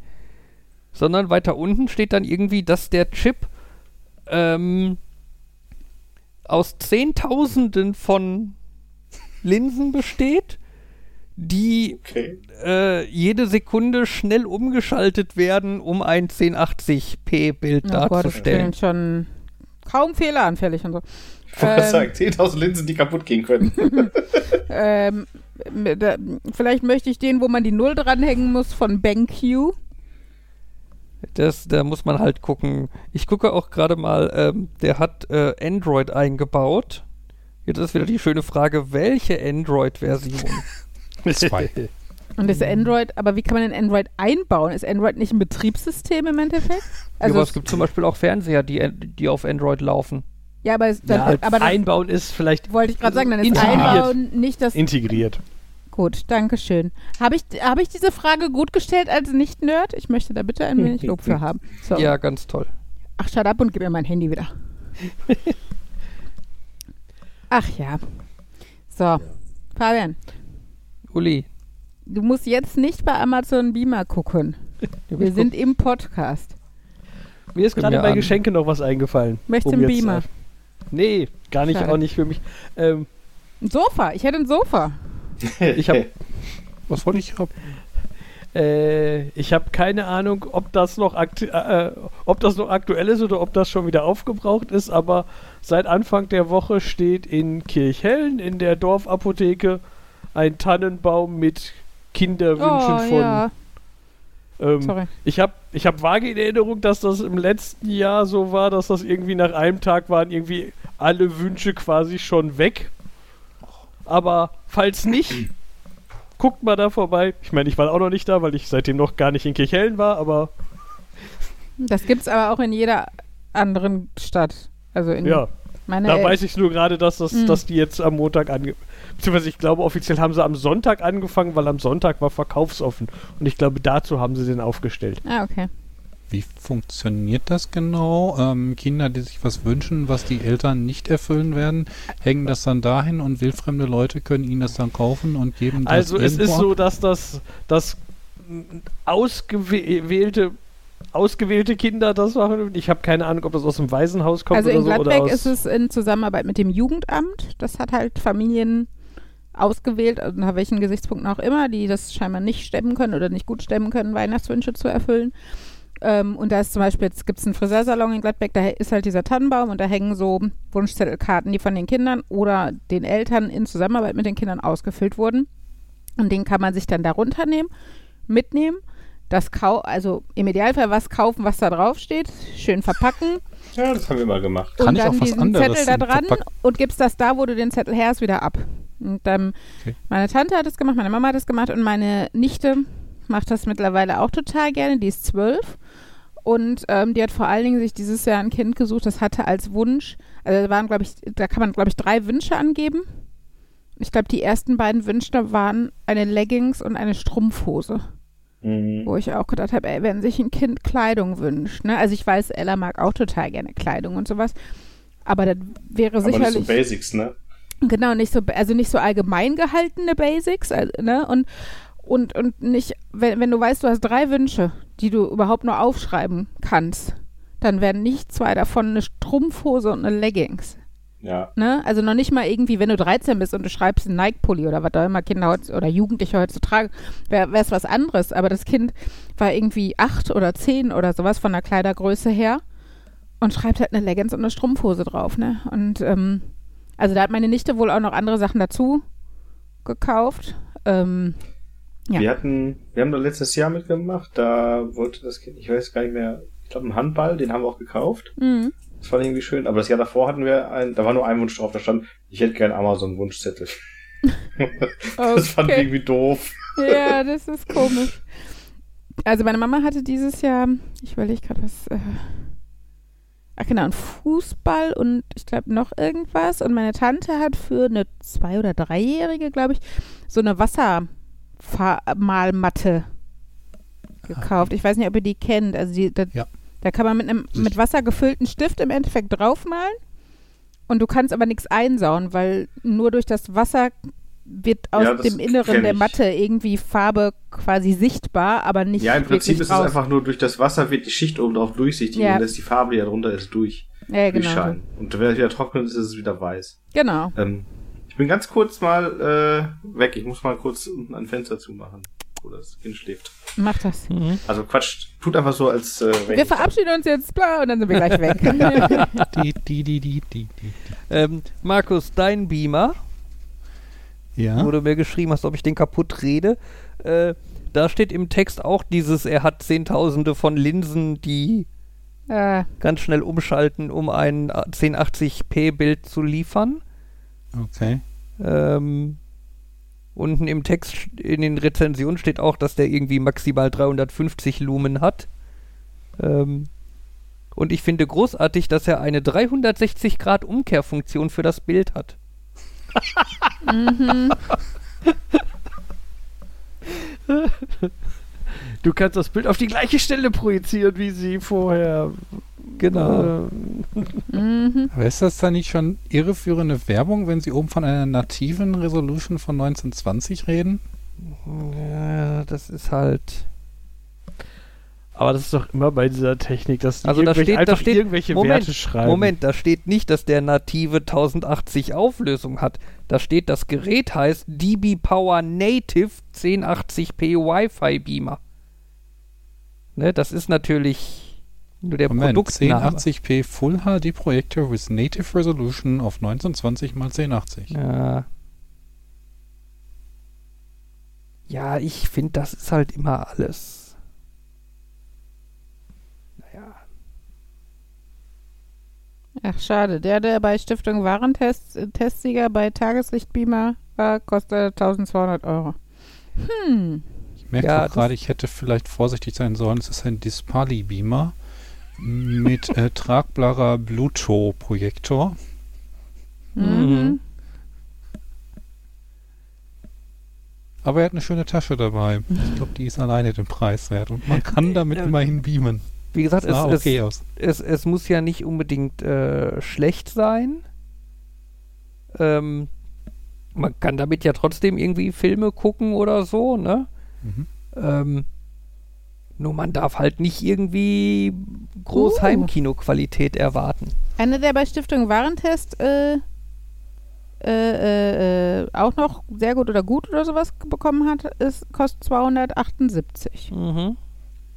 sondern weiter unten steht dann irgendwie, dass der Chip ähm, aus Zehntausenden von Linsen besteht, die Okay. äh, jede Sekunde schnell umgeschaltet werden, um ein 1080p-Bild oh Gott, das darzustellen. schon kaum fehleranfällig und so. Wollte Ähm. sagen, 10.000 Linsen, die kaputt gehen können. Ähm, der- vielleicht möchte ich den, wo man die Null dranhängen muss, von BenQ. Das, da muss man halt gucken. Ich gucke auch gerade mal, ähm, der hat äh, Android eingebaut. Jetzt ist wieder die schöne Frage, welche Android-Version? Zwei. Und ist Android, aber wie kann man denn Android einbauen? Ist Android nicht ein Betriebssystem im Endeffekt? Also Also, es gibt zum Beispiel auch Fernseher, die, die auf Android laufen. Ja, aber, es, dann, Ja, aber dann einbauen ist vielleicht wollte ich gerade sagen, dann ist Integriert. Einbauen nicht das. integriert. Gut, danke schön. Habe ich, hab ich diese Frage gut gestellt als Nicht-Nerd? Ich möchte da bitte ein wenig Lob für haben. So. Ja, ganz toll. Ach, shut up und gib mir mein Handy wieder. Ach ja. So, Fabian, Uli, du musst jetzt nicht bei Amazon Beamer gucken. Wir sind im Podcast. Mir ist gerade bei an. Geschenke noch was eingefallen. Möchtest um du einen jetzt, Beamer? äh, Nee, gar nicht, Schade. auch nicht für mich. Ähm, Ein Sofa. Ich hätte ein Sofa. ich habe Was wollte ich haben? Äh, ich habe keine Ahnung, ob das, noch aktu äh, ob das noch aktuell ist oder ob das schon wieder aufgebraucht ist, aber seit Anfang der Woche steht in Kirchhellen in der Dorfapotheke ein Tannenbaum mit Kinderwünschen Oh, von. ja. Ähm, Sorry. ich habe ich hab vage in Erinnerung, dass das im letzten Jahr so war, dass das irgendwie nach einem Tag waren irgendwie alle Wünsche quasi schon weg. Aber falls nicht, guckt mal da vorbei. Ich meine, ich war auch noch nicht da, weil ich seitdem noch gar nicht in Kirchhellen war, aber Das gibt's aber auch in jeder anderen Stadt. Also in ja, meine da weiß ich nur gerade, dass, das, Mhm. dass die jetzt am Montag ange... Beziehungsweise ich glaube, offiziell haben sie am Sonntag angefangen, weil am Sonntag war verkaufsoffen. Und ich glaube, dazu haben sie den aufgestellt. Ah, okay. Wie funktioniert das genau? Ähm, Kinder, die sich was wünschen, was die Eltern nicht erfüllen werden, hängen das dann dahin und wildfremde Leute können ihnen das dann kaufen und geben das Also es ist so, dass das, das mm, ausgewählte ausgewählte Kinder das machen. Ich habe keine Ahnung, ob das aus dem Waisenhaus kommt Also oder in so. Oder Gladbeck aus, ist es in Zusammenarbeit mit dem Jugendamt. Das hat halt Familien ausgewählt, unter welchen Gesichtspunkten auch immer, die das scheinbar nicht stemmen können oder nicht gut stemmen können, Weihnachtswünsche zu erfüllen. Ähm, und da ist zum Beispiel, jetzt gibt es einen Friseursalon in Gladbeck, da ist halt dieser Tannenbaum und da hängen so Wunschzettelkarten, die von den Kindern oder den Eltern in Zusammenarbeit mit den Kindern ausgefüllt wurden. Und den kann man sich dann da runternehmen, mitnehmen, das kau also im Idealfall was kaufen, was da drauf steht, schön verpacken Ja, das haben wir mal gemacht. Kann und ich dann auch was diesen Zettel da dran verpacken? und gibst das da, wo du den Zettel her hast, wieder ab. Und ähm, Okay. meine Tante hat es gemacht, meine Mama hat es gemacht und meine Nichte macht das mittlerweile auch total gerne. Die ist zwölf und ähm, die hat vor allen Dingen sich dieses Jahr ein Kind gesucht, das hatte als Wunsch, also da waren, glaube ich, da kann man, glaube ich, drei Wünsche angeben. Ich glaube, die ersten beiden Wünsche waren eine Leggings und eine Strumpfhose. Mhm. Wo ich auch gedacht habe, ey, wenn sich ein Kind Kleidung wünscht, ne? Also ich weiß, Ella mag auch total gerne Kleidung und sowas. Aber das wäre Aber nicht so sicherlich Basics, ne? genau nicht so, also nicht so allgemein gehaltene Basics, also, ne? Und und und nicht, wenn, wenn du weißt, du hast drei Wünsche, die du überhaupt nur aufschreiben kannst, dann werden nicht zwei davon eine Strumpfhose und eine Leggings. Ja. Ne? Also noch nicht mal irgendwie, wenn du 13 bist und du schreibst einen Nike-Pulli oder was auch immer Kinder heutz- oder Jugendliche heutzutage, wäre es was anderes. Aber das Kind war irgendwie acht oder zehn oder sowas von der Kleidergröße her und schreibt halt eine Leggings und eine Strumpfhose drauf. Ne? Und ähm, also da hat meine Nichte wohl auch noch andere Sachen dazu gekauft. Ähm, Ja. Wir hatten, wir haben da letztes Jahr mitgemacht, da wollte das Kind, ich weiß gar nicht mehr, ich glaube einen Handball, den haben wir auch gekauft. mh. Das fand ich irgendwie schön. Aber das Jahr davor hatten wir ein, da war nur ein Wunsch drauf, da stand, ich hätte gern Amazon-Wunschzettel. Das fand ich Okay. irgendwie doof. Ja, das ist komisch. Also meine Mama hatte dieses Jahr, ich überlege gerade was, äh, ach genau, ein Fußball und ich glaube noch irgendwas. Und meine Tante hat für eine zwei- oder dreijährige, glaube ich, so eine Wassermalmatte gekauft. Ich weiß nicht, ob ihr die kennt. Also die, da, Ja. Da kann man mit einem mit Wasser gefüllten Stift im Endeffekt draufmalen. Und du kannst aber nichts einsauen, weil nur durch das Wasser wird aus Ja, dem Inneren der. Matte irgendwie Farbe quasi sichtbar, aber nicht Ja, im Prinzip ist es raus. einfach nur durch das Wasser wird die Schicht oben drauf durchsichtig Ja. und lässt die Farbe, die da drunter ist, durch, ja, genau. durchscheinen. Und wenn es wieder trocken ist, ist es wieder weiß. Genau. Ähm, ich bin ganz kurz mal äh, weg. Ich muss mal kurz unten ein Fenster zumachen, wo das Kind schläft. Mach das. Mhm. Also Quatsch, tut einfach so, als äh, wenn Wir verabschieden uns jetzt bla, und dann sind wir gleich weg. Die, die, die, die, die, die. Ähm, Markus, dein Beamer, Ja. wo du mir geschrieben hast, ob ich den kaputt rede, äh, da steht im Text auch dieses, er hat Zehntausende von Linsen, die äh, ganz schnell umschalten, um ein 1080p-Bild zu liefern. Okay. Ähm, unten im Text, in den Rezensionen steht auch, dass der irgendwie maximal 350 Lumen hat. Ähm, und ich finde großartig, dass er eine 360-Grad-Umkehrfunktion für das Bild hat. mhm. Du kannst das Bild auf die gleiche Stelle projizieren, wie sie vorher. Genau. Äh, Mhm. Aber ist das dann nicht schon irreführende Werbung, wenn Sie oben von einer nativen Resolution von 1920 reden? Ja, das ist halt. aber das ist doch immer bei dieser Technik, dass die Also da irgendwelche- steht- da einfach steht- irgendwelche Moment, Werte schreiben. Moment, da steht nicht, dass der native 1080 Auflösung hat. Da steht, das Gerät heißt DB Power Native 1080p Wi-Fi Beamer. Ne, das ist natürlich nur der Moment, Produktname. 1080p Full HD Projector with Native Resolution auf 1920 x 1080. Ja. Ja, ich finde, das ist halt immer alles. Naja. Ach, schade. Der, der bei Stiftung Warentest äh, Testsieger bei Tageslichtbeamer war, kostet 1200 Euro. Hm. Ich merke Ja, gerade, ich hätte vielleicht vorsichtig sein sollen. Es ist ein Dispali Beamer mit äh, tragbarer Bluetooth-Projektor. Mhm. Aber er hat eine schöne Tasche dabei. Ich glaube, die ist alleine den Preis wert. Und man kann damit Äh, immerhin beamen. Wie gesagt, es, okay es, es, es muss ja nicht unbedingt äh, schlecht sein. Ähm, man kann damit ja trotzdem irgendwie Filme gucken oder so, ne? Mhm. Ähm, nur man darf halt nicht irgendwie groß Uh. Erwarten. Einer, der bei Stiftung Warentest äh, äh, äh, äh, auch noch sehr gut oder gut oder sowas bekommen hat, ist, kostet 278. Mhm.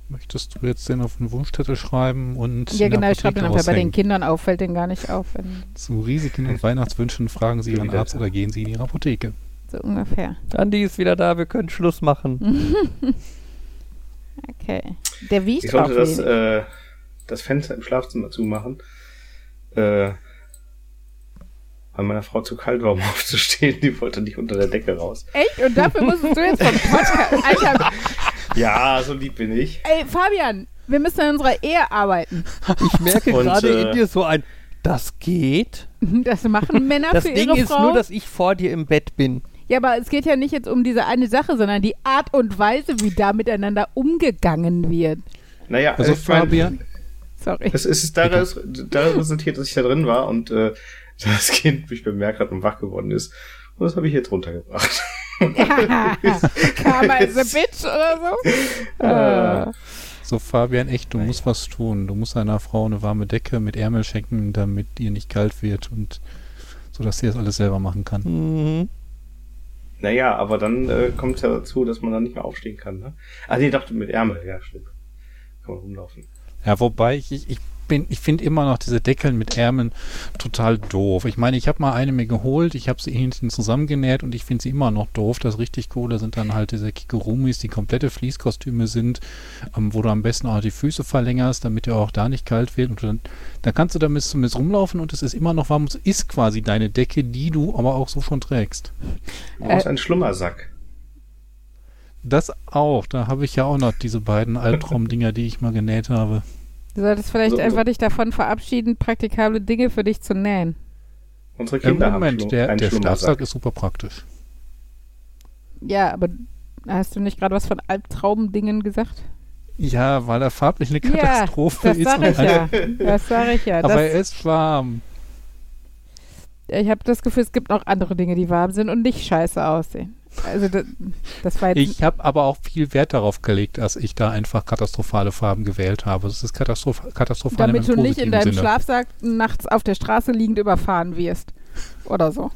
Möchtest du jetzt den auf den Wunschzettel schreiben und Ja, genau, ich schreibe den einfach bei den? Kindern auf, fällt den gar nicht auf, wenn, Zu Risiken und Weihnachtswünschen fragen Sie Ihren. Arzt oder gehen Sie in Ihre Apotheke. So ungefähr. Andi ist wieder da, wir können Schluss machen. Okay. Der wiegt Ich sollte das, äh, das Fenster im Schlafzimmer zumachen. Äh, weil meiner Frau zu kalt war, um aufzustehen. Die wollte nicht unter der Decke raus. Echt? Und dafür musstest du jetzt vom Podcast... Alter, Ja, so lieb bin ich. ey, Fabian, wir müssen an unserer Ehe arbeiten. Ich merke Und, gerade äh, in dir so ein, das geht. Das machen Männer Das für Ding ihre ist Frauen. nur, dass ich vor dir im Bett bin. Ja, aber es geht ja nicht jetzt um diese eine Sache, sondern die Art und Weise, wie da miteinander umgegangen wird. Naja, Also ich mein, Fabian, Sorry. Es ist daraus, daraus resultiert, dass ich da drin war und äh, das Kind mich bemerkt hat und wach geworden ist. Und das habe ich jetzt runtergebracht. Karma is a bitch oder so. Äh, Äh, so Fabian, echt, du musst was tun. Du musst deiner Frau eine warme Decke mit Ärmel schenken, damit ihr nicht kalt wird und so, dass sie das alles selber machen kann. Mhm. Naja, aber dann äh, kommt es ja dazu, dass man dann nicht mehr aufstehen kann. Ne? Ah, nee, doch, mit Ärmel, ja, stimmt. Kann man rumlaufen. Ja, wobei ich, ich, ich bin, ich finde immer noch diese Deckeln mit Ärmeln total doof. Ich meine, ich habe mal eine mir geholt, ich habe sie hinten zusammengenäht und ich finde sie immer noch doof. Das richtig coole sind dann halt diese Kigurumis, die komplette Fließkostüme sind, ähm, wo du am besten auch die Füße verlängerst, damit dir auch da nicht kalt wird. Und dann, dann kannst du damit zumindest rumlaufen und es ist immer noch warm. Es ist quasi deine Decke, die du aber auch so schon trägst. Du brauchst Äh. einen Schlummersack. Das auch. Da habe ich ja auch noch diese beiden Albtraumdinger, die ich mal genäht habe. Du solltest vielleicht So- einfach dich davon verabschieden, praktikable Dinge für dich zu nähen. Unsere Im Kinder haben Moment, Schlum- der, der. Schlafsack ist super praktisch. Ja, aber hast du nicht gerade was von Albtraumdingen gesagt? Ja, weil er farblich eine Ja, Katastrophe Das ist. sage und ich eine- ja. Das sage ich ja. Aber Das, er ist warm. ich habe das Gefühl, es gibt noch andere Dinge, die warm sind und nicht scheiße aussehen. Also das, das war Ich habe aber auch viel Wert darauf gelegt, dass ich da einfach katastrophale Farben gewählt habe. Das ist katastroph katastrophal damit du nicht in deinem Sinne. Schlafsack nachts auf der Straße liegend überfahren wirst. Oder so.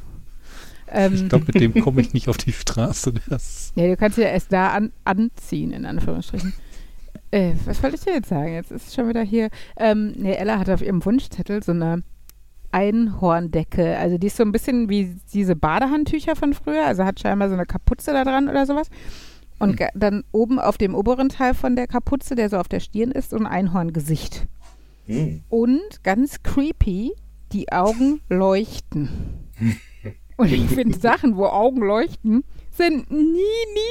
Ähm, Ich glaube, mit dem komme ich nicht auf die Straße. Das nee, du kannst ja erst da an, anziehen, in Anführungsstrichen. Äh, was wollte ich dir jetzt sagen? Jetzt ist es schon wieder hier. Ähm, nee, Ella hat auf ihrem Wunschzettel so eine Einhorndecke. Also die ist so ein bisschen wie diese Badehandtücher von früher. Also hat scheinbar so eine Kapuze da dran oder sowas. Und Hm. dann oben auf dem oberen Teil von der Kapuze, der so auf der Stirn ist, so ein Einhorngesicht. Hm. Und ganz creepy, die Augen leuchten. Und ich finde Sachen, wo Augen leuchten, sind nie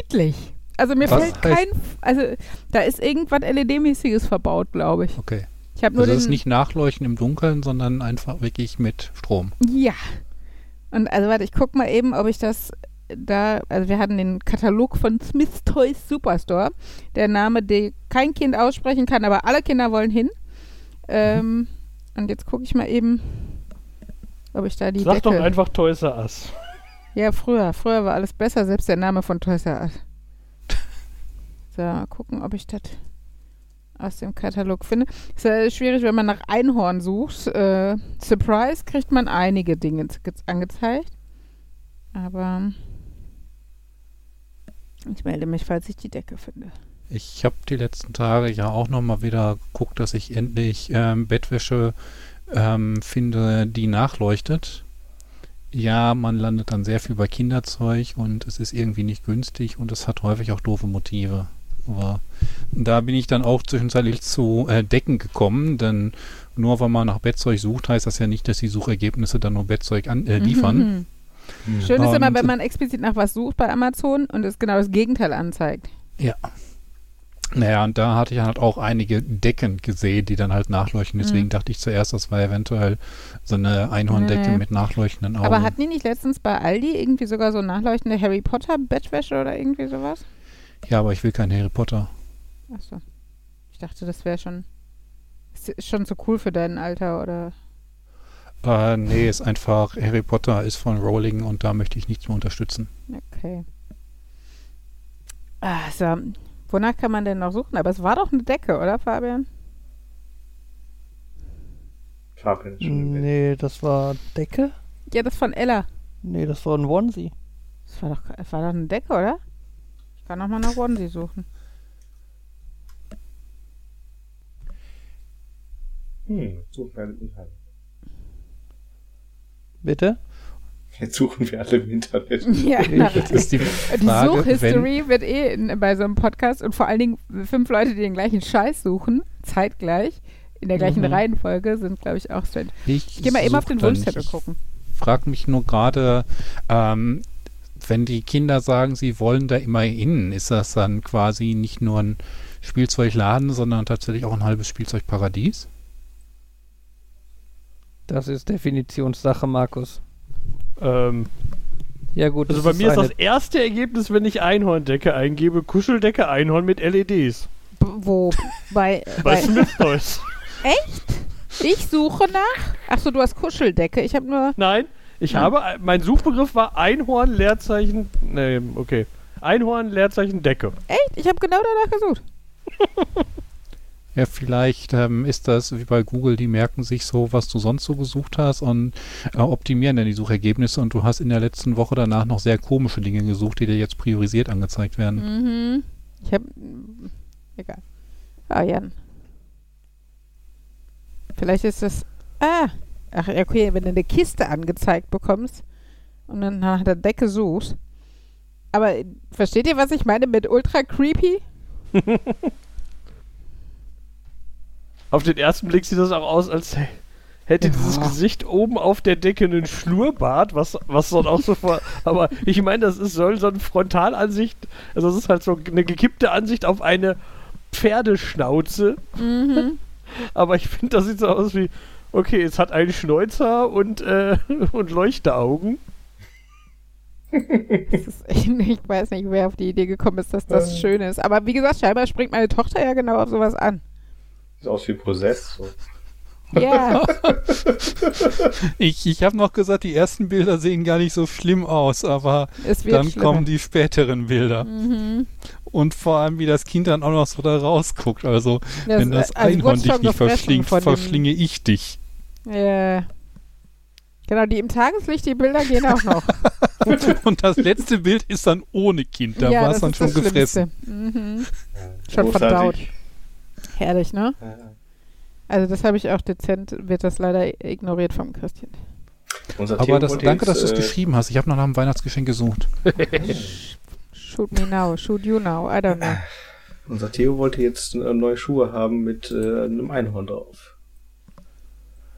niedlich. Also mir Was fällt kein, also da ist irgendwas LED-mäßiges verbaut, glaube ich. okay. Ich habe nur Also den, das ist nicht Nachleuchten im Dunkeln, sondern einfach wirklich mit Strom. ja. Und also warte, ich guck mal eben, ob ich das da, also wir hatten den Katalog von Smith Toys Superstore, der Name, den kein Kind aussprechen kann, aber alle Kinder wollen hin. Ähm, und jetzt gucke ich mal eben, ob ich da die Sag doch Decke... einfach Toys R Us. Ja, früher. Früher war alles besser, selbst der Name von Toys R Us. So, mal gucken, ob ich das aus dem Katalog finde. Ist ja schwierig, wenn man nach Einhorn sucht. Äh, Surprise kriegt man einige Dinge angezeigt. Aber ich melde mich, falls ich die Decke finde. Ich habe die letzten Tage ja auch noch mal wieder geguckt, dass ich endlich ähm, Bettwäsche ähm, finde, die nachleuchtet. Ja, man landet dann sehr viel bei Kinderzeug und es ist irgendwie nicht günstig und es hat häufig auch doofe Motive. Aber da bin ich dann auch zwischenzeitlich zu äh, Decken gekommen, denn nur weil man nach Bettzeug sucht, heißt das ja nicht, dass die Suchergebnisse dann nur Bettzeug an, äh, liefern. Mhm. Schön ist immer, Und- wenn man explizit nach was sucht bei Amazon und es genau das Gegenteil anzeigt. Ja. Naja, und da hatte ich halt auch einige Decken gesehen, die dann halt nachleuchten. Deswegen Mhm. dachte ich zuerst, das war eventuell so eine Einhorndecke Nee. mit nachleuchtenden Augen. Aber hatten die nicht letztens bei Aldi irgendwie sogar so nachleuchtende Harry Potter Bettwäsche oder irgendwie sowas? Ja, aber ich will keinen Harry Potter. Achso. Ich dachte, das wäre schon. Ist ist schon zu cool für dein Alter oder. Äh, nee, ist einfach, Harry Potter ist von Rowling und da möchte ich nichts mehr unterstützen. Okay. Ah, so. Wonach kann man denn noch suchen? Aber es war doch eine Decke, oder, Fabian? Fabian ist schon. Nee, das war Decke? Ja, das von Ella. Nee, das war ein Onesie. Das war doch, das war doch eine Decke, oder? Ich kann noch mal nach Onesie suchen. Hm, suchen wir alle im Internet. Bitte? Jetzt suchen wir alle im Internet. Ja, na, Das ist die die Frage, wenn, Suchhistory wird eh in, bei so einem Podcast und vor allen Dingen fünf Leute, die den gleichen Scheiß suchen, zeitgleich, in der gleichen Mhm. Reihenfolge, sind, glaube ich, auch strange. ich Ich gehe mal eben auf den Wunschzettel gucken. Ich frage mich nur gerade, ähm, wenn die Kinder sagen, sie wollen da immer hin, ist das dann quasi nicht nur ein Spielzeugladen, sondern tatsächlich auch ein halbes Spielzeugparadies? Das ist Definitionssache, Markus. Ähm, Ja gut, also bei mir ist das erste Ergebnis, wenn ich Einhorndecke eingebe, Kuscheldecke Einhorn mit LEDs. B wo? Bei, Bei bei Smith Toys. ich suche nach. Achso, du hast Kuscheldecke. Ich habe nur. Nein, ich habe, mein Suchbegriff war Einhorn, Leerzeichen, nee, okay. Einhorn, Leerzeichen, Decke. Echt? Ich habe genau danach gesucht. Ja, vielleicht ähm, ist das wie bei Google, die merken sich so, was du sonst so gesucht hast und äh, optimieren dann die Suchergebnisse und du hast in der letzten Woche danach noch sehr komische Dinge gesucht, die dir jetzt priorisiert angezeigt werden. Mhm. Ich habe. Egal. Ah, Jan. Vielleicht ist das. Ah. Ach, ja, okay, wenn du eine Kiste angezeigt bekommst und dann nach der Decke suchst. Aber äh, versteht ihr, was ich meine mit ultra creepy? Auf den ersten Blick sieht das auch aus, als hä- hätte Ja. dieses Gesicht oben auf der Decke einen Schnurrbart, was, was dann auch so vor. Aber ich meine, das ist, soll so eine Frontalansicht, also das ist halt so eine gekippte Ansicht auf eine Pferdeschnauze. Mhm. Aber ich finde, das sieht so aus wie, okay, es hat einen Schnäuzer und, äh, und Leuchteaugen. Echt, ich weiß nicht, wer auf die Idee gekommen ist, dass das Äh. schön ist. Aber wie gesagt, scheinbar springt meine Tochter ja genau auf sowas an. Sieht aus wie Possess. So. Ja. Ich, ich habe noch gesagt, die ersten Bilder sehen gar nicht so schlimm aus, aber dann schlimmer. kommen die späteren Bilder. Mhm. Und vor allem, wie das Kind dann auch noch so da rausguckt. Also, Das, wenn das äh, also Einhorn dich nicht verschlingt, verschlinge ich dich. Ja. Genau, die im Tageslicht, die Bilder gehen auch noch. Und das letzte Bild ist dann ohne Kind. Da ja, war es dann ist schon das gefressen. Mhm. Schon Großartig. verdaut. Herrlich, ne? Also das habe ich auch dezent, wird das leider ignoriert vom Christian. Unser Aber Theo das, danke, dass du es äh, geschrieben hast. Ich habe noch nach einem Weihnachtsgeschenk gesucht. Shoot me now, shoot you now, I don't know. Unser Theo wollte jetzt äh, neue Schuhe haben mit äh, einem Einhorn drauf.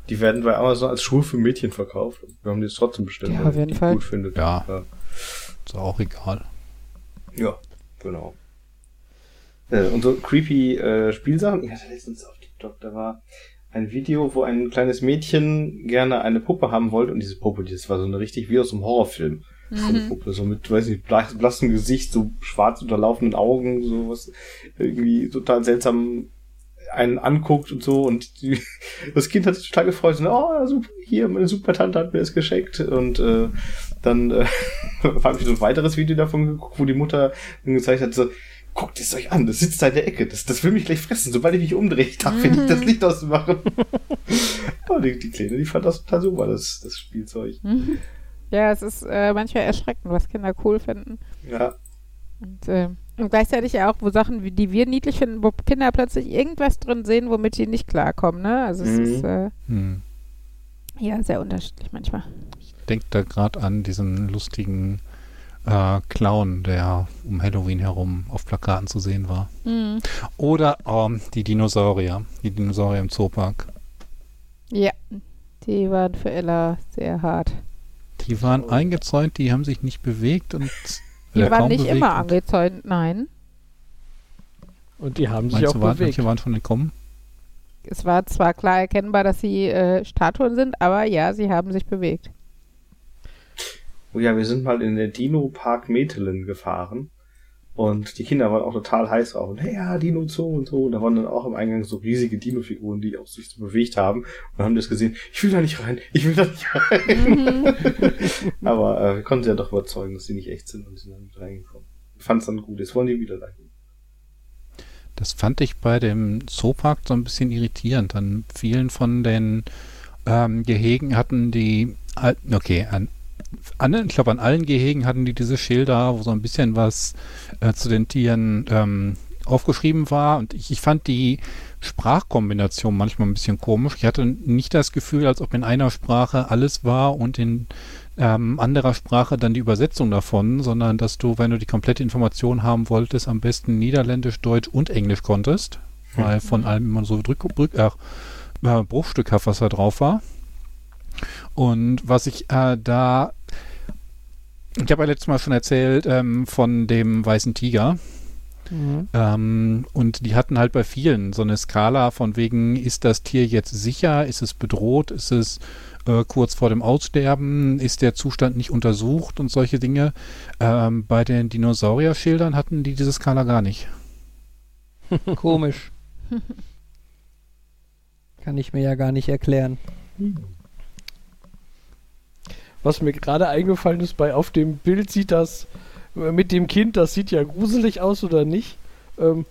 Die werden bei Amazon als Schuhe für Mädchen verkauft. Wir haben die jetzt trotzdem bestellt, Ja, weil auf jeden die Fall. gut findet. Ja. ja. Ist auch egal. Ja, genau. Äh, und so creepy äh, Spielsachen. Ich hatte letztens auf TikTok, da war ein Video, wo ein kleines Mädchen gerne eine Puppe haben wollte und diese Puppe, das war so eine richtig wie aus einem Horrorfilm. So eine Mhm. Puppe, so mit, weiß nicht, blass- blassem Gesicht, so schwarz unterlaufenden Augen, so was irgendwie total seltsam einen anguckt und so und die, das Kind hat sich total gefreut und oh super, hier meine super Tante hat mir das geschenkt und äh, dann äh, habe ich so ein weiteres Video davon geguckt, wo die Mutter gezeigt hat so guckt es euch an, das sitzt da in der Ecke, das, das will mich gleich fressen, sobald ich mich umdrehe, ich darf nicht das Licht ausmachen. oh, die, die Kleine, die fand das total super, das, das Spielzeug. Mhm. Ja, es ist äh, manchmal erschreckend, was Kinder cool finden. Ja, Und äh, Und gleichzeitig auch, wo Sachen, wie die wir niedlich finden, wo Kinder plötzlich irgendwas drin sehen, womit sie nicht klarkommen, ne? Also es Mhm. ist äh, Hm. ja sehr unterschiedlich manchmal. Denkt da gerade an diesen lustigen äh, Clown, der um Halloween herum auf Plakaten zu sehen war. Mhm. Oder ähm, die Dinosaurier, die Dinosaurier im Zoopark. Ja, die waren für Ella sehr hart. Die waren eingezäunt, die haben sich nicht bewegt und Die oder waren nicht immer angezäunt, nein. Und die haben sich Meinst auch bewegt. manche waren schon entkommen? Es war zwar klar erkennbar, dass sie äh, Statuen sind, aber ja, sie haben sich bewegt. Oh ja, wir sind mal in den Dino Park Metelen gefahren. Und die Kinder waren auch total heiß drauf. Und hey, ja, Dino Zoo und so. Und da waren dann auch im Eingang so riesige Dino-Figuren, die auch sich so bewegt haben. Und haben das gesehen. Ich will da nicht rein. Ich will da nicht rein. Aber äh, wir konnten sie ja doch überzeugen, dass sie nicht echt sind und sind dann reingekommen. Fand's dann gut. Jetzt wollen die wieder dahin. Das fand ich bei dem Zoopark so ein bisschen irritierend. An vielen von den ähm, Gehegen hatten die, okay, an, an, ich glaube an allen Gehegen hatten die diese Schilder, wo so ein bisschen was äh, zu den Tieren ähm, aufgeschrieben war. Und ich, ich fand die Sprachkombination manchmal ein bisschen komisch. Ich hatte nicht das Gefühl, als ob in einer Sprache alles war und in ähm, anderer Sprache dann die Übersetzung davon, sondern dass du, wenn du die komplette Information haben wolltest, am besten Niederländisch, Deutsch und Englisch konntest, weil von allem immer so Drück, äh, äh, bruchstückhaft, was da drauf war. Und was ich äh, da, ich habe ja letztes Mal schon erzählt ähm, von dem weißen Tiger. Mhm. Ähm, und die hatten halt bei vielen so eine Skala von wegen, ist das Tier jetzt sicher, ist es bedroht, ist es äh, kurz vor dem Aussterben, ist der Zustand nicht untersucht und solche Dinge. Ähm, bei den Dinosaurierschildern hatten die diese Skala gar nicht. Komisch. Kann ich mir ja gar nicht erklären. Was mir gerade eingefallen ist, bei auf dem Bild sieht das äh, mit dem Kind, das sieht ja gruselig aus oder nicht. Ähm,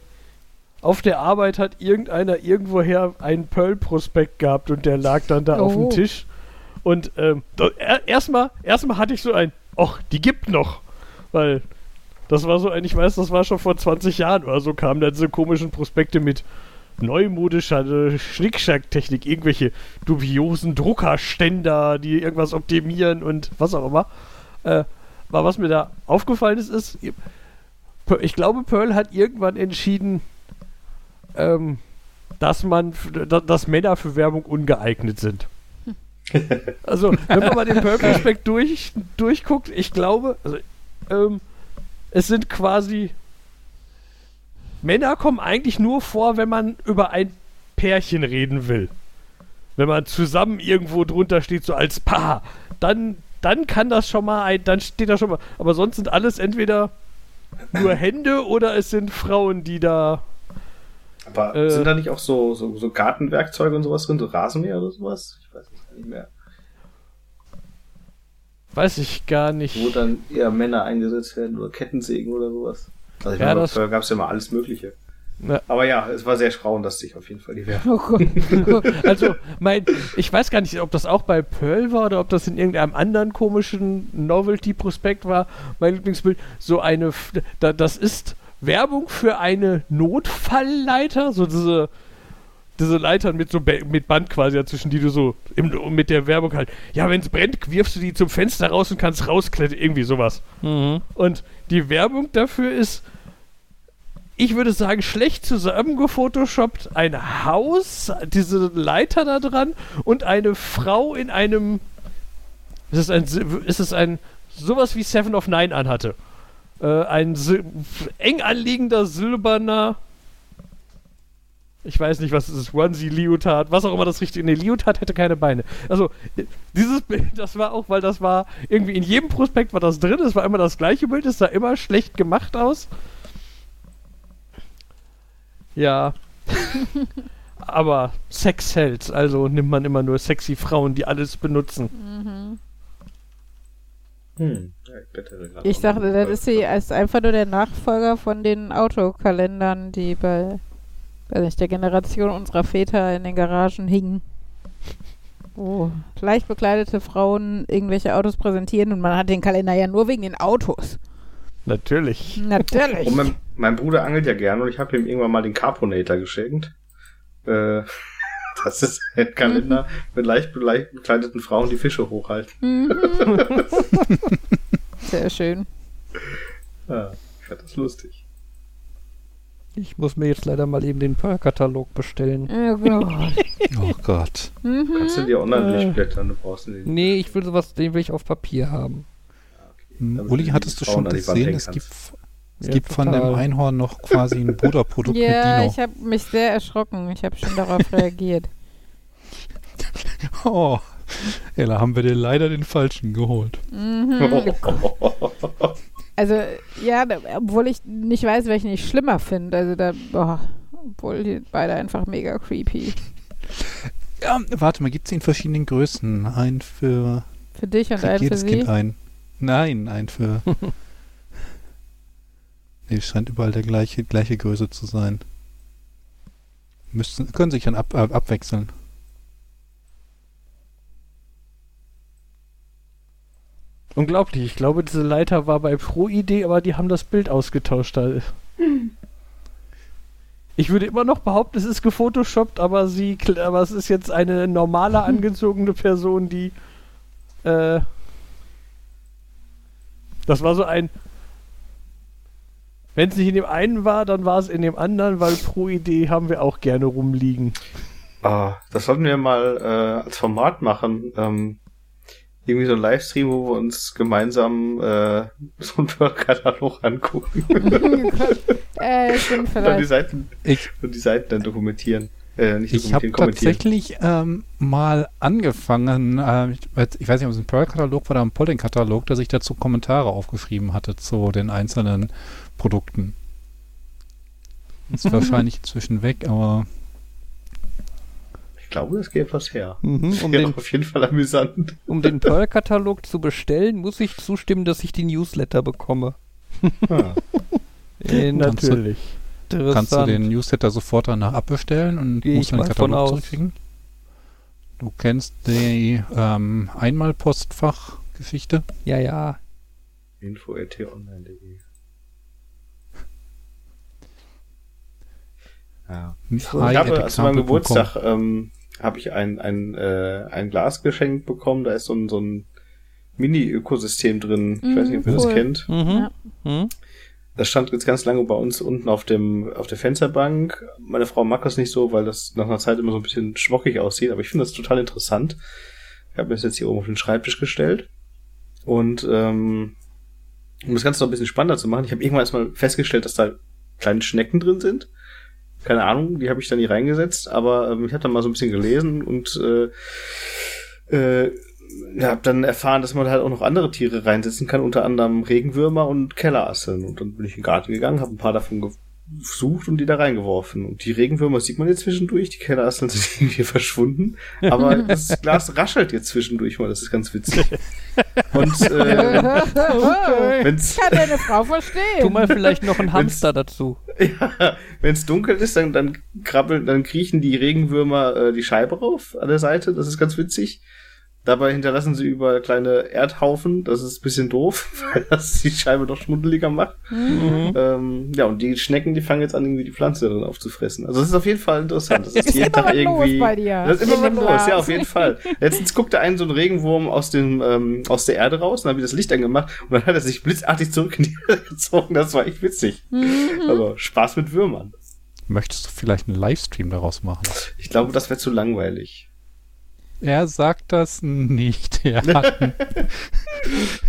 auf der Arbeit hat irgendeiner irgendwoher einen Pearl-Prospekt gehabt und der lag dann da auf dem Oh. Tisch. Und ähm, er, erstmal erstmal hatte ich so ein, ach, die gibt noch. Weil das war so ein, ich weiß, das war schon vor 20 Jahren oder so, kamen da diese komischen Prospekte mit neumodischer äh, Schnickschnack-Technik, irgendwelche dubiosen Druckerständer, die irgendwas optimieren und was auch immer. Äh, aber was mir da aufgefallen ist, ist, ich glaube, Pearl hat irgendwann entschieden, ähm, dass man, dass Männer für Werbung ungeeignet sind. Also, wenn man mal den Pearl-Prospekt durch, durchguckt, ich glaube, also, ähm, es sind quasi Männer kommen eigentlich nur vor, wenn man über ein Pärchen reden will. Wenn man zusammen irgendwo drunter steht, so als Paar, dann, dann kann das schon mal ein, dann steht da schon mal. Aber sonst sind alles entweder nur Hände oder es sind Frauen, die da. Aber Äh. sind da nicht auch so, so, so Gartenwerkzeuge und sowas drin, so Rasenmäher oder sowas? Ich weiß es gar nicht mehr. Weiß ich gar nicht. Wo dann eher Männer eingesetzt werden oder Kettensägen oder sowas. Also ich Ja, meine, da gab es ja mal alles Mögliche. Ja. Aber ja, es war sehr schrauenlastig auf jeden Fall, die Werbung. Oh Gott. Also, mein, ich weiß gar nicht, ob das auch bei Pearl war oder ob das in irgendeinem anderen komischen Novelty-Prospekt war. Mein Lieblingsbild, so eine, F- da, das ist Werbung für eine Notfallleiter, so diese, diese Leitern mit so mit Band quasi dazwischen, die du so im, mit der Werbung halt, ja, wenn es brennt, wirfst du die zum Fenster raus und kannst rausklettern, irgendwie sowas. Mhm. Und die Werbung dafür ist, ich würde sagen, schlecht zusammengefotoshoppt. Ein Haus, diese Leiter da dran und eine Frau in einem. Ist es ein. Ist es ein. Sowas wie Seven of Nine anhatte. Äh, ein sil- eng anliegender silberner. Ich weiß nicht, was es ist. Onesie, Leotard, was auch immer das richtige. Nee, Leotard hätte keine Beine. Also, dieses Bild, das war auch, weil das war irgendwie in jedem Prospekt war das drin. Es war immer das gleiche Bild. Es sah immer schlecht gemacht aus. Ja. Aber Sex sells, also nimmt man immer nur sexy Frauen, die alles benutzen. Mhm. Hm. Ich dachte, das ist, sie, ist einfach nur der Nachfolger von den Autokalendern, die bei weiß nicht, der Generation unserer Väter in den Garagen hingen. Wo leicht bekleidete Frauen irgendwelche Autos präsentieren und man hat den Kalender ja nur wegen den Autos. Natürlich. Natürlich. Und mein, mein Bruder angelt ja gerne und ich habe ihm irgendwann mal den Carponator geschenkt. Äh, das ist ein Kalender mit leicht, leicht bekleideten Frauen, die Fische hochhalten. Mhm. Sehr schön. Ja, ich fand das lustig. Ich muss mir jetzt leider mal eben den Pearl-Katalog bestellen. Oh Gott. Oh Gott. Mhm. Kannst du dir online Äh. durchblättern, du brauchst den. Nee, ich will sowas, den will ich auf Papier haben. Hm, Damit Uli, hattest du schon gesehen, es gibt, es Ja, gibt von dem. Einhorn noch quasi ein Bruderprodukt Ja, mit ich habe mich sehr erschrocken. Ich habe schon darauf reagiert. Dino. Oh, ja, da haben wir dir leider den falschen geholt. Mhm. Also, ja, obwohl ich nicht weiß, welchen ich schlimmer finde. Also, da, boah, obwohl die beide einfach mega creepy. Ja, warte mal, gibt es in verschiedenen Größen? Ein für, Für dich und für einen für jedes sie. Kind ein. Nein, ein für. nee, es scheint überall der gleiche, gleiche Größe zu sein. Müssten, können sich dann ab, ab, abwechseln. Unglaublich. Ich glaube, diese Leiter war bei Pro-Idee, aber die haben das Bild ausgetauscht. Ich würde immer noch behaupten, es ist gefotoshoppt, aber sie, aber es ist jetzt eine normale angezogene Person, die, äh, das war so ein, wenn es nicht in dem einen war, dann war es in dem anderen, weil Pro-Idee haben wir auch gerne rumliegen. Ah, das sollten wir mal äh, als Format machen. Ähm, irgendwie so ein Livestream, wo wir uns gemeinsam äh, so einen Katalog angucken äh, stimmt und die vielleicht. Seiten Ich, und die Seiten dann dokumentieren. Äh, nicht Ich habe tatsächlich ähm, mal angefangen, äh, ich, weiß- ich weiß nicht, ob es ein Pearl-Katalog war oder ein Polling-Katalog, dass ich dazu Kommentare aufgeschrieben hatte zu den einzelnen Produkten. Ist wahrscheinlich inzwischen weg, aber Ich glaube, das geht etwas her. Mhm, um, den, auf jeden Fall amüsant. um den Pearl-Katalog zu bestellen, muss ich zustimmen, dass ich die Newsletter bekomme. Ah. Natürlich. Interessant. kannst du den Newsletter sofort danach abbestellen und Gehe musst dann den Katalog zurückkriegen? Du kennst die ähm, Einmalpostfach-Geschichte? Ja, ja. Info.tonline.de Ja. Ich habe zu meinem. Geburtstag ähm, habe ich ein, ein, äh, ein Glas geschenkt bekommen. Da ist so ein, so ein Mini-Ökosystem drin. Ich weiß nicht, ob ihr Mhm, das cool. kennt. Mhm. Ja. Das stand jetzt ganz lange bei uns unten auf dem auf der Fensterbank. Meine Frau mag das nicht so, weil das nach einer Zeit immer so ein bisschen schmockig aussieht. Aber ich finde das total interessant. Ich habe mir das jetzt hier oben auf den Schreibtisch gestellt. Und ähm, um das Ganze noch ein bisschen spannender zu machen, ich habe irgendwann erstmal festgestellt, dass da kleine Schnecken drin sind. Keine Ahnung, die habe ich dann nie reingesetzt, aber ähm, ich habe dann mal so ein bisschen gelesen und äh, äh, habe dann erfahren, dass man halt auch noch andere Tiere reinsetzen kann, unter anderem Regenwürmer und Kellerasseln. Und dann bin ich in den Garten gegangen, habe ein paar davon gesucht und die da reingeworfen. Und die Regenwürmer sieht man jetzt zwischendurch, die Kellerasseln sind irgendwie verschwunden. Aber das Glas raschelt jetzt zwischendurch mal, das ist ganz witzig. Und äh, wenn's, Kann deine Frau verstehen. Tu mal vielleicht noch einen Wenn's- Hamster dazu. ja, wenn's dunkel ist, dann, dann krabbeln, dann kriechen die Regenwürmer äh, die Scheibe rauf an der Seite. Das ist ganz witzig. Dabei hinterlassen sie über kleine Erdhaufen. Das ist ein bisschen doof, weil das die Scheibe doch schmuddeliger macht. Mhm. Ähm, ja, und die Schnecken, die fangen jetzt an, irgendwie die Pflanze dann aufzufressen. Also das ist auf jeden Fall interessant. Das ist, Ist jeden immer Tag was los irgendwie. bei dir Das ist immer was los, ja, auf jeden Fall. Letztens guckte ein so ein Regenwurm aus dem ähm, aus der Erde raus und dann habe ich das Licht angemacht und dann hat er sich blitzartig zurück in die Erde gezogen. Das war echt witzig. Mhm. Also Spaß mit Würmern. Möchtest du vielleicht einen Livestream daraus machen? Ich glaube, das wäre zu langweilig. Er sagt das nicht. Er hat,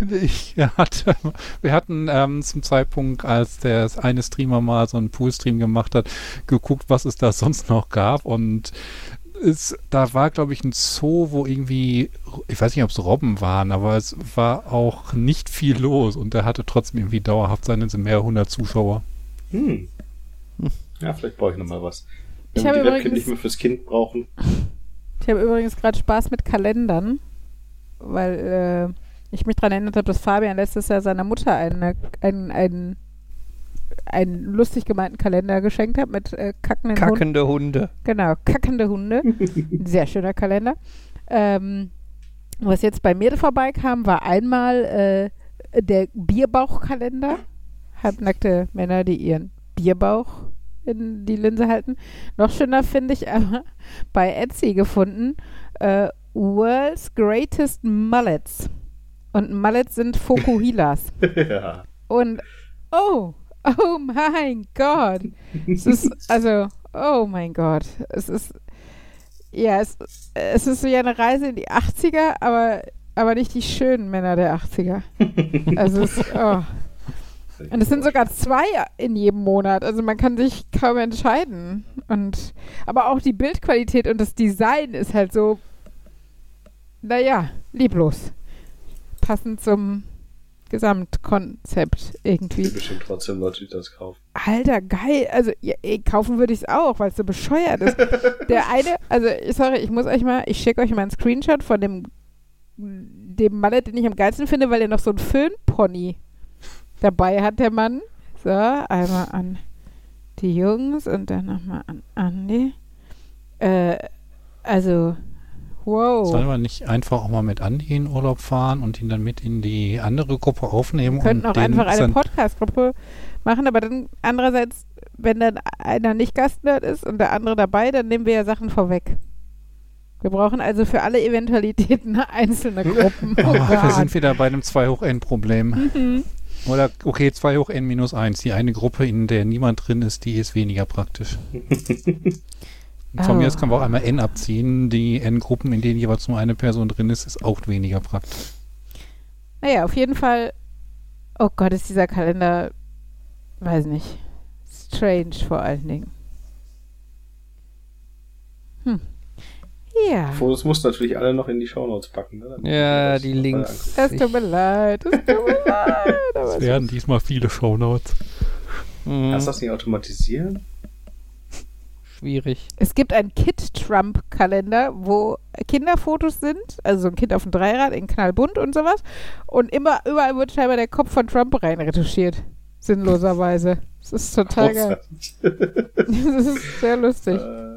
ich, hatte, wir hatten ähm, zum Zeitpunkt, als der eine Streamer mal so einen Poolstream gemacht hat, geguckt, was es da sonst noch gab und es, da war, glaube ich, ein Zoo, wo irgendwie, ich weiß nicht, ob es Robben waren, aber es war auch nicht viel los und er hatte trotzdem irgendwie dauerhaft seine mehrere hundert Zuschauer. Hm. Ja, vielleicht brauche ich noch mal was. Ich Wenn wir habe die Webcam nicht mehr fürs Kind brauchen. Ich habe übrigens gerade Spaß mit Kalendern, weil äh, ich mich daran erinnert habe, dass Fabian letztes Jahr seiner Mutter einen, einen, einen, einen lustig gemeinten Kalender geschenkt hat mit äh, kackenden Hunden. Kackende Hunde. Genau, kackende Hunde. Ein Sehr schöner Kalender. Ähm, was jetzt bei mir vorbeikam, war einmal äh, der Bierbauchkalender. halbnackte Männer, die ihren Bierbauch in die Linse halten. Noch schöner finde ich aber bei Etsy gefunden, äh, World's Greatest Mullets. Und Mullets sind Fokuhilas. ja. Und oh, oh mein Gott. Es ist, also, oh mein Gott. Es ist, ja, es, es ist so ja eine Reise in die 80er, aber, aber nicht die schönen Männer der 80er. Also es, oh. Und es sind sogar zwei in jedem Monat. Also man kann sich kaum entscheiden. Und aber auch die Bildqualität und das Design ist halt so, naja, lieblos. Passend zum Gesamtkonzept irgendwie. Es gibt bestimmt trotzdem Leute, die das kaufen. Alter, geil. Also, ja, kaufen würde ich es auch, weil es so bescheuert ist. Der eine, also, sorry, ich muss euch mal, ich schicke euch mal einen Screenshot von dem, dem Mallet, den ich am geilsten finde, weil er noch so ein Föhnpony dabei hat, der Mann. So, einmal an die Jungs und dann nochmal an Andi. Äh, also, wow. Sollen wir nicht einfach auch mal mit Andi in Urlaub fahren und ihn dann mit in die andere Gruppe aufnehmen? Wir könnten auch einfach eine Podcast-Gruppe machen, aber dann andererseits, wenn dann einer nicht Gastnerd ist und der andere dabei, dann nehmen wir ja Sachen vorweg. Wir brauchen also für alle Eventualitäten einzelne Gruppen. Oh wir Gott. sind wieder bei einem 2 hoch n Problem. Mhm. Oder okay, 2 hoch n minus 1. Die eine Gruppe, in der niemand drin ist, die ist weniger praktisch. Von Oh. mir aus können wir auch einmal n abziehen. Die n-Gruppen, in denen jeweils nur eine Person drin ist, ist auch weniger praktisch. Naja, auf jeden Fall. Oh Gott, ist dieser Kalender, weiß nicht, strange vor allen Dingen. Hm. Ja, Fotos musst du natürlich alle noch in die Shownotes packen. Ne? Ja, die Links. es tut mir leid, es tut mir leid. Es werden diesmal viele Shownotes. Mhm. Kannst du das nicht automatisieren? Schwierig. Es gibt einen Kid-Trump-Kalender, wo Kinderfotos sind, also so ein Kind auf dem Dreirad in knallbunt und sowas. Und immer, überall wird scheinbar der Kopf von Trump reinretuschiert. Sinnloserweise. Das ist total geil. Das ist sehr lustig. Äh.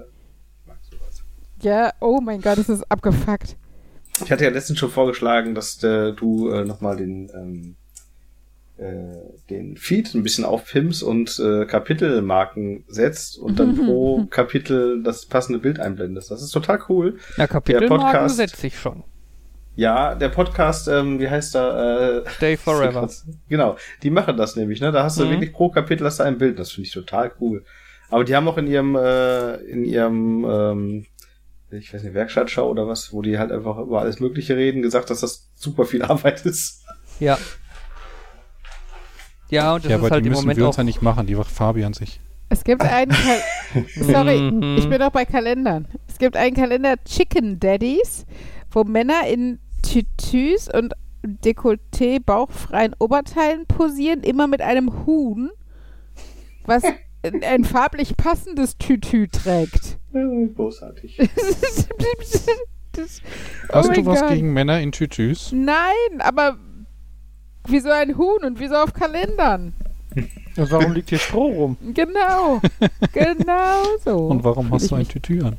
Ja, oh mein Gott, das ist abgefuckt. Ich hatte ja letztens schon vorgeschlagen, dass äh, du äh, nochmal den, ähm, äh, den Feed ein bisschen aufpimpst und äh, Kapitelmarken setzt und dann pro Kapitel das passende Bild einblendest. Das ist total cool. Ja, Kapitelmarken Podcast- setze ich schon. Ja, der Podcast, ähm, wie heißt er? Äh, Stay Forever. Genau, die machen das nämlich, ne? Da hast du Mhm. wirklich pro Kapitel hast du ein Bild, das finde ich total cool. Aber die haben auch in ihrem, äh, in ihrem, ähm, ich weiß nicht, Werkstattschau oder was, wo die halt einfach über alles Mögliche reden, gesagt, dass das super viel Arbeit ist. Ja. Ja, und das ja, ist aber halt die im müssen Moment wir auch. uns ja nicht machen, die macht Fabian sich. Es gibt einen Kal Sorry, ich bin doch bei Kalendern. Es gibt einen Kalender Chicken Daddies, wo Männer in Tütüs und Dekolleté bauchfreien Oberteilen posieren, immer mit einem Huhn, was ein farblich passendes Tütü trägt. Großartig. das, oh Hast mein du was Gott. gegen Männer in Tütüs? Nein, aber wieso ein Huhn und wieso auf Kalendern? Und warum liegt hier Stroh rum? Genau, genau so. Und warum hast du ein Tütü an?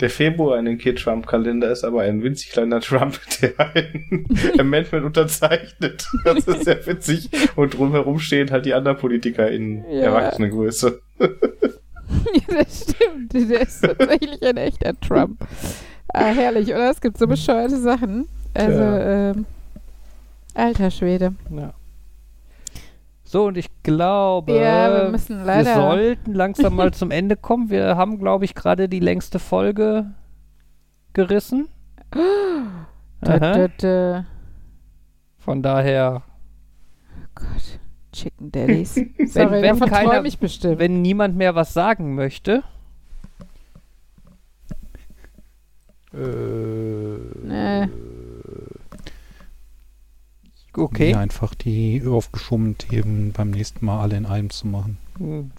Der Februar in den Kid Trump Kalender ist aber ein winzig kleiner Trump, der ein Amendment unterzeichnet. Das ist sehr witzig. Und drumherum stehen halt die anderen Politiker in Ja. Erwachsenengröße. Ja, das stimmt. Der ist tatsächlich ein echter Trump. Ah, herrlich, oder? Es gibt so bescheuerte Sachen. Also, Ja. ähm, alter Schwede. Ja. So, und ich glaube, Ja, wir müssen leider- wir sollten langsam mal zum Ende kommen. Wir haben, glaube ich, gerade die längste Folge gerissen. Da, Aha. da, da. Von daher, Oh Gott. Chicken Daddies. Sorry, wenn keiner- ich bestimmt. wenn niemand mehr was sagen möchte. Äh, Nee. Okay, Ja, einfach die aufgeschobenen Themen beim nächsten Mal alle in einem zu machen.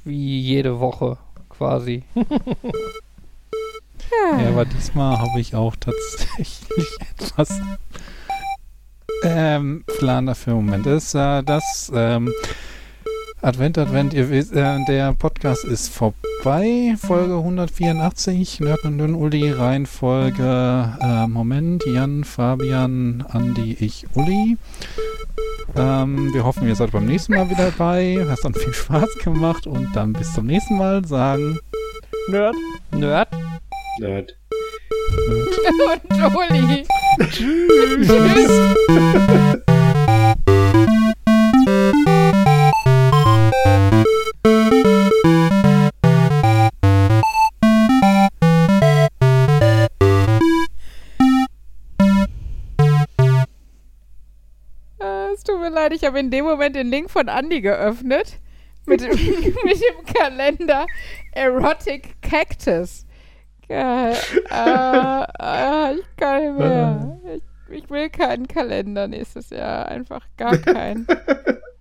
wie jede Woche quasi. Ja, aber diesmal habe ich auch tatsächlich etwas ähm, Plan dafür. Moment, ist äh, das ähm, Advent, Advent, ihr wisst, äh, der Podcast ist vorbei. Folge 184, Nerd und Dünn Uli, Reihenfolge, äh, Moment, Jan, Fabian, Andi, ich, Uli. Ähm, wir hoffen, ihr seid beim nächsten Mal wieder dabei. Hat dann viel Spaß gemacht und dann bis zum nächsten Mal sagen. Nerd. Nerd. Nerd. Und Jolie. Tschüss. Äh, mir leid, ich habe in dem Moment den Link von Andy geöffnet. Mit, dem- mit dem Kalender Erotic Cactus. Geil. Äh, äh, ich kann nicht mehr. Ich, ich will keinen Kalender nächstes Jahr. Einfach gar keinen.